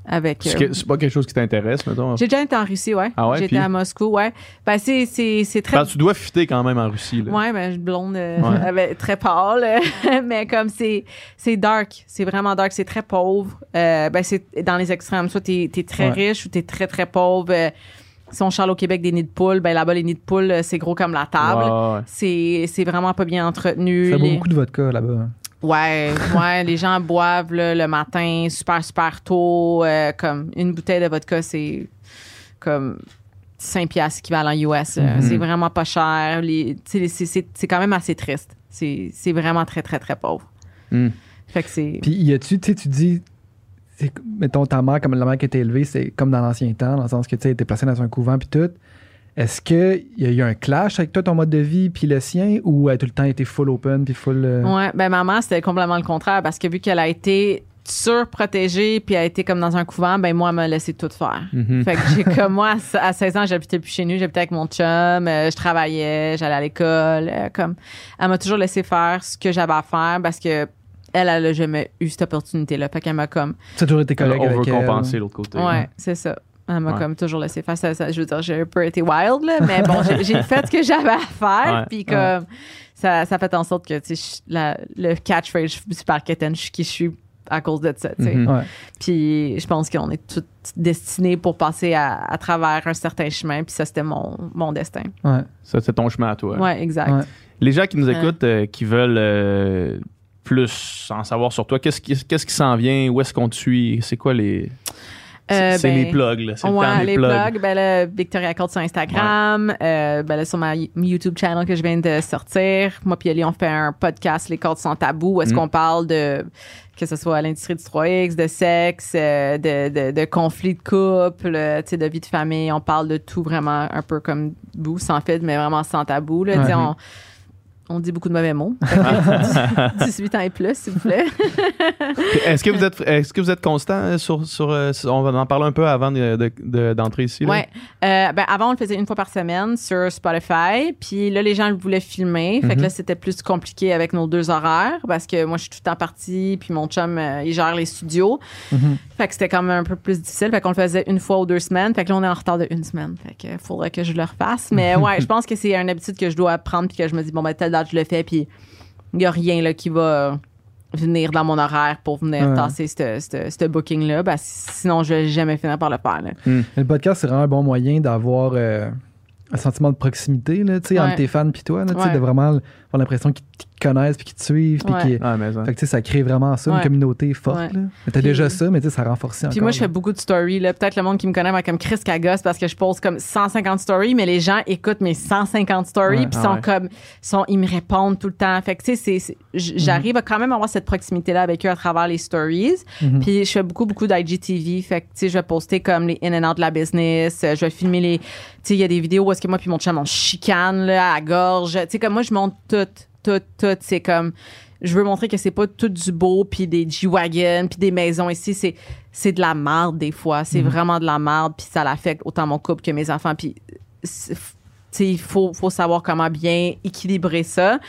avec. Euh, que c'est pas quelque chose qui t'intéresse, mettons? j'ai déjà été en Russie, ouais. Ah ouais, puis? été à Moscou, ouais. Ben, c'est, c'est, c'est très Ben, tu dois fitter quand même en Russie. Là. Ouais, ben, je suis blonde, euh, Ouais. [LAUGHS] avec- très pâle, [LAUGHS] mais comme c'est, c'est dark, c'est vraiment dark, c'est très pauvre. Euh, ben, c'est dans les extrêmes. Soit t'es, t'es très Ouais. riche ou t'es très, très pauvre. Euh, si on charle au Québec des nids de poules, ben là-bas, les nids de poules, euh, c'est gros comme la table. Ouais. C'est, c'est vraiment pas bien entretenu. Ça boit Les- beaucoup de vodka là-bas. Ouais, ouais, les gens boivent là, le matin super, super tôt. euh, comme une bouteille de vodka, c'est comme 5 piastres équivalent US. euh, Mhm. C'est vraiment pas cher. C'est, quand même assez triste. C'est, vraiment très, très, très pauvre. Hmm. Fait que c'est. Puis, y a-tu, tu sais, tu dis, mettons ta mère, comme la mère qui était élevée, c'est comme dans l'ancien temps, dans le sens que tu sais, était placée dans un couvent, puis tout. Est-ce qu'il y a eu un clash avec toi, ton mode de vie, puis le sien, ou elle a tout le temps été full open, puis full. euh, Ouais, ben maman, c'était complètement le contraire parce que vu qu'elle a été surprotégée puis elle a été comme dans un couvent, ben moi, elle m'a laissé tout faire. Mhm. Fait que j'ai [LAUGHS] comme moi, à à 16 ans, j'habitais plus chez nous, j'habitais avec mon chum, euh, je travaillais, j'allais à l'école, euh, comme elle m'a toujours laissé faire ce que j'avais à faire parce que elle, elle a jamais eu cette opportunité-là. Fait qu'elle m'a comme, Ça a toujours été correct On avec veut compenser l'autre côté. ouais, c'est ça. Elle m'a Ouais. comme toujours laissé faire ça, ça- Je veux dire, j'ai un peu été wild, là, mais bon, j'ai- fait ce que j'avais à faire. Puis comme, ça, ça fait en sorte que, tu sais, le catchphrase, je suis super quétaine, je suis qui je suis à cause de ça, tu sais. Mhm. Ouais. Puis je pense qu'on est toutes destinées pour passer à, à travers un certain chemin. Puis ça, c'était mon, mon destin. Ouais. Ça, c'est ton chemin à toi. Ouais, exact. Ouais. Les gens qui nous Ouais. écoutent, euh, qui veulent euh, plus en savoir sur toi, qu'est-ce qui, qu'est-ce qui s'en vient? Où est-ce qu'on te suit? C'est quoi les. C'est Euh, ben, les plugs, là. C'est le Ouais, temps des les plugs. blogs, ben là, Victoria Court sur Instagram, euh, ben là, sur ma YouTube channel que je viens de sortir. Moi puis Ellie, on fait un podcast, Les cordes sans tabou, où est-ce Mm. qu'on parle de, que ce soit l'industrie du 3X, de sexe, euh, de, de, de conflits de couple, euh, tu sais, de vie de famille. On parle de tout vraiment un peu comme vous, sans fait, mais vraiment sans tabou, là. On- On dit beaucoup de mauvais mots. Fait que 18 ans et plus, s'il vous plaît. Est-ce que vous êtes est-ce que vous êtes constant euh, sur, sur, euh, sur- on va en parler un peu avant de- de- de- d'entrer ici? Ouais. Euh, ben, avant, on le faisait une fois par semaine sur Spotify. Puis là, les gens le voulaient filmer. Fait que Mhm. là, c'était plus compliqué avec nos deux horaires parce que moi, je suis tout le temps partie. Puis mon chum, euh, il gère les studios. Mhm. Fait que c'était quand même un peu plus difficile. Fait qu'on le faisait une fois ou deux semaines. Fait que là, on est en retard de une semaine. Fait que faudrait que je le refasse. Mais [LAUGHS] ouais, je pense que c'est une habitude que je dois apprendre. Puis que je me dis, bon, ben, date, je le fais. Puis il n'y a rien là, qui va venir dans mon horaire pour venir Ouais. tasser ce- booking-là. Ben, sinon, je vais jamais finir par le faire. Mais Le podcast, c'est vraiment un bon moyen d'avoir euh, un sentiment de proximité là, entre tes fans et toi. Là, Ouais. De vraiment avoir l'impression qu'ils te connaissent puis qu'ils te suivent. puis Ouais. Ah, mais ça. Fait que, ça crée vraiment ça, une communauté forte. Ouais. t'as déjà ça, mais tu sais, ça renforce encore. Puis moi, je fais là. beaucoup de stories. Là. Peut-être le monde qui me connaît va comme Chris Cagos parce que je pose comme 150 stories, mais les gens écoutent mes 150 stories puis Ah sont ouais. comme, sont, ils me répondent tout le temps. Fait que tu sais, c'est- c'est- j- j'arrive à quand même avoir cette proximité-là avec eux à travers les stories. Mhm. Puis je fais beaucoup, beaucoup d'IGTV. Fait que tu sais, je vais poster comme les in and out de la business. Je vais filmer les, tu sais, il y a des vidéos où est-ce que moi puis mon chum on chicane là, à la gorge. Tu sais, comme moi, je montre tout, tout, tout. C'est comme, je veux montrer que c'est pas tout du beau puis des G-Wagon puis des maisons ici. C'est, c'est de la merde des fois. C'est vraiment de la merde puis ça l'affecte autant mon couple que mes enfants. Puis, c'est- tu sais, il faut, faut savoir comment bien équilibrer ça.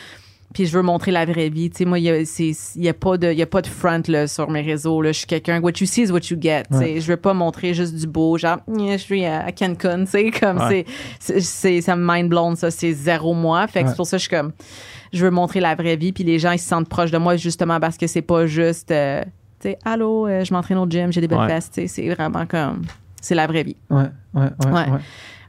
Puis je veux montrer la vraie vie. Tu sais, moi, il y a, pas de, y a pas de front là, sur mes réseaux. Là. Je suis quelqu'un, what you see is what you get. tu sais. Ouais. Je veux pas montrer juste du beau, genre, je suis à Cancun, tu sais, comme Ouais. c'est, ça me mind blown, ça, c'est zéro moi. Fait que Ouais. c'est pour ça que je suis comme, je veux montrer la vraie vie. Puis les gens, ils se sentent proches de moi justement parce que c'est pas juste, euh, tu sais, allô, euh, je m'entraîne au gym, j'ai des belles fesses. Tu sais, c'est vraiment comme, c'est la vraie vie. Ouais, ouais, ouais.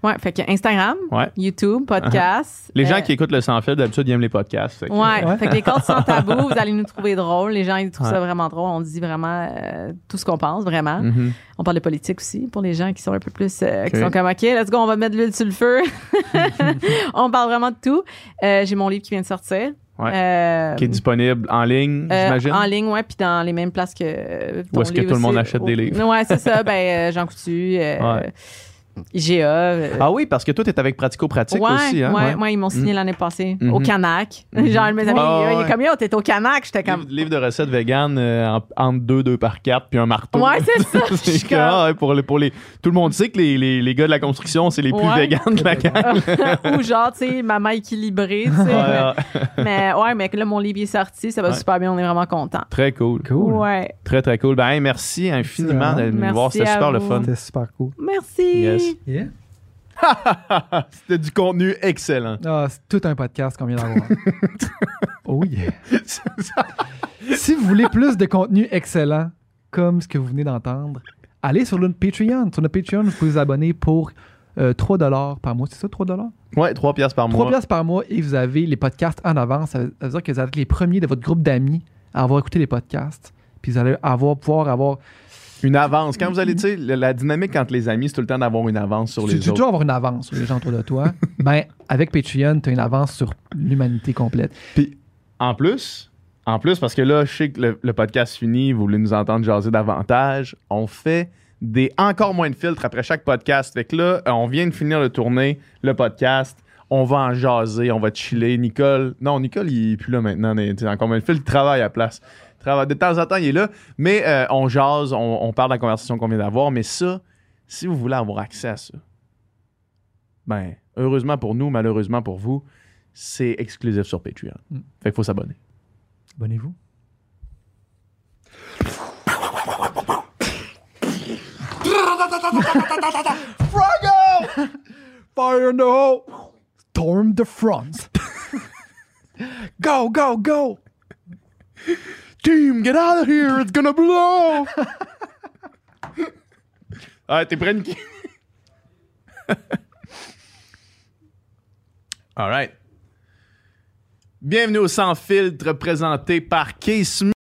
Ouais. fait que Instagram, Ouais. YouTube, podcast. Les gens euh, qui écoutent le sans fil d'habitude ils aiment les podcasts. fait que- Ouais, Ouais. fait que les comptes sans tabou, vous allez nous trouver drôles. Les gens, ils trouvent ça vraiment drôle. On dit vraiment euh, tout ce qu'on pense, vraiment. Mhm. On parle de politique aussi pour les gens qui sont un peu plus. euh, Ok. qui sont comme, OK, let's go, on va mettre de l'huile sur le feu. [LAUGHS] [LAUGHS] on parle vraiment de tout. Euh, J'ai mon livre qui vient de sortir. Ouais. Euh, Qui est disponible en ligne, euh, j'imagine? en ligne, ouais, puis dans les mêmes places que. Où est-ce que tout le monde achète des livres? Ouais, c'est ça. Ben, euh, Jean Coutu, euh, Ouais. IGA. euh, Ah oui, parce que toi, t'es avec Pratico-Pratique ouais, aussi. Hein? ouais, ouais, ils m'ont signé l'année passée Mhm. au Canac. [LAUGHS] Mhm. Genre, mes amis, Ah, il ouais. est comme, yo, t'es au Canac. J'étais comme, Livre, livre de recettes vegan euh, en- entre deux, deux par quatre, puis un marteau. Ouais, c'est ça. [LAUGHS] C'est que, ah, ouais, pour les, pour les, tout le monde sait que les, les, les gars de la construction, c'est les plus Ouais. végans de la gang. [LAUGHS] ou genre, tu sais, maman équilibrée, tu sais. Ouais, ouais. mais ouais, mais là, mon livre est sorti, ça va Ouais. super bien, on est vraiment contents. Très cool. Cool. Ouais. Très, très cool. Ben, hey, merci infiniment nous Merci voir. C'était super le fun. C'était super cool. Merci. Yes. Yeah. [LAUGHS] C'était du contenu excellent. Ah, c'est tout un podcast qu'on vient d'avoir. [LAUGHS] oh yeah. [LAUGHS] si vous voulez plus de contenu excellent, comme ce que vous venez d'entendre, allez sur notre Patreon. Sur notre Patreon, vous pouvez vous abonner pour euh, 3 par mois. C'est ça, 3 Ouais, 3 piastres par 3 mois. piastres par mois et vous avez les podcasts en avance. Ça veut ça veut dire que vous êtes les premiers de votre groupe d'amis à avoir écouté les podcasts. Puis vous allez avoir, pouvoir avoir. Une avance. Quand vous allez, tu sais, la, dynamique entre les amis, c'est tout le temps d'avoir une avance sur Tu les tu autres. toujours avoir une avance sur les gens autour de toi. [LAUGHS] ben, avec Patreon, tu as une avance sur l'humanité complète. Puis, en plus, en plus, parce que là, je sais que le, le podcast finit, vous voulez nous entendre jaser davantage, on fait des encore moins de filtres après chaque podcast. Fait que là, euh, on vient de finir de tourner le podcast. On va en jaser, on va chiller. Nicole, non, Nicole, il est plus là maintenant. tu sais, encore moins de filtres, il travaille à la place. De temps en temps, il est là. Mais euh, on jase, on, on parle de la conversation qu'on vient d'avoir. Mais ça, si vous voulez avoir accès à ça, ben, heureusement pour nous, malheureusement pour vous, c'est exclusif sur Patreon. Mm. Fait qu'il faut s'abonner. Abonnez-vous. [LAUGHS] Fire in the hole! Storm the front! [LAUGHS] go, go, go! Get out of here, it's gonna blow! [LAUGHS] ah, t'es prêt, Nicky? [LAUGHS] All right. Bienvenue au Sans Filtre présenté par Case